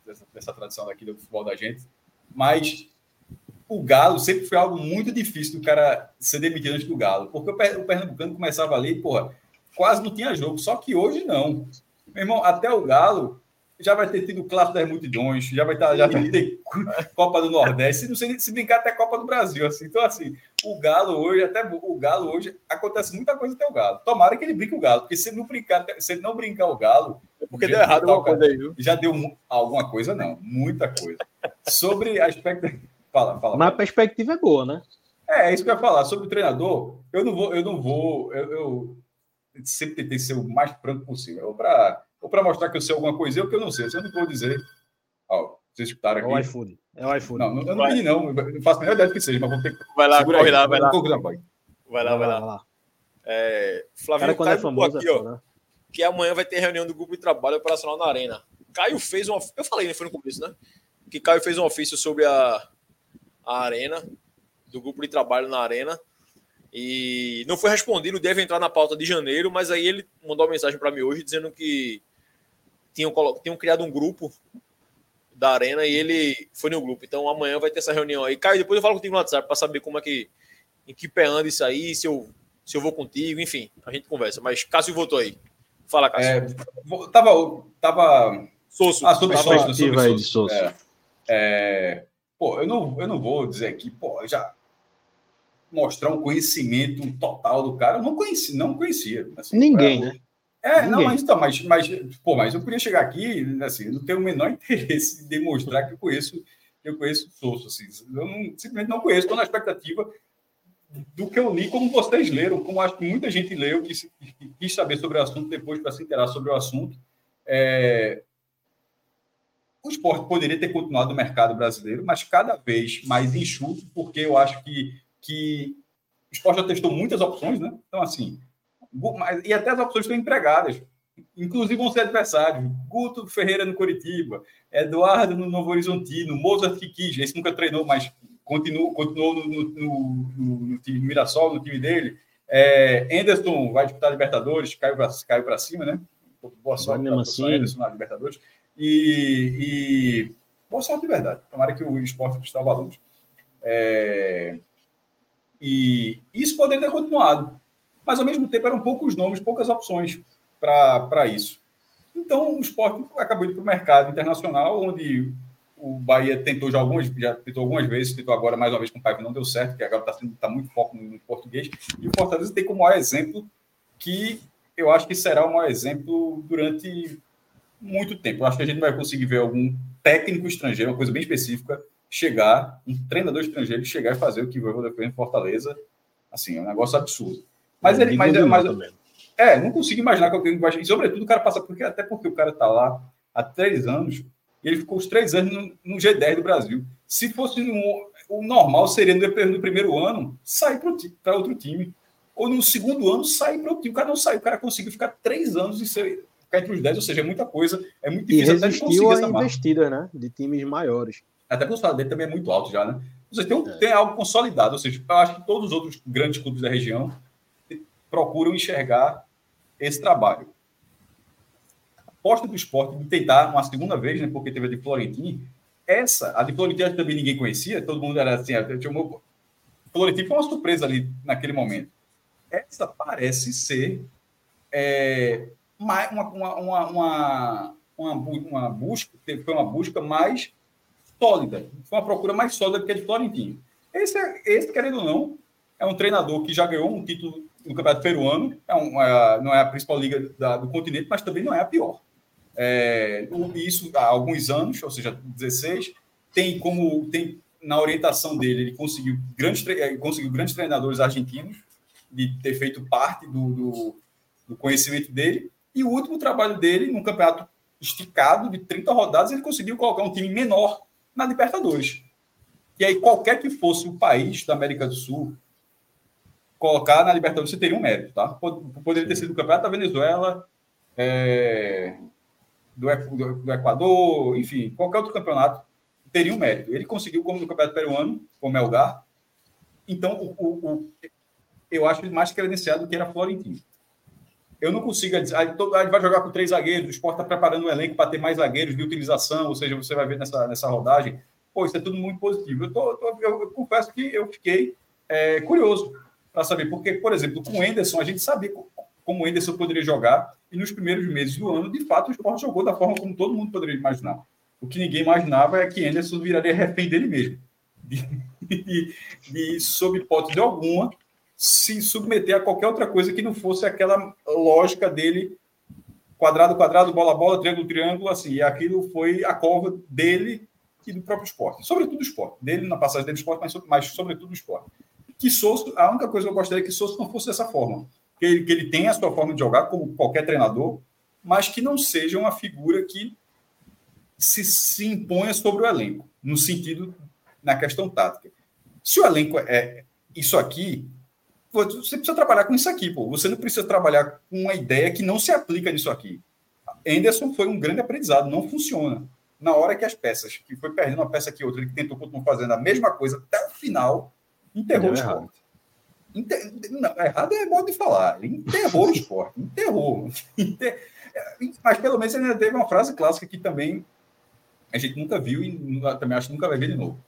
dessa, dessa tradição daqui do futebol da gente. Mas o Galo sempre foi algo muito difícil do cara ser demitido antes do Galo, porque o Pernambucano começava ali, porra, quase não tinha jogo, só que hoje não. Meu irmão, até o Galo já vai ter tido o Clássico das Multidões, já vai, estar, tá, já vai ter Copa do Nordeste, não sei se brincar até Copa do Brasil. Assim. Então, assim, o Galo hoje, até o Galo hoje, acontece muita coisa até o Galo. Tomara que ele brinque o Galo, porque se ele não brincar, se ele não brincar o Galo. Porque deu errado alguma coisa aí, viu? Já deu alguma coisa, não. Muita coisa. Sobre a expectativa. Fala, fala. Mas a perspectiva é boa, né? É, é isso que eu ia falar. Sobre o treinador, eu não vou, eu não vou, eu, eu sempre tentei ser o mais franco possível. Para ou para mostrar que eu sei alguma coisa, eu que eu não sei. Eu não vou dizer. Ó, vocês escutaram aqui. É o iFood. É o iFood. Não, eu não pedi, não. não faço a menor ideia do que seja, mas vou ter que. Vai lá, corre aí. lá, vai lá. Vai lá, vai lá. Vai lá. É, Flávio quando é famoso, aqui, é ó, né? que amanhã vai ter reunião do grupo de trabalho operacional na Arena. Caio fez um. Eu falei, né? Foi no começo, né? Que Caio fez um ofício sobre a, a Arena, do grupo de trabalho na Arena. E não foi respondido, deve entrar na pauta de janeiro, mas aí ele mandou uma mensagem para mim hoje dizendo que tinham, tinham criado um grupo da Arena e ele foi no grupo. Então amanhã vai ter essa reunião aí. Caio, depois eu falo contigo no WhatsApp para saber como é que. Em que pé anda isso aí, se eu, se eu vou contigo, enfim, a gente conversa. Mas Cássio voltou aí. Fala, Cássio. É, tava. tava... Sosso. Ah, sobre Sosso. Sobre Sosso. Aí de Sosso. É, é, pô, eu não, eu não vou dizer aqui, pô, já mostrar um conhecimento total do cara. Eu não conheci, não conhecia. Assim, Ninguém, né? É, Ninguém. não, mas então, mas, mas, pô, mas eu podia chegar aqui, assim, não tenho o menor interesse em demonstrar que eu conheço, eu conheço o Souza, assim, eu não, simplesmente não conheço, estou na expectativa do que eu li, como vocês leram, como acho que muita gente leu, que, que quis saber sobre o assunto depois para se interar sobre o assunto. É, o esporte poderia ter continuado no mercado brasileiro, mas cada vez mais enxuto, porque eu acho que, que o esporte já testou muitas opções, né? Então, assim, e até as opções estão empregadas. Inclusive vão ser adversários. Guto Ferreira no Curitiba, Eduardo no Novo Horizontino, Mozart que quis, esse nunca treinou, mas continuou, continuou no, no, no, no time Mirassol, no time dele. É, Anderson vai disputar Libertadores, caiu para caiu cima, né? Boa sorte para assim. Anderson na Libertadores. E, e, boa sorte de verdade. Tomara que o esporte cristal valores. É, e isso poderia ter continuado mas ao mesmo tempo eram poucos nomes, poucas opções para isso. Então o esporte acabou indo para o mercado internacional, onde o Bahia tentou já algumas, já tentou algumas vezes, tentou agora mais uma vez com o Paiva, não deu certo, que agora está tá muito foco no, português. E o Fortaleza tem como maior exemplo que eu acho que será o maior exemplo durante muito tempo. Eu acho que a gente vai conseguir ver algum técnico estrangeiro, uma coisa bem específica, chegar, um treinador estrangeiro chegar e fazer o que o Voivoda fez em Fortaleza. Assim, é um negócio absurdo. Mas ele. Mas, mas, é, não consigo imaginar que alguém vai. E, sobretudo, o cara passa. Porque, até porque o cara está lá há três anos e ele ficou os três anos no, no G10 do Brasil. Se fosse um, o normal, seria no, no primeiro ano sair para outro time. Ou no segundo ano sair para outro time. O cara não saiu, o cara conseguiu ficar três anos e ser, ficar entre os dez, ou seja, é muita coisa. É muito difícil e até de conseguir essa investida, né? De times maiores. Até porque o salário dele também é muito alto já, né? Você tem, um, é. tem algo consolidado, ou seja, eu acho que todos os outros grandes clubes da região procuram enxergar esse trabalho. Aposta do esporte de tentar uma segunda vez, né, porque teve a de Florentino, essa, a de Florentino também ninguém conhecia, todo mundo era assim, tinha uma... Florentino foi uma surpresa ali naquele momento. Essa parece ser é, uma, uma, uma, uma, uma, uma busca, foi uma busca mais sólida, foi uma procura mais sólida do que a de Florentino. Esse, é, esse, querendo ou não, é um treinador que já ganhou um título no Campeonato Peruano, é uma, não é a principal liga da, do continente, mas também não é a pior. É, isso há alguns anos, ou seja, 16, tem como tem na orientação dele, ele conseguiu grandes, é, conseguiu grandes treinadores argentinos de ter feito parte do, do, do conhecimento dele, e o último trabalho dele, num campeonato esticado de 30 rodadas, ele conseguiu colocar um time menor na Libertadores. E aí, qualquer que fosse o país da América do Sul, colocar na Libertadores, você teria um mérito, tá? Poderia ter sido o campeonato da Venezuela, é, do, do, do, Equador, enfim, qualquer outro campeonato teria um mérito. Ele conseguiu, como no campeonato peruano, com o Melgar. Então, o, o, o, eu acho mais credenciado do que era Florentino. Eu não consigo dizer, a vai jogar com três zagueiros, o Sport está preparando um elenco para ter mais zagueiros de utilização, ou seja, você vai ver nessa, nessa rodagem, pô, isso é tudo muito positivo. Eu, tô, eu, eu confesso que eu fiquei é, curioso para saber, porque, por exemplo, com o Enderson, a gente sabia como o Enderson poderia jogar, e nos primeiros meses do ano, de fato, o esporte jogou da forma como todo mundo poderia imaginar. O que ninguém imaginava é que Enderson viraria refém dele mesmo. De, de sob hipótese alguma, se submeter a qualquer outra coisa que não fosse aquela lógica dele quadrado, quadrado, bola, bola, triângulo, triângulo, assim. E aquilo foi a cova dele e do próprio esporte. Sobretudo o esporte. Dele na passagem dele do esporte, mas, mas sobretudo o esporte. Que Souza, a única coisa que eu gostaria é que Souza não fosse dessa forma. Que ele, que ele tenha a sua forma de jogar, como qualquer treinador, mas que não seja uma figura que se, se imponha sobre o elenco, no sentido, na questão tática. Se o elenco é isso aqui, você precisa trabalhar com isso aqui, pô. Você não precisa trabalhar com uma ideia que não se aplica nisso aqui. Anderson foi um grande aprendizado, não funciona. Na hora que as peças, que foi perdendo uma peça aqui outra, ele tentou continuar fazendo a mesma coisa até o final, enterrou o esporte. Inter... Não, errado é modo de falar. Ele enterrou o esporte. Enterrou. Inter... Mas pelo menos ele ainda teve uma frase clássica que também a gente nunca viu e também acho que nunca vai ver de novo.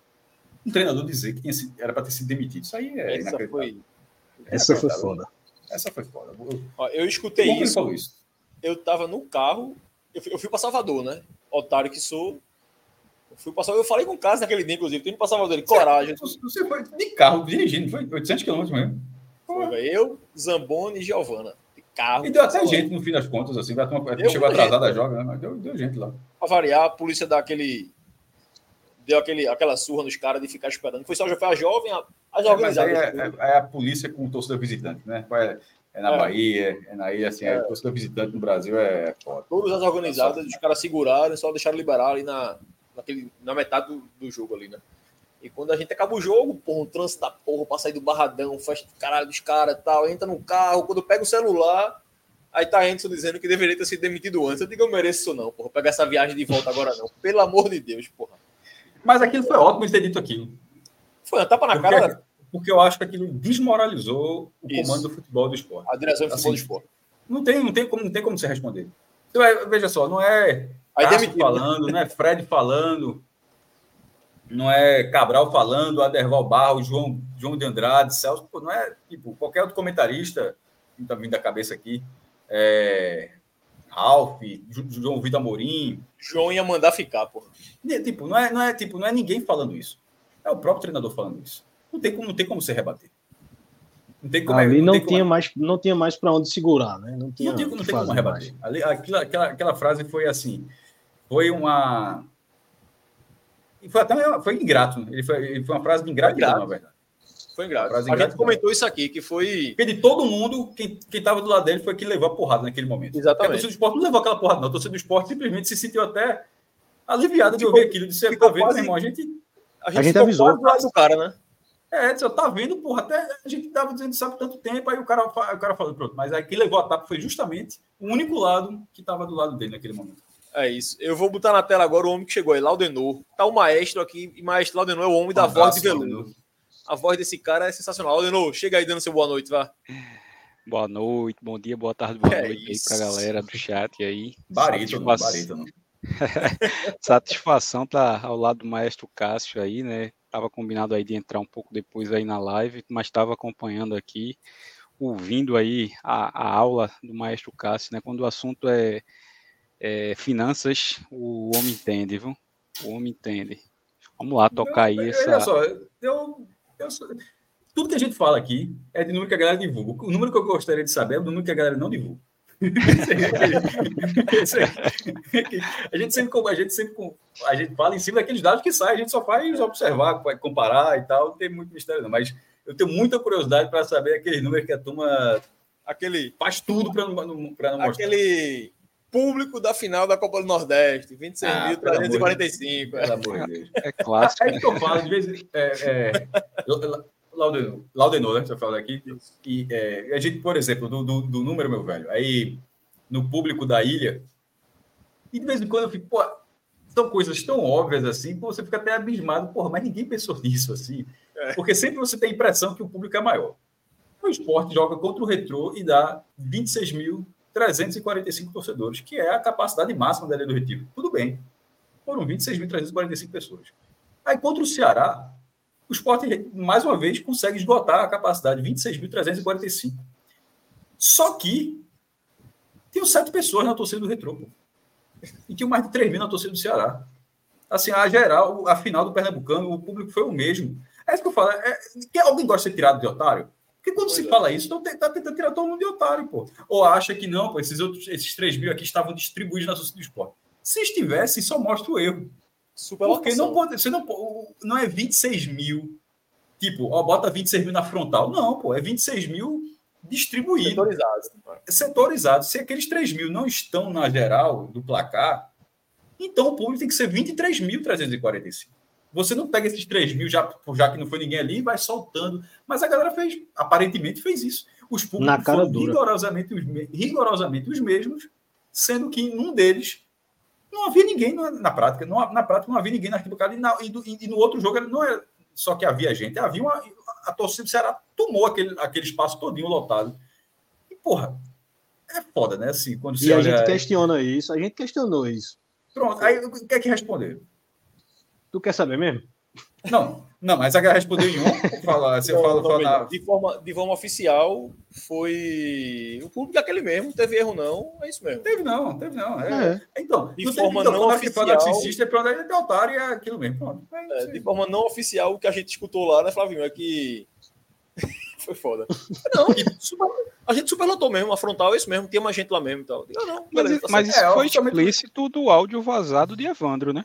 Um treinador dizer que sido, era para ter sido demitido. Isso aí é Essa foi, essa foi foda. Essa foi foda. Ó, eu escutei Como isso, isso. Eu tava no carro, eu fui, eu fui para Salvador, né? Otário que sou. Eu fui passar, eu falei com o Cássio naquele dia, inclusive, tem que passar dele, coragem. Você, você foi de carro dirigindo, foi 800 km mesmo. Foi, eu, Zamboni e Giovana. De carro. E deu até gente no fim das contas, assim, chegou atrasada a joga, né? Mas deu, deu gente lá. Pra variar, a polícia dá aquele deu aquele, aquela surra nos caras de ficar esperando. Foi só foi a jovem, a, as organizadas. É, é, é, a polícia com torcedor visitante, né? É, é na é. Bahia, é na ilha, assim, é. a torcedor visitante no Brasil é foda. Todas as organizadas, os caras seguraram, só deixaram liberar ali na, naquele, na metade do, do jogo ali, né? E quando a gente acaba o jogo, porra, um trânsito da porra pra sair do barradão, festa do caralho dos caras e tal, entra no carro, quando pega o celular, aí tá Anderson dizendo que deveria ter sido demitido antes. Eu digo, eu mereço isso não, porra, pegar essa viagem de volta agora não. Pelo amor de Deus, porra. Mas aquilo foi ótimo ter dito aquilo. Foi uma tapa na porque, cara. Porque eu acho que aquilo desmoralizou o Isso. comando do futebol do esporte. A direção do futebol assim, do esporte. Não tem, não, tem como, não tem como você responder. Então, é, veja só, não é Cássio né? falando, não é Fred falando, não é Cabral falando, Aderval Barro, João, João de Andrade, Celso, pô, não é tipo qualquer outro comentarista que está vindo da cabeça aqui. É, Ralf, João Vitor Amorim. João ia mandar ficar, pô. Tipo, não é, não é, tipo, não é ninguém falando isso. É o próprio treinador falando isso. Não tem como, não tem como você rebater. Não tem como, Ali não, não tinha como... mais, não tinha mais para onde segurar, né? Não, tinha, não, tem, não tem como rebater. Ali, aquela, aquela, aquela frase foi assim, foi uma foi até foi ingrato. Né? Ele foi, ele foi uma frase de ingratidão, na verdade. Foi ingrato. A gente comentou isso aqui, que foi. Porque de todo mundo, quem estava do lado dele foi que levou a porrada naquele momento. Exatamente. a torcida do esporte não levou aquela porrada, não. A torcida do esporte simplesmente se sentiu até aliviada de ouvir aquilo, de ser tá vendo, meu irmão. A gente. A gente, a gente avisou. Do lado do cara, né? É, você tá vendo, porra, até a gente tava dizendo isso há tanto tempo, aí o cara, o cara falou, pronto, mas aí quem levou a tapa foi justamente o único lado que estava do lado dele naquele momento. É isso. Eu vou botar na tela agora o homem que chegou aí, Laudenor. Tá o maestro aqui, e maestro Laudenor é o homem um da voz de veludo. A voz desse cara é sensacional. Laudenor, chega aí dando seu boa noite, vá. Boa noite, bom dia, boa tarde, boa é noite isso. aí pra galera do chat aí. Barito, Satisfação... Satisfação tá ao lado do maestro Cássio aí, né? Tava combinado aí de entrar um pouco depois aí na live, mas estava acompanhando aqui, ouvindo aí a, a, aula do maestro Cássio, né? Quando o assunto é, é finanças, o homem entende, viu? O homem entende. Vamos lá tocar aí essa. Olha só, eu eu, tudo que a gente fala aqui é de número que a galera divulga. O número que eu gostaria de saber é o número que a galera não divulga. a gente sempre a gente sempre a gente fala em cima daqueles dados que saem, a gente só faz observar, comparar e tal, não tem muito mistério não, mas eu tenho muita curiosidade para saber aquele número que a turma aquele faz tudo para não, não mostrar. Aquele público da final da Copa do Nordeste, 26.345. Ah, pelo amor de Deus. É clássico. É que eu falo, de vez é, é, Laudenor, Laudenor, né? Você fala aqui. E, é, a gente, por exemplo, do, do, do, número, meu velho, aí no público da ilha, e de vez em quando eu fico, pô, são coisas tão óbvias assim, pô, você fica até abismado, porra, mas ninguém pensou nisso assim. É. Porque sempre você tem a impressão que o público é maior. O esporte joga contra o retrô e dá 26 mil 345 torcedores, que é a capacidade máxima da Ilha do Retiro. Tudo bem. Foram 26.345 pessoas. Aí contra o Ceará, o esporte, mais uma vez, consegue esgotar a capacidade, 26.345. Só que tinham sete pessoas na torcida do Retrô, pô. E tinham mais de 3 mil na torcida do Ceará. Assim, a geral, a final do Pernambucano, o público foi o mesmo. É isso que eu falo. É, alguém gosta de ser tirado de otário? Porque quando pois se é. fala isso, está tá tentando tirar todo mundo de otário, pô. Ou acha que não, pô, esses outros, esses 3 mil aqui estavam distribuídos na torcida do esporte. Se estivesse, só mostra o erro. Super Porque não pode, você não, não é 26 mil. Tipo, ó, bota 26 mil na frontal. Não, pô, é 26 mil distribuídos. Setorizados. Setorizados. Se aqueles 3 mil não estão na geral do placar, então o público tem que ser 23.345. Você não pega esses 3 mil, já, já que não foi ninguém ali, e vai soltando. Mas a galera fez, aparentemente fez isso. Os públicos foram rigorosamente os, rigorosamente os mesmos, sendo que em um deles não havia ninguém na, na prática. Não, na prática não havia ninguém na arquibancada. E, na, e, do, e, no outro jogo não é só que havia gente, havia uma, a torcida do Ceará tomou aquele, aquele espaço todinho lotado. E, porra, é foda, né? Assim, quando e a olha... gente questiona isso, a gente questionou isso. Pronto, aí o que é que responder? Tu quer saber mesmo? Não, não, mas a galera respondeu em um. Fala, você não, fala, não, fala de, forma, de forma oficial, foi. O público aquele mesmo, teve erro não, é isso mesmo. Teve não, teve não. É. É. Então, de forma não oficial. Que é para é de otário é aquilo mesmo. É, de forma não oficial, o que a gente escutou lá, né, Flavinho, é que. foi foda. Não, a gente superlotou mesmo, a frontal é isso mesmo, tinha mais gente lá mesmo e tal. Digo, ah, não, beleza, mas, tá mas isso foi explícito do áudio vazado de Evandro, né?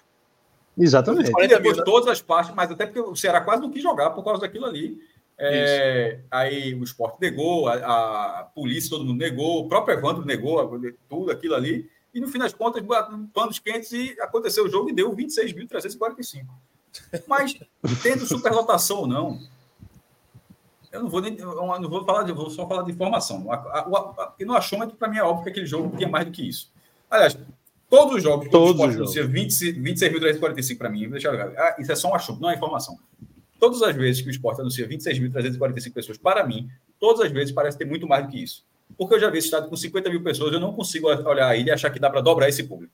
Exatamente. E depois de todas as partes, mas até porque o Ceará quase não quis jogar por causa daquilo ali. É, aí o esporte negou, a, a, polícia, todo mundo negou, o próprio Evandro negou tudo aquilo ali. E no fim das contas, panos quentes e aconteceu o jogo e deu 26.345. Mas, tendo superlotação ou não, eu não vou nem eu não vou falar de, vou só falar de informação. Porque no achômetro, para mim, é óbvio que aquele jogo tinha mais do que isso. Aliás, Todos os jogos, todos os jogos. 26.345 para mim, deixa eu ver. Ah, isso é só um achou, não é informação. Todas as vezes que o esporte anuncia 26.345 pessoas, para mim, todas as vezes parece ter muito mais do que isso. Porque eu já vi esse estado com 50 mil pessoas, eu não consigo olhar ele e achar que dá para dobrar esse público.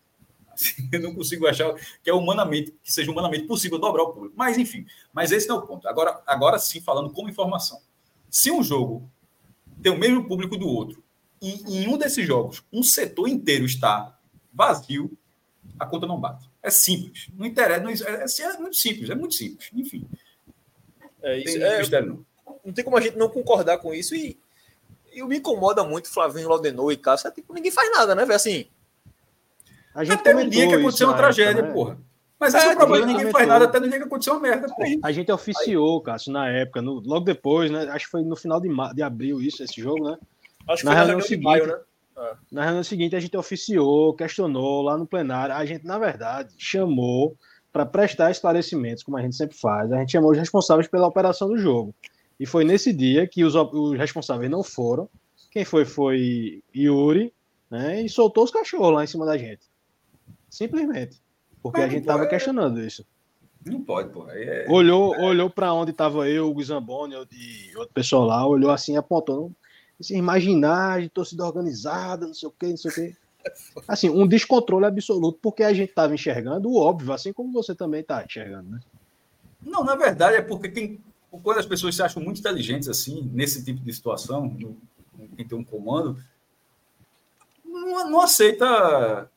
Assim, eu não consigo achar que é humanamente, que seja humanamente possível dobrar o público. Mas, enfim, mas esse não é o ponto. Agora, agora sim, falando como informação. Se um jogo tem o mesmo público do outro, e em um desses jogos, um setor inteiro está vazio, a conta não bate. É simples. Não interessa. Não, é, é, é muito simples, é muito simples. Enfim. É isso. Tem é, mistério, não. não tem como a gente não concordar com isso. E, e me incomoda muito Flavinho Laudenor e Cássio. É tipo, ninguém faz nada, né, velho? Assim. A gente até no dia que aconteceu uma tragédia, época, né? porra. Mas esse é, é o problema, ninguém faz nada até no dia que aconteceu uma merda. Porra. A gente oficiou, Cássio, na época, no, logo depois, né? Acho que foi no final de, de abril isso, esse jogo, né? Acho que na foi reunião seguinte, maio, né? É. Na reunião seguinte, a gente oficiou, questionou lá no plenário. A gente, na verdade, chamou para prestar esclarecimentos, como a gente sempre faz. A gente chamou os responsáveis pela operação do jogo. E foi nesse dia que os, os responsáveis não foram. Quem foi foi Yuri, né? E soltou os cachorros lá em cima da gente. Simplesmente. Porque Mas a gente estava questionando isso. Não pode, pô. É... Olhou, olhou para onde estava eu, o Zamboni e outro pessoal lá, olhou assim, apontou assim, imaginar de torcida organizada, não sei o quê, não sei o quê. Assim, um descontrole absoluto, porque a gente estava enxergando o óbvio, assim como você também está enxergando, né? Não, na verdade é porque tem, quando as pessoas se acham muito inteligentes assim, nesse tipo de situação, no, em ter um comando, não, não aceita.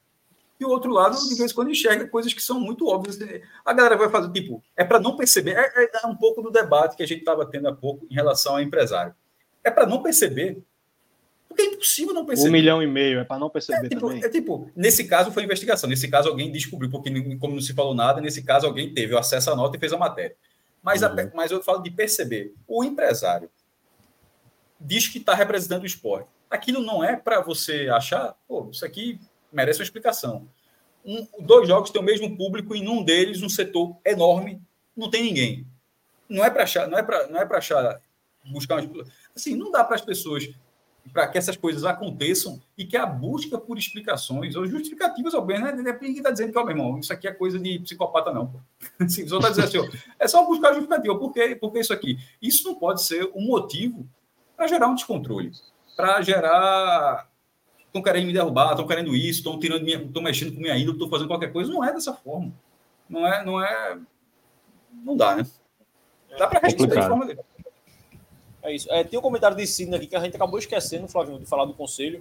E o outro lado, de vez em quando, enxerga coisas que são muito óbvias. A galera vai fazer, tipo, é para não perceber. É, é, é um pouco do debate que a gente estava tendo há pouco em relação ao empresário é para não perceber. Porque é impossível não perceber. Um milhão e meio, é para não perceber é, tipo, também. É tipo, nesse caso foi investigação, nesse caso alguém descobriu, porque como não se falou nada, nesse caso alguém teve o acesso à nota e fez a matéria. Mas, uhum. a, mas eu falo de perceber. O empresário diz que está representando o esporte. Aquilo não é para você achar, pô, isso aqui merece uma explicação. Um, dois jogos têm o mesmo público e num deles um setor enorme não tem ninguém. Não é para achar, não é para não é para achar buscar uma Assim, não dá para as pessoas, para que essas coisas aconteçam e que a busca por explicações ou justificativas, ao bem, né? Ninguém está dizendo que, ó, meu irmão, isso aqui é coisa de psicopata, não. Pô. Assim, só está dizendo assim, ó, é só buscar justificativa. Por quê? Por que isso aqui? Isso não pode ser um motivo para gerar um descontrole, para gerar. Estão querendo me derrubar, estão querendo isso, estão tirando minha, estão mexendo com minha índole, estão fazendo qualquer coisa. Não é dessa forma. Não é, não é não dá, né? Dá para responder de forma dele. É isso. É, tem um comentário de Sidney aqui que a gente acabou esquecendo, Flavinho, de falar do conselho,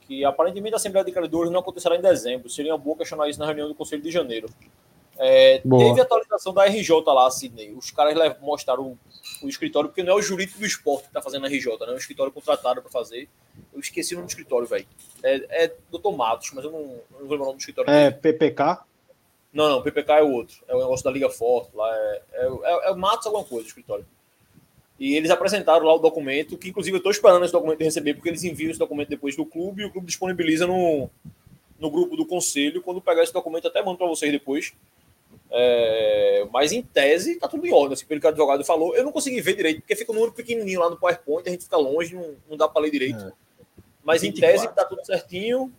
que aparentemente a Assembleia de Credores não acontecerá em dezembro. Seria bom questionar isso na reunião do Conselho de Janeiro. É, teve atualização da RJ lá, Sidney. Os caras mostraram o, escritório, porque não é o jurídico do esporte que está fazendo a RJ, né? É um escritório contratado para fazer. Eu esqueci o nome do escritório, velho. É, é Dr. Matos, mas eu não, não vou lembrar o nome do escritório. É dele. PPK? Não, não, PPK é o outro. É o negócio da Liga Forte lá. É, é, é, é Matos alguma coisa, o escritório. E eles apresentaram lá o documento, que inclusive eu estou esperando esse documento de receber, porque eles enviam esse documento depois do clube e o clube disponibiliza no, no grupo do conselho. Quando pegar esse documento, até mando para vocês depois. É, mas em tese tá tudo em ordem, assim, pelo que o advogado falou. Eu não consegui ver direito, porque fica um número pequenininho lá no PowerPoint, a gente fica longe, não, não dá para ler direito. É. Mas 24. em tese tá tudo certinho.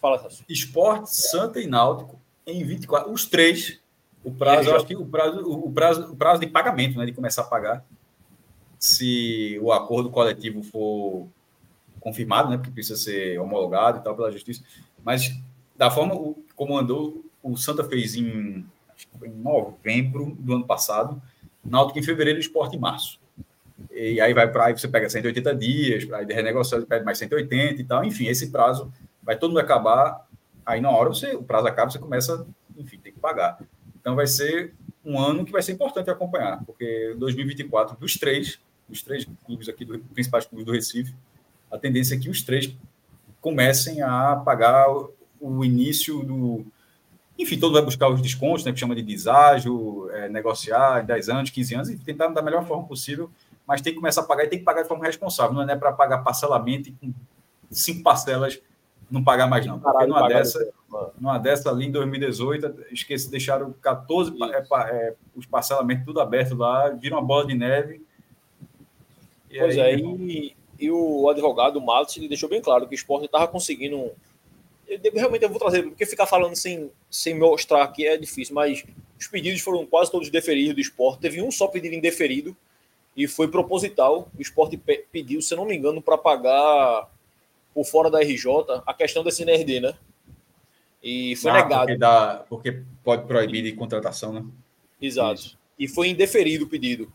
Fala, Sassu. Esporte, Santa e Náutico em 24. Os três, o prazo, eu acho que o prazo, o prazo, o prazo de pagamento, né, de começar a pagar, se o acordo coletivo for confirmado, né, porque precisa ser homologado e tal pela justiça, mas da forma como andou, o Santa fez em em novembro do ano passado, Náutico em fevereiro Esporte em março. E aí vai para aí você pega 180 dias, para aí renegociar, você pede mais 180 e tal. Enfim, esse prazo vai todo mundo acabar. Aí na hora você, o prazo acaba, você começa, enfim, tem que pagar. Então vai ser um ano que vai ser importante acompanhar, porque 2024 dos três, dos três clubes aqui, do, principais clubes do Recife, a tendência é que os três comecem a pagar o início do, enfim, todo vai buscar os descontos, né, que chama de deságio, é, negociar em 10 anos, 15 anos, e tentar da melhor forma possível, mas tem que começar a pagar e tem que pagar de forma responsável, não é para pagar parcelamento e com cinco parcelas não pagar mais não, porque numa dessa, numa dessa ali em 2018, esqueci, deixaram 14 é, é, os parcelamentos tudo aberto lá, viram uma bola de neve. Pois aí, é, e, e, o advogado, o Matos, ele deixou bem claro que o esporte estava conseguindo eu, realmente eu vou trazer, porque ficar falando sem, sem mostrar aqui é difícil, mas os pedidos foram quase todos deferidos do esporte. Teve um só pedido indeferido e foi proposital. O esporte pediu, se não me engano, para pagar por fora da RJ a questão desse NRD, né? E foi ah, negado. Porque, dá, porque pode proibir de contratação, né? Exato. Isso. E foi indeferido o pedido.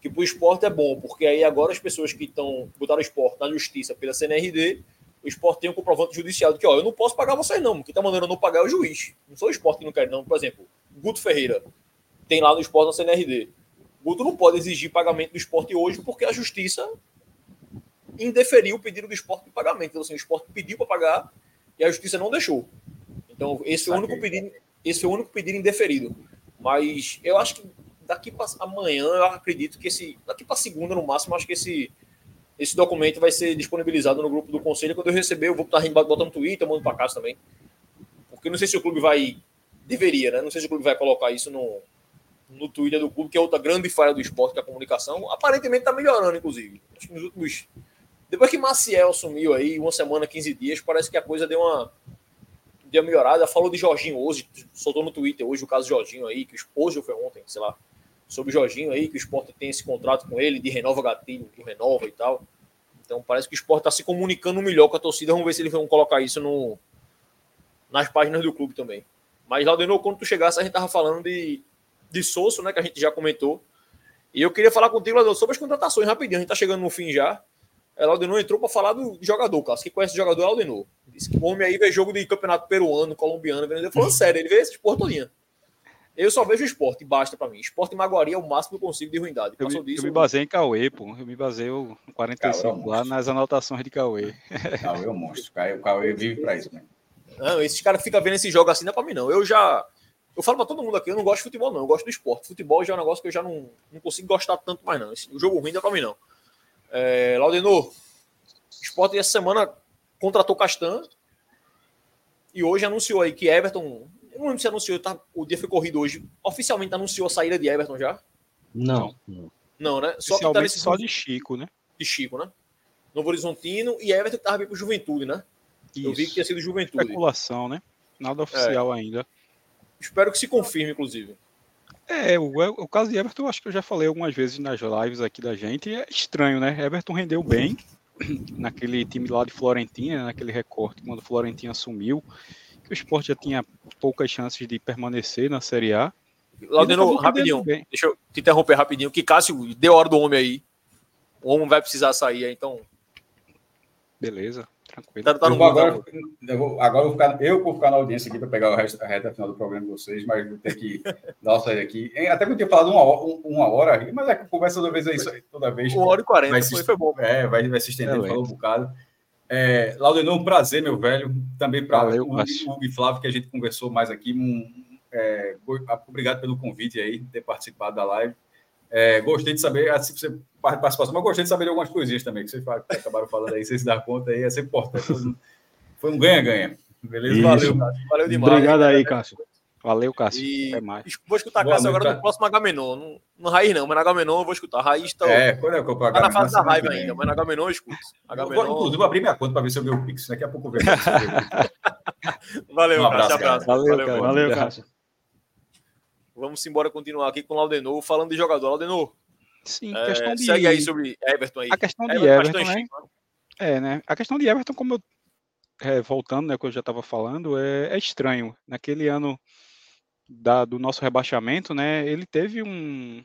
Que para o esporte é bom, porque aí agora as pessoas que estão botaram o esporte na justiça pela CNRD o esporte tem um comprovante judicial de que, ó, eu não posso pagar vocês não, quem tá mandando eu não pagar é o juiz. Não sou o esporte que não quer, não. Por exemplo, Guto Ferreira tem lá no esporte na CNRD. Guto não pode exigir pagamento do esporte hoje porque a justiça indeferiu o pedido do esporte de pagamento. Então, assim, o esporte pediu para pagar e a justiça não deixou. Então, esse foi o único pedido, esse foi o único pedido indeferido. Mas eu acho que daqui para amanhã, eu acredito que esse. Daqui para segunda, no máximo, acho que esse esse documento vai ser disponibilizado no grupo do conselho. Quando eu receber, eu vou estar botando no Twitter, mando para casa também. Porque não sei se o clube vai. Deveria, né? Não sei se o clube vai colocar isso no, no Twitter do clube, que é outra grande falha do esporte, que é a comunicação. Aparentemente está melhorando, inclusive. Acho que nos últimos. Depois que Maciel sumiu aí, uma semana, 15 dias, parece que a coisa deu uma. Deu uma melhorada. Falou de Jorginho hoje, soltou no Twitter hoje o caso de Jorginho aí, que hoje foi ontem, sei lá sobre o Jorginho aí, que o esporte tem esse contrato com ele, de renova gatilho, que renova e tal. Então parece que o esporte está se comunicando melhor com a torcida. Vamos ver se eles vão colocar isso no, nas páginas do clube também. Mas, Laudenor, quando tu chegasse, a gente tava falando de, de Sosso, né? Que a gente já comentou. E eu queria falar contigo, Laudenor, sobre as contratações rapidinho. A gente tá chegando no fim já. É, Laudenor entrou para falar do jogador, cara. Quem conhece o jogador é Laudenor. Disse que o homem aí vê jogo de campeonato peruano, colombiano, venezuelano. Falando sério, ele vê esse esporte todinha. Eu só vejo esporte, basta para mim. Esporte e magoaria é o máximo que eu consigo de ruindade. Eu, me, disso, eu me baseei em Cauê, pô. Eu me baseio 45 Cauê é lá nas anotações de Cauê. Cauê é um monstro. Cauê, Cauê vive para isso, né? Não, esses caras que ficam vendo esse jogo assim não é para mim, não. Eu já. Eu falo para todo mundo aqui, eu não gosto de futebol, não. Eu gosto do esporte. Futebol já é um negócio que eu já não, não consigo gostar tanto mais, não. O jogo ruim não é para mim, não. É, Laudenor, esporte essa semana contratou Castan e hoje anunciou aí que Everton eu não lembro se anunciou, tá, o dia foi corrido hoje. Oficialmente anunciou a saída de Everton já? Não. Não, né? Só que tá nesse só de Chico, né? De Chico, né? Novo Horizontino e Everton que tava bem pro Juventude, né? Isso. Eu vi que tinha sido Juventude. Especulação, né? Nada oficial é. ainda. Espero que se confirme, inclusive. É, o, o caso de Everton, acho que eu já falei algumas vezes nas lives aqui da gente. É estranho, né? Everton rendeu bem naquele time lá de Florentina, naquele recorte, quando Florentina assumiu que o esporte já tinha poucas chances de permanecer na Série A. Laudeno, rapidinho, deixa eu te interromper rapidinho, que Cássio deu hora do homem aí. O homem vai precisar sair, então. Beleza, tranquilo. Tá, tá no agora, eu vou, agora eu vou, ficar, eu vou ficar na audiência aqui para pegar o resto, a reta final do programa de vocês, mas vou ter que dar uma saída aqui. Até que eu tinha falado uma hora, uma hora mas é que conversa toda vez é isso aí, toda vez. Uma hora e quarenta, vai se, foi bom. É, vai, vai se estendendo, é falou um bocado. É, Laudenor, um prazer, meu velho. Também para o Hugo e Flávio, que a gente conversou mais aqui. Um, é, obrigado pelo convite aí, ter participado da live. É, gostei de saber, assim, você participação, mas gostei de saber de algumas coisinhas também que vocês acabaram falando aí, vocês se dar conta aí, é sempre importante. Foi um ganha-ganha. Beleza? Valeu, Valeu demais. Obrigado aí, Cássio. Valeu, Cássio. E Até mais. Vou escutar Boa Cássio agora no próximo Agamenon. No, no Raiz não, mas na Agamenon eu vou escutar. Raiz tá, é, quando é que eu tá na fase da raiva ainda, mas na Agamenon eu escuto. Agamenon... Vou, inclusive, vou abrir minha conta para ver se eu ganho o Pix. Daqui a pouco eu vejo. Valeu, um abraço, Cássio. Abraço. Valeu, Valeu, Valeu Cássio. Vamos embora continuar aqui com o Laudenor, falando de jogador. Laudenor, Sim, é, questão de... segue aí sobre Everton aí. A questão de Everton, Everton né? É, né? A questão de Everton, como eu é, voltando, né, que eu já estava falando, é, é, estranho. Naquele ano da, do nosso rebaixamento, né, ele teve um,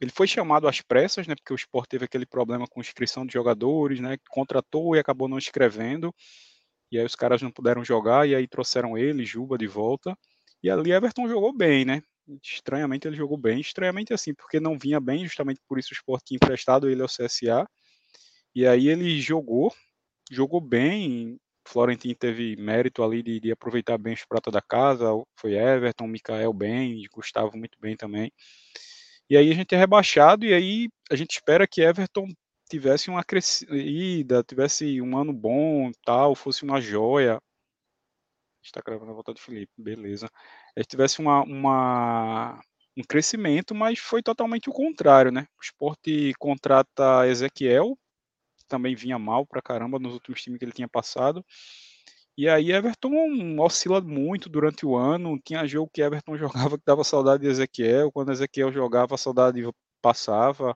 ele foi chamado às pressas, né, porque o Sport teve aquele problema com inscrição de jogadores, né, contratou e acabou não escrevendo, e aí os caras não puderam jogar, e aí trouxeram ele, Juba, de volta, e ali Everton jogou bem, né, estranhamente ele jogou bem, estranhamente assim, porque não vinha bem, justamente por isso o Sport tinha emprestado ele ao CSA, e aí ele jogou, jogou bem, Florentino teve mérito ali de, de, aproveitar bem os pratos da casa, foi Everton, Mikael bem, Gustavo muito bem também. E aí a gente é rebaixado e aí a gente espera que Everton tivesse uma crescida, tivesse um ano bom, tal, fosse uma joia. Está gravando a volta de Felipe, beleza. Tivesse uma, uma, um crescimento, mas foi totalmente o contrário, né? O esporte contrata Ezequiel, também vinha mal pra caramba nos últimos times que ele tinha passado. E aí Everton oscila muito durante o ano. Tinha jogo que Everton jogava que dava saudade de Ezequiel. Quando Ezequiel jogava, a saudade passava.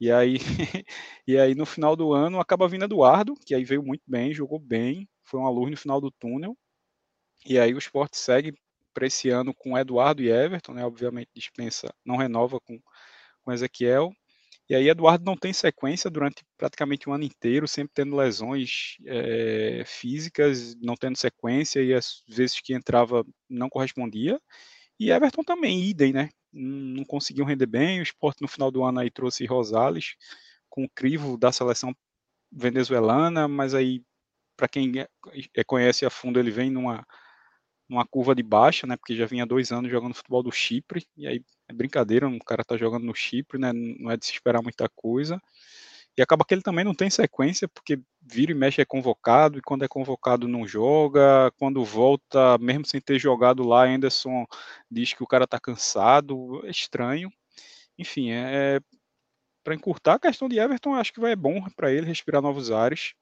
E aí, e aí no final do ano acaba vindo Eduardo, que aí veio muito bem, jogou bem, foi uma luz no final do túnel. E aí o esporte segue para esse ano com Eduardo e Everton, né? Obviamente dispensa, não renova com, com Ezequiel. E aí Eduardo não tem sequência durante praticamente um ano inteiro, sempre tendo lesões é, físicas, não tendo sequência, e às vezes que entrava não correspondia. E Everton também, idem, né? Não conseguiu render bem. O esporte no final do ano aí trouxe Rosales com o crivo da seleção venezuelana, mas aí, para quem é, é, conhece a fundo, ele vem numa, numa curva de baixa, né? Porque já vinha dois anos jogando futebol do Chipre, e aí é brincadeira, um cara tá jogando no Chipre, né? Não é de se esperar muita coisa. E acaba que ele também não tem sequência, porque vira e mexe é convocado, e quando é convocado não joga, quando volta, mesmo sem ter jogado lá, Anderson diz que o cara tá cansado, é estranho. Enfim, é, é para encurtar a questão de Everton, acho que vai é bom para ele respirar novos ares.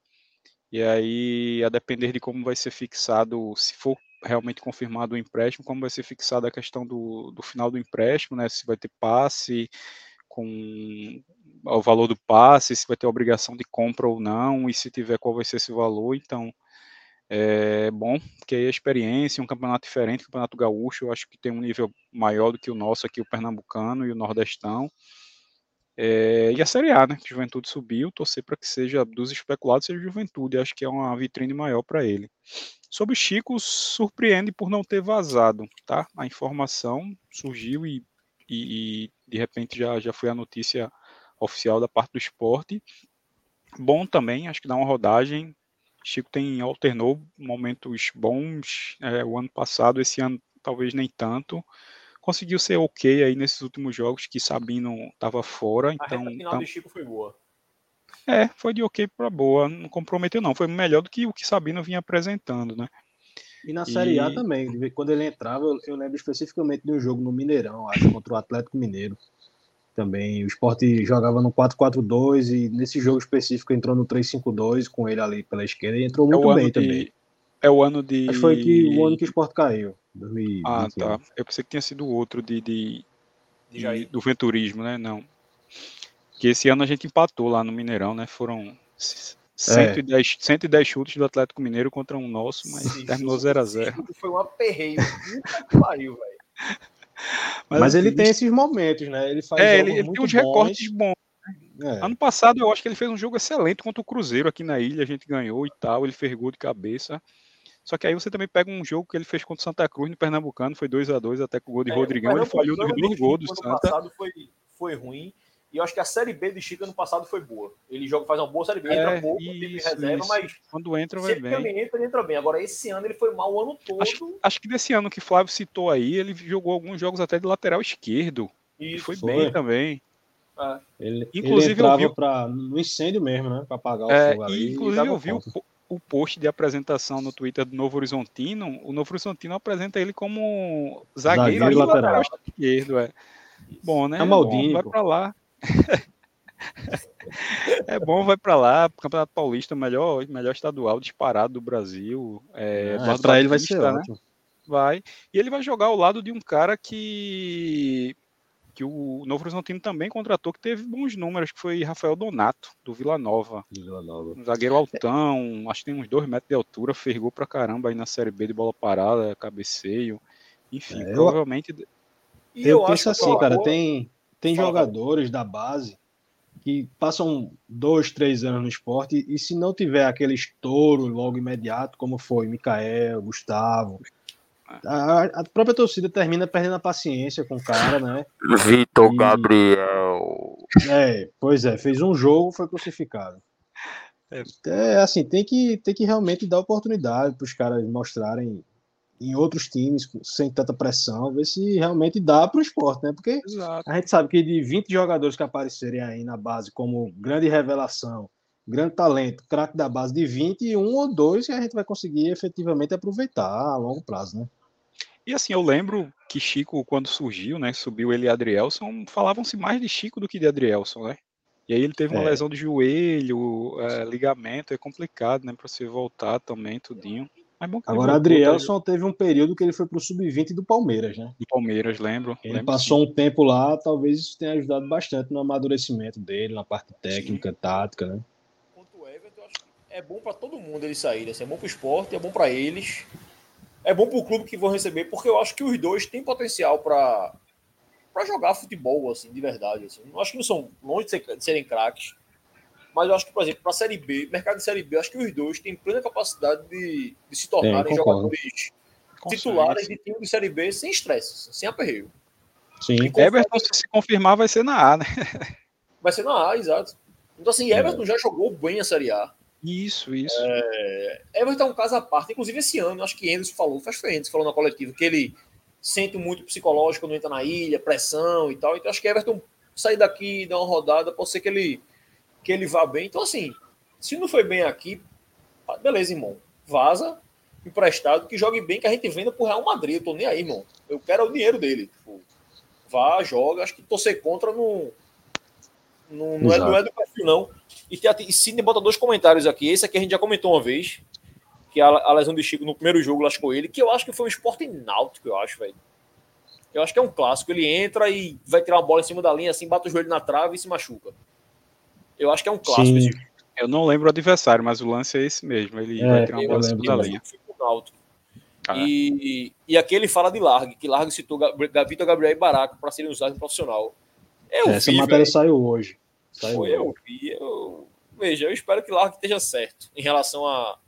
E aí, a depender de como vai ser fixado, se for realmente confirmado o empréstimo, como vai ser fixada a questão do, do final do empréstimo, né? Se vai ter passe com o valor do passe, se vai ter obrigação de compra ou não, e se tiver qual vai ser esse valor, então é bom, porque aí a experiência, um campeonato diferente, campeonato gaúcho, eu acho que tem um nível maior do que o nosso aqui, o pernambucano e o nordestão, é, e a Série A, né? Que Juventude subiu, torcer para que seja dos especulados, seja Juventude. Acho que é uma vitrine maior para ele. Sobre Chico, surpreende por não ter vazado, tá? A informação surgiu e, e, e de repente já, já foi a notícia oficial da parte do esporte. Bom também, acho que dá uma rodagem. Chico tem alternou momentos bons é, o ano passado, esse ano talvez nem tanto conseguiu ser ok aí nesses últimos jogos que Sabino estava fora. Então, a final tá... de Chico foi boa. É, foi de ok para boa, não comprometeu não, foi melhor do que o que Sabino vinha apresentando, né? E na Série e... A também, quando ele entrava, eu, lembro especificamente de um jogo no Mineirão, acho, contra o Atlético Mineiro. Também o esporte jogava no 4-4-2 e nesse jogo específico entrou no 3-5-2 com ele ali pela esquerda e entrou é muito é bem também. É o ano de. Acho que foi que, o ano que o esporte caiu. 2021. Ah, tá. Eu pensei que tinha sido outro de, de, de, do venturismo, né? Não. Que esse ano a gente empatou lá no Mineirão, né? Foram 110, é. 110 chutes do Atlético Mineiro contra um nosso, mas Sim, terminou 0x0. Foi um aperreio. pariu, velho. Mas, Mas ele tem esses momentos, né? Ele faz é, ele, ele tem uns bons. recortes bons. É. Ano passado eu acho que ele fez um jogo excelente contra o Cruzeiro aqui na ilha, a gente ganhou e tal, ele fez gol de cabeça. Só que aí você também pega um jogo que ele fez contra o Santa Cruz no Pernambucano, foi 2 a 2 até com o gol de é, Rodrigão, ele falhou dos dois gols do Santa. passado foi, foi ruim, e eu acho que a Série B de Chica no passado foi boa. Ele joga, faz uma boa Série B, entra é, pouco, isso, reserva, isso. mas. Quando entra, vai bem. ele entra, ele entra bem. Agora, esse ano ele foi mal o ano todo. Acho, acho que desse ano que Flávio citou aí, ele jogou alguns jogos até de lateral esquerdo. Isso, foi, foi bem também. É. Ele, inclusive, ele eu vi pra, no incêndio mesmo, né? Para apagar o é, fogo ali. Inclusive, eu vi o, o, post de apresentação no Twitter do Novo Horizontino. O Novo Horizontino apresenta ele como zagueiro, zagueiro lateral esquerdo. É. Bom, né? É Maldinho, vai para lá. é bom, vai para lá, Campeonato Paulista, melhor, melhor estadual disparado do Brasil. É, ah, para ele vai ser né? Vai. E ele vai jogar ao lado de um cara que que o Novo Horizontino também contratou, que teve bons números, que foi Rafael Donato, do Vila Nova. Vila Nova. Um zagueiro altão, acho que tem uns dois metros de altura, fergou pra caramba aí na Série B de bola parada, cabeceio. Enfim, é, provavelmente. Eu, eu, eu penso assim, cara, tem, tem jogadores da base que passam dois, três anos no esporte e se não tiver aquele estouro logo imediato, como foi Mikael, Gustavo, a, a, própria torcida termina perdendo a paciência com o cara, né? Vitor e... Gabriel. É, pois é, fez um jogo, foi crucificado. É, é assim, tem que, tem que realmente dar oportunidade para os caras mostrarem em outros times sem tanta pressão, ver se realmente dá para o esporte, né? Porque Exato. a gente sabe que de 20 jogadores que aparecerem aí na base como grande revelação, grande talento, craque da base de 20, um ou dois que a gente vai conseguir efetivamente aproveitar a longo prazo, né? E assim, eu lembro que Chico, quando surgiu, né, subiu ele e Adrielson, falavam-se mais de Chico do que de Adrielson, né? E aí ele teve uma é. lesão de joelho, é, ligamento, é complicado, né, para você voltar também, tudinho. Agora, Adrielson teve um período que ele foi para o sub-20 do Palmeiras, né? Do Palmeiras, lembro. Ele lembro passou sim. um tempo lá, talvez isso tenha ajudado bastante no amadurecimento dele, na parte técnica, sim. tática, né? Quanto o Everton, eu acho que é bom para todo mundo ele sair. Assim, é bom para o esporte, é bom para eles, é bom para o clube que vão receber, porque eu acho que os dois têm potencial para para jogar futebol, assim, de verdade. Assim. Eu acho que não são longe de, ser, de serem craques, mas eu acho que, por exemplo, para a Série B, mercado de Série B, acho que os dois têm plena capacidade de, de se tornarem é, jogadores titulares de time de Série B sem estresse, assim, sem aperreio. Sim, Everton, se confirmar, vai ser na A, né? Vai ser na A, exato. Então, assim, é. Everton é. já jogou bem a Série A. Isso, isso. É... Everton é um caso à parte. Inclusive, esse ano, acho que Anderson falou, faz Anderson falou na coletiva, que ele sente muito psicológico quando entra na ilha, pressão e tal. Então, acho que Everton sair daqui, dar uma rodada, pode ser que ele que ele vá bem. Então, assim, se não foi bem aqui, beleza, irmão. Vaza, emprestado, que jogue bem, que a gente venda pro Real Madrid. Eu tô nem aí, irmão. Eu quero o dinheiro dele. Tipo, vá, joga. Acho que torcer contra não, não, não, é, não é do perfil, não. E, tem, e Sidney bota dois comentários aqui. Esse aqui a gente já comentou uma vez. Que a, a lesão de Chico no primeiro jogo lascou ele. Que eu acho que foi um esporte náutico, eu acho, velho. Eu acho que é um clássico. Ele entra e vai tirar uma bola em cima da linha, assim, bate o joelho na trave e se machuca. Eu acho que é um clássico. Esse... Eu não lembro o adversário, mas o lance é esse mesmo. Ele é, vai tirar uma bola em cima da linha. Ah. E, e aqui ele fala de Largue, que Largue citou Vitor Gabriel e Baraco para serem usados no profissional. Eu Essa vi, matéria véio. saiu hoje. Saiu Foi, eu vi. Eu... Veja, eu espero que Largue esteja certo em relação a.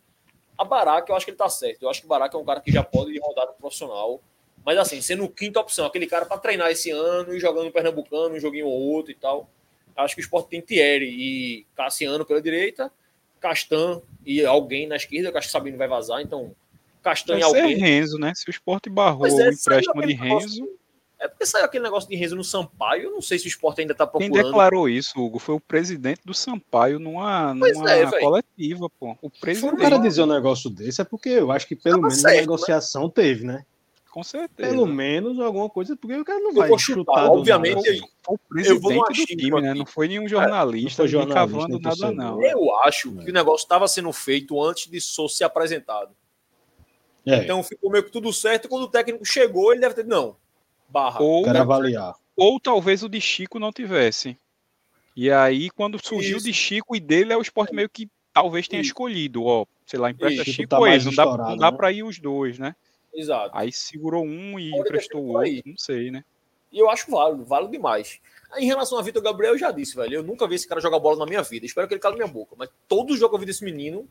A Baraca, eu acho que ele tá certo. Eu acho que o Baraca é um cara que já pode rodar no profissional. Mas assim, sendo quinta opção, aquele cara para treinar esse ano e jogando no Pernambucano, um joguinho ou outro e tal. Acho que o Sport tem Thierry e Cassiano pela direita, Castan e alguém na esquerda, que acho que Sabino vai vazar, então Castan e alguém. Renzo, né? Se o Sport barrou é, o empréstimo de Renzo. Negócio, é porque saiu aquele negócio de Renzo no Sampaio, eu não sei se o Sport ainda tá procurando. Quem declarou isso, Hugo, foi o presidente do Sampaio numa, numa é, coletiva, pô. O presidente. O cara dizer um negócio desse é porque eu acho que pelo Tava menos certo, a né? negociação né? teve, né? Com certeza. Pelo menos alguma coisa, porque o cara não vai chutar. obviamente, foi o presidente do time, né? Não foi nenhum jornalista, é, não foi cavando nada, não. Eu acho é. que o negócio estava sendo feito antes de Souza ser apresentado. É. Então ficou meio que tudo certo. Quando o técnico chegou, ele deve ter. Não. Barra. Ou, avaliar. Ou talvez o de Chico não tivesse. E aí, quando surgiu o de Chico e dele, é o esporte meio que talvez tenha Isso. escolhido. Ó, sei lá, empresta Chico, Chico tá ou ele. Não dá, não dá né? para ir os dois, né? Exato. Aí segurou um e emprestou o outro, não sei, né? E eu acho válido, válido demais. Em relação a Vitor Gabriel, eu já disse, velho. Eu nunca vi esse cara jogar bola na minha vida. Espero que ele cale minha boca. Mas todo jogo que eu vi desse menino,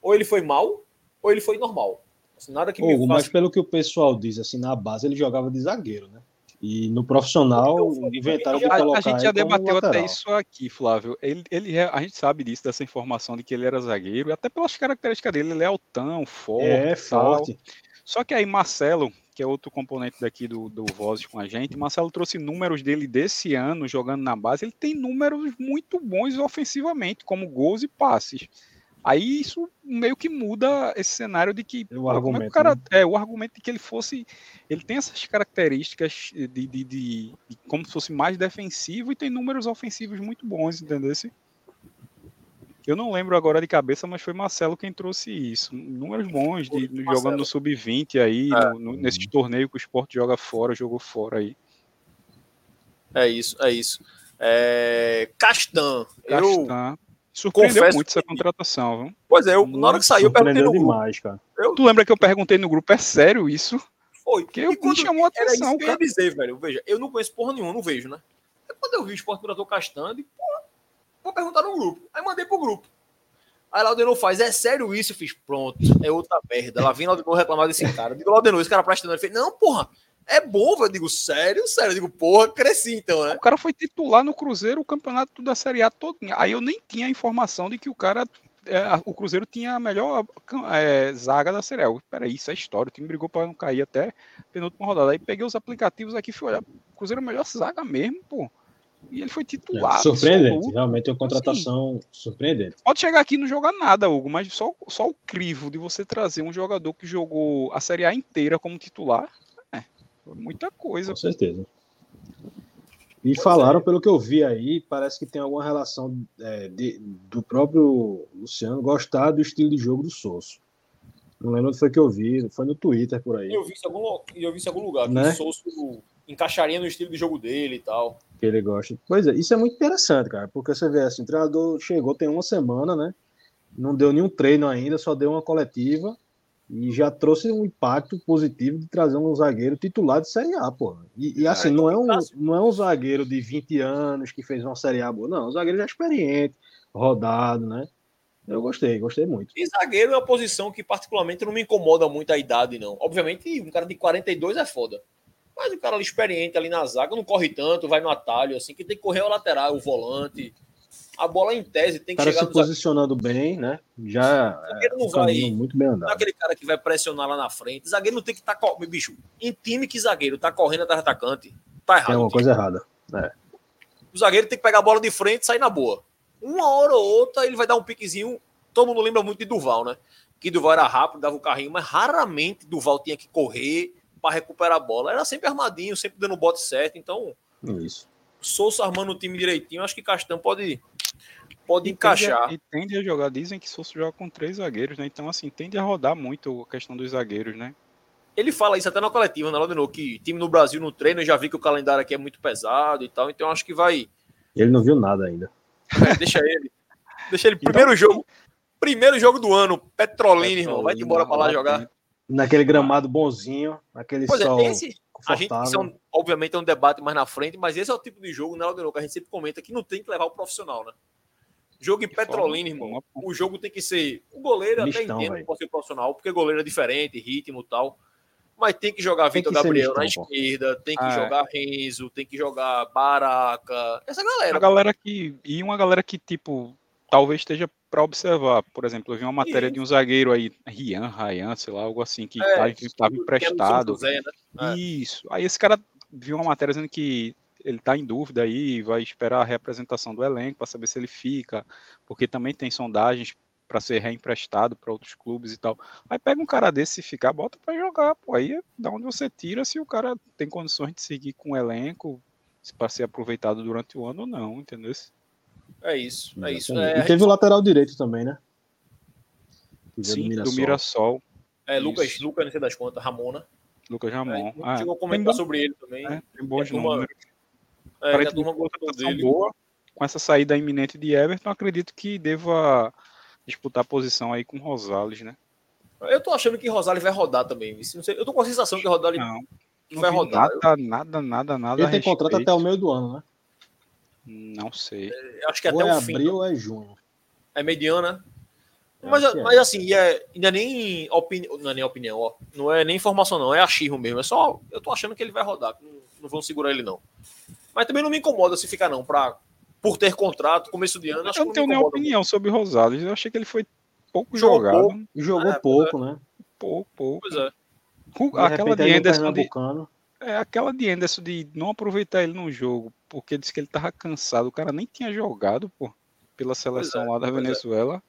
ou ele foi mal, ou ele foi normal. Assim, nada que Hugo, Mas pelo que o pessoal diz, assim, na base ele jogava de zagueiro, né? E no profissional inventaram de colocar A gente já debateu até isso aqui, Flávio. Ele, ele, a gente sabe disso, dessa informação de que ele era zagueiro, e até pelas características dele, ele é altão, forte. É, forte. Só que aí Marcelo, que é outro componente daqui do, do Voz com a gente, Marcelo trouxe números dele desse ano jogando na base. Ele tem números muito bons ofensivamente, como gols e passes. Aí isso meio que muda esse cenário de que o argumento, é o cara né? é o argumento de que ele fosse ele tem essas características de, de, de, de, como se fosse mais defensivo e tem números ofensivos muito bons, entendeu? Eu não lembro agora de cabeça, mas foi Marcelo quem trouxe isso. Números bons de, de jogando no sub-20 aí, é. no, no, nesse torneio que o esporte joga fora, jogou fora aí. É isso, é isso. É... Castan. Castan. Eu Surpreendeu Confesso muito essa contratação, viu? Pois é, eu, na hora que saiu, eu perguntei no demais, cara. Eu... Tu lembra que eu perguntei no grupo, é sério isso? Foi. Que eu, me chamou a atenção, era isso cara. Eu dizer, velho. Veja, eu não conheço porra nenhuma, não vejo, né? Aí, quando eu vi o esporte contratou Castanho, porra, vou perguntar no grupo. Aí mandei pro grupo. Aí Laudenor faz, é sério isso? Eu fiz, pronto, é outra merda. Lá vem Laudenor reclamar desse cara. Eu digo, Laudenor, esse cara presta Ele fez, não, porra, é bom, velho. Eu digo, sério, sério. Eu digo, porra, cresci então, né? O cara foi titular no Cruzeiro o campeonato da Série A todo. Aí eu nem tinha a informação de que o cara. É, o Cruzeiro tinha a melhor é, zaga da Série A. Peraí, isso é história. O time brigou para não cair até penúltima rodada. Aí peguei os aplicativos aqui e fui olhar. O Cruzeiro é a melhor zaga mesmo, pô. E ele foi titular. É, surpreendente, absoluto. realmente é uma contratação assim, surpreendente. Pode chegar aqui e não jogar nada, Hugo, mas só, só o crivo de você trazer um jogador que jogou a Série A inteira como titular muita coisa. Com certeza. E pois falaram, é. pelo que eu vi aí, parece que tem alguma relação é, de, do próprio Luciano gostar do estilo de jogo do Souza. Não lembro onde foi que eu vi, foi no Twitter por aí. Eu vi isso em algum, eu vi isso em algum lugar, né? que o Souza encaixaria no estilo de jogo dele e tal. Que ele gosta. Pois é, isso é muito interessante, cara, porque você vê assim, o treinador chegou tem uma semana, né? Não deu nenhum treino ainda, só deu uma coletiva e já trouxe um impacto positivo de trazer um zagueiro titular de Série A, pô. E, e assim, não é, um, não é um zagueiro de 20 anos que fez uma Série A boa, não. Um zagueiro já experiente, rodado, né? Eu gostei, gostei muito. E zagueiro é uma posição que particularmente não me incomoda muito a idade, não. Obviamente, um cara de 42 é foda. Mas o cara ali experiente ali na zaga não corre tanto, vai no atalho, assim, que tem que correr o lateral, o volante a bola em tese tem que cara chegar se posicionando bem, né? Já zagueiro não é, vai muito bem andado. Não é aquele cara que vai pressionar lá na frente. Zagueiro não tem que estar tá, bicho. Em time que zagueiro tá correndo atrás do atacante, tá errado. Tem uma coisa errada. É. O zagueiro tem que pegar a bola de frente e sair na boa. Uma hora ou outra ele vai dar um piquezinho. Todo mundo lembra muito de Duval, né? Que Duval era rápido, dava o carrinho, mas raramente Duval tinha que correr para recuperar a bola. Era sempre armadinho, sempre dando o bote certo. Então, isso. Souza armando o time direitinho, acho que Castan pode pode e encaixar. Tende a, e tende a jogar, dizem que Souza joga com três zagueiros, né? Então, assim, tende a rodar muito a questão dos zagueiros, né? Ele fala isso até na coletiva, né, Laudinô? Que time no Brasil no treino, eu já vi que o calendário aqui é muito pesado e tal, então acho que vai. Ele não viu nada ainda. É, deixa ele. Deixa ele. Então, primeiro jogo. Primeiro jogo do ano, Petrolina, irmão. Vai embora pra lá jogar. Naquele gramado bonzinho, naquele pois é, sol. É, esse, a gente, isso é obviamente é um debate mais na frente, mas esse é o tipo de jogo, né, Laudinô, que a gente sempre comenta que não tem que levar o profissional, né? Jogo em Petrolina, irmão. O jogo tem que ser. O goleiro mistão, até entendo que pode ser profissional, porque goleiro é diferente, ritmo e tal. Mas tem que jogar Vitor Gabriel mistão, na esquerda, tem que ah, jogar Renzo, tem que jogar Baraca. Essa galera. A galera que. E uma galera que, tipo, talvez esteja para observar. Por exemplo, eu vi uma matéria de um zagueiro aí, Rian, Ryan, sei lá, algo assim, que é, estava emprestado. Zé, né? é. Isso. Aí esse cara viu uma matéria dizendo que ele está em dúvida aí, vai esperar a representação do elenco para saber se ele fica, porque também tem sondagens para ser reemprestado para outros clubes e tal. Aí pega um cara desse e ficar, bota para jogar, pô. Aí é da onde você tira se o cara tem condições de seguir com o elenco, para ser aproveitado durante o ano ou não, entendeu? É isso, é isso. É, e teve o lateral direito também, né? Sim, do Mirassol. Do Mirassol. É, Lucas, Lucas, não sei das contas, Ramona. Lucas Ramon. É, ah, chegou a comentar sobre ele também. É, tem bons números. É, a turma gosta dele. Boa. Com essa saída iminente de Everton, acredito que deva disputar a posição aí com Rosales, né? Eu tô achando que Rosales vai rodar também. Eu tô com a sensação que Rosales não, não vai rodar. Nada, nada, nada, nada. Ele tem contrato até o meio do ano, né? Não sei. É, acho que até é o fim. abril ou é junho. É mediana. Mas, é. mas assim, é, ainda nem opinião, não é nem opinião, ó. Não é nem informação, não, é achismo mesmo. É só. Eu tô achando que ele vai rodar. Não, não vão segurar ele, não. Mas também não me incomoda se ficar, não. Pra, por ter contrato, começo de ano. eu não tenho nem opinião muito. sobre Rosales. Eu achei que ele foi pouco jogou jogado. Pouco. Jogou é, pouco, é. né? Pouco, pouco. Pois é. aquela de Anderson. De, é, aquela de Anderson de não aproveitar ele no jogo, porque disse que ele tava cansado. O cara nem tinha jogado, pô, pela seleção é, lá da é. Venezuela.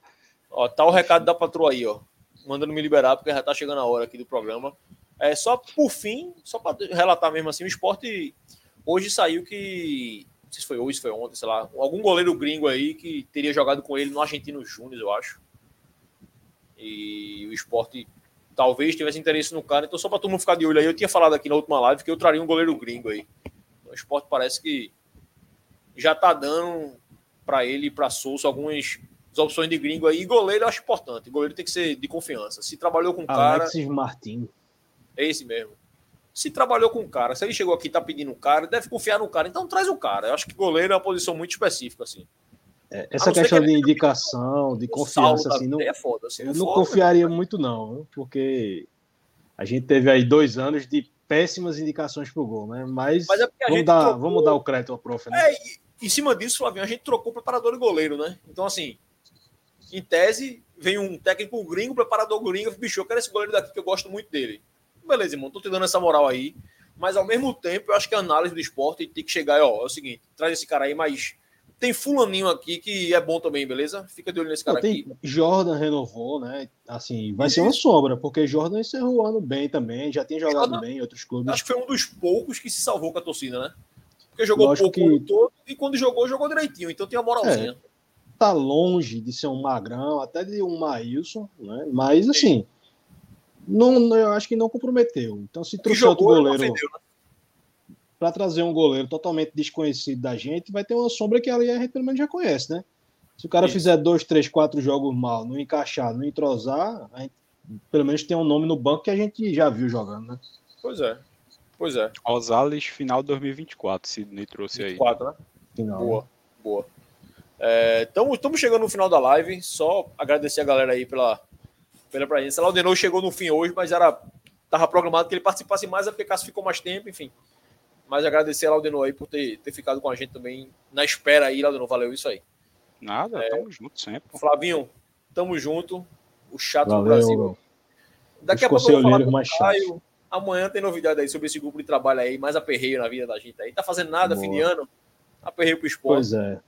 Ó, tá o recado da patroa aí, ó. Mandando me liberar, porque já tá chegando a hora aqui do programa. É só por fim, só para relatar mesmo assim, o esporte hoje saiu que. Não sei se foi hoje, se foi ontem, sei lá. Algum goleiro gringo aí que teria jogado com ele no Argentino Júnior, eu acho. E o esporte talvez tivesse interesse no cara. Então, só para todo mundo ficar de olho aí, eu tinha falado aqui na última live que eu traria um goleiro gringo aí. Então, o esporte parece que já tá dando para ele e para Souza algumas opções de gringo aí. E goleiro eu acho importante. Goleiro tem que ser de confiança. Se trabalhou com o cara. Alexis Martins. É esse mesmo. Se trabalhou com o cara, se ele chegou aqui e tá pedindo um cara, deve confiar no cara. Então traz o cara. Eu acho que goleiro é uma posição muito específica, assim. É, essa questão que de indicação, de confiança, assim, não, é foda, assim, eu não foda, confiaria muito, não, porque a gente teve aí dois anos de péssimas indicações pro gol, né? Mas, Mas é vamos, dar, trocou... vamos dar o crédito ao prof, né? É, e, em cima disso, Flavinho, a gente trocou preparador e goleiro, né? Então, assim, em tese, vem um técnico gringo, preparador gringo, bicho, eu quero esse goleiro daqui que eu gosto muito dele. Beleza, irmão, tô te dando essa moral aí. Mas ao mesmo tempo, eu acho que a análise do esporte tem que chegar, ó, é o seguinte, traz esse cara aí, mas tem fulaninho aqui que é bom também, beleza? Fica de olho nesse cara Não, aqui. Jordan renovou, né? Assim, vai e... ser uma sombra, porque Jordan encerrou o ano bem também, já tem jogado Jordan, bem em outros clubes. Acho que foi um dos poucos que se salvou com a torcida, né? Porque jogou Lógico pouco que... todo e quando jogou, jogou direitinho, então tem a moralzinha. É, tá longe de ser um magrão, até de um Maílson, né? Mas assim, não, eu acho que não comprometeu. Então se trouxer outro goleiro. Né? Para trazer um goleiro totalmente desconhecido da gente, vai ter uma sombra que ali a gente pelo menos já conhece, né? Se o cara Isso. fizer dois, três, quatro jogos mal, não encaixar, não entrosar, a gente, pelo menos tem um nome no banco que a gente já viu jogando, né? Pois é. Pois é. Osales, final 2024, Sidney trouxe 24, aí. 24, né? Final. Boa, boa. Estamos é, chegando no final da live. Só agradecer a galera aí pela, pela presença. Lá o chegou no fim hoje, mas era tava programado que ele participasse mais, é porque Cássio ficou mais tempo, enfim. Mas agradecer a Laudenor aí por ter, ter ficado com a gente também na espera aí, Laudenor. Valeu isso aí. Nada, é, tamo junto sempre. Flavinho, tamo junto. O chato Valeu, do Brasil. Meu. Daqui a pouco eu vou falar com o Caio. Amanhã tem novidade aí sobre esse grupo de trabalho aí, mais aperreio na vida da gente aí. Tá fazendo nada, Boa. fim de ano. Aperreio pro esporte. Pois é.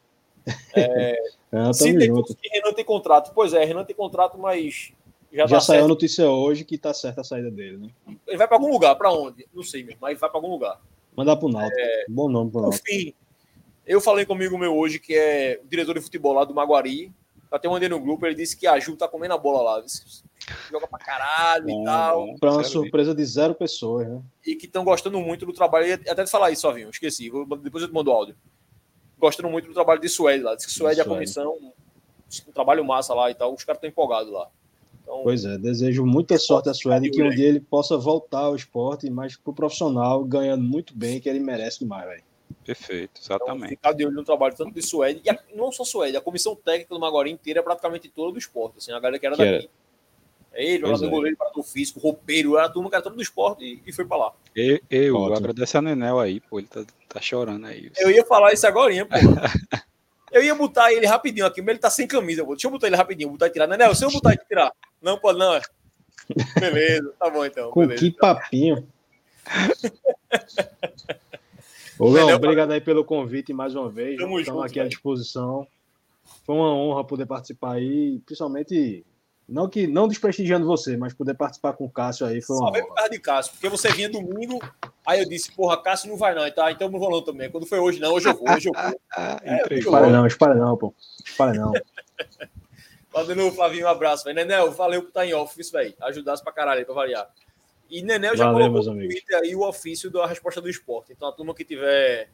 é, é se tem que Renan tem contrato. Pois é, Renan tem contrato, mas já, já tá saiu a notícia hoje que tá certa a saída dele, né? Ele vai para algum lugar, para onde? Não sei mesmo, mas vai para algum lugar. Mandar pro Náutico. É, Bom nome pro Náutico. Enfim, eu falei comigo meu hoje, que é o diretor de futebol lá do Maguari. Até mandei no grupo, ele disse que a Ju tá comendo a bola lá. Joga pra caralho bom, e tal. Pra uma surpresa de zero pessoas, né? E que estão gostando muito do trabalho. E até de falar isso, Sovinho, esqueci. Depois eu te mando o áudio. Gostando muito do trabalho de Suede lá. Diz que Suede é a comissão, um trabalho massa lá e tal. Os caras estão empolgados lá. Então, pois é, desejo muita sorte a Sueli que um dia ele possa voltar ao esporte, mas pro profissional, ganhando muito bem, que ele merece demais, velho. Perfeito, exatamente. Então, ficar de olho no trabalho tanto de Suede, e a, não só Suede, a comissão técnica do Maguari inteira é praticamente toda do esporte, assim, a galera que era que daqui. Era. Ele, o é. goleiro, o físico, roupeiro, era a turma que era todo do esporte e, e foi pra lá. Eu, eu agradeço a Nenel aí, pô, ele tá, tá chorando aí. Eu ia falar isso agora, pô. Eu ia botar ele rapidinho aqui, mas ele tá sem camisa. Pô. Deixa eu botar ele rapidinho, botar e tirar. Nenel, se eu botar e tirar. Não pode, não. É? Beleza, tá bom então. Com beleza, que então. papinho. Ô, Léo, obrigado aí pelo convite mais uma vez. Tamo Estamos junto, aqui à disposição. Foi uma honra poder participar aí, principalmente não que não desprestigiando você, mas poder participar com o Cássio aí foi uma. Só veio por causa de Cássio, porque você vinha domingo, aí eu disse, porra, Cássio não vai não, tá? Então não não também. Quando foi hoje, não, hoje eu vou, hoje eu vou. é, espalha não, espalha não, pô. Espalha não. Valeu, Flavinho, um abraço, velho. Nenel, valeu por estar em off, isso, velho. Ajudasse pra caralho aí, pra variar. E Nenel já valeu, colocou no Twitter aí o ofício da resposta do esporte. Então a turma que tiver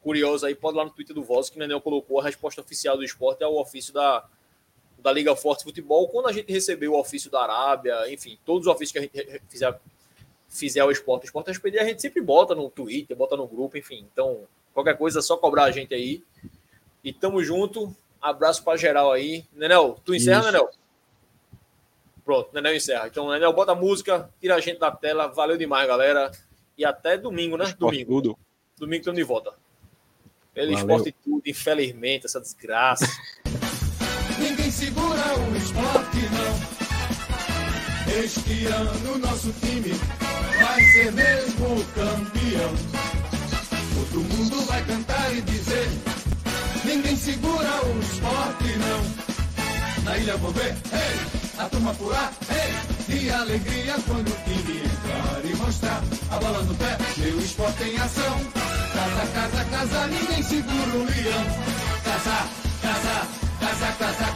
curiosa aí, pode ir lá no Twitter do Voz, que o Nenel colocou a resposta oficial do esporte é o ofício da da Liga Forte Futebol, quando a gente recebeu o ofício da Arábia, enfim, todos os ofícios que a gente fizer, fizer o esporte, o esporte SPD, a gente sempre bota no Twitter, bota no grupo, enfim. Então, qualquer coisa é só cobrar a gente aí. E tamo junto. Abraço para geral aí. Nenel, tu encerra, Isso. Nenel? Pronto, Nenel encerra. Então, Nenel, bota a música, tira a gente da tela. Valeu demais, galera. E até domingo, né? Esporte domingo. Tudo. Domingo estamos de volta. Pelo esporte tudo, infelizmente, essa desgraça. Ninguém segura o esporte, não. Este ano nosso time vai ser mesmo campeão. Todo mundo vai cantar e dizer: Ninguém segura o esporte, não. Na ilha vou ver, ei, a turma pular, ei, de alegria quando o time entrar e mostrar a bola no pé, meu esporte em ação. Casa, casa, casa, ninguém segura o leão. Casa, casa, casa, casa,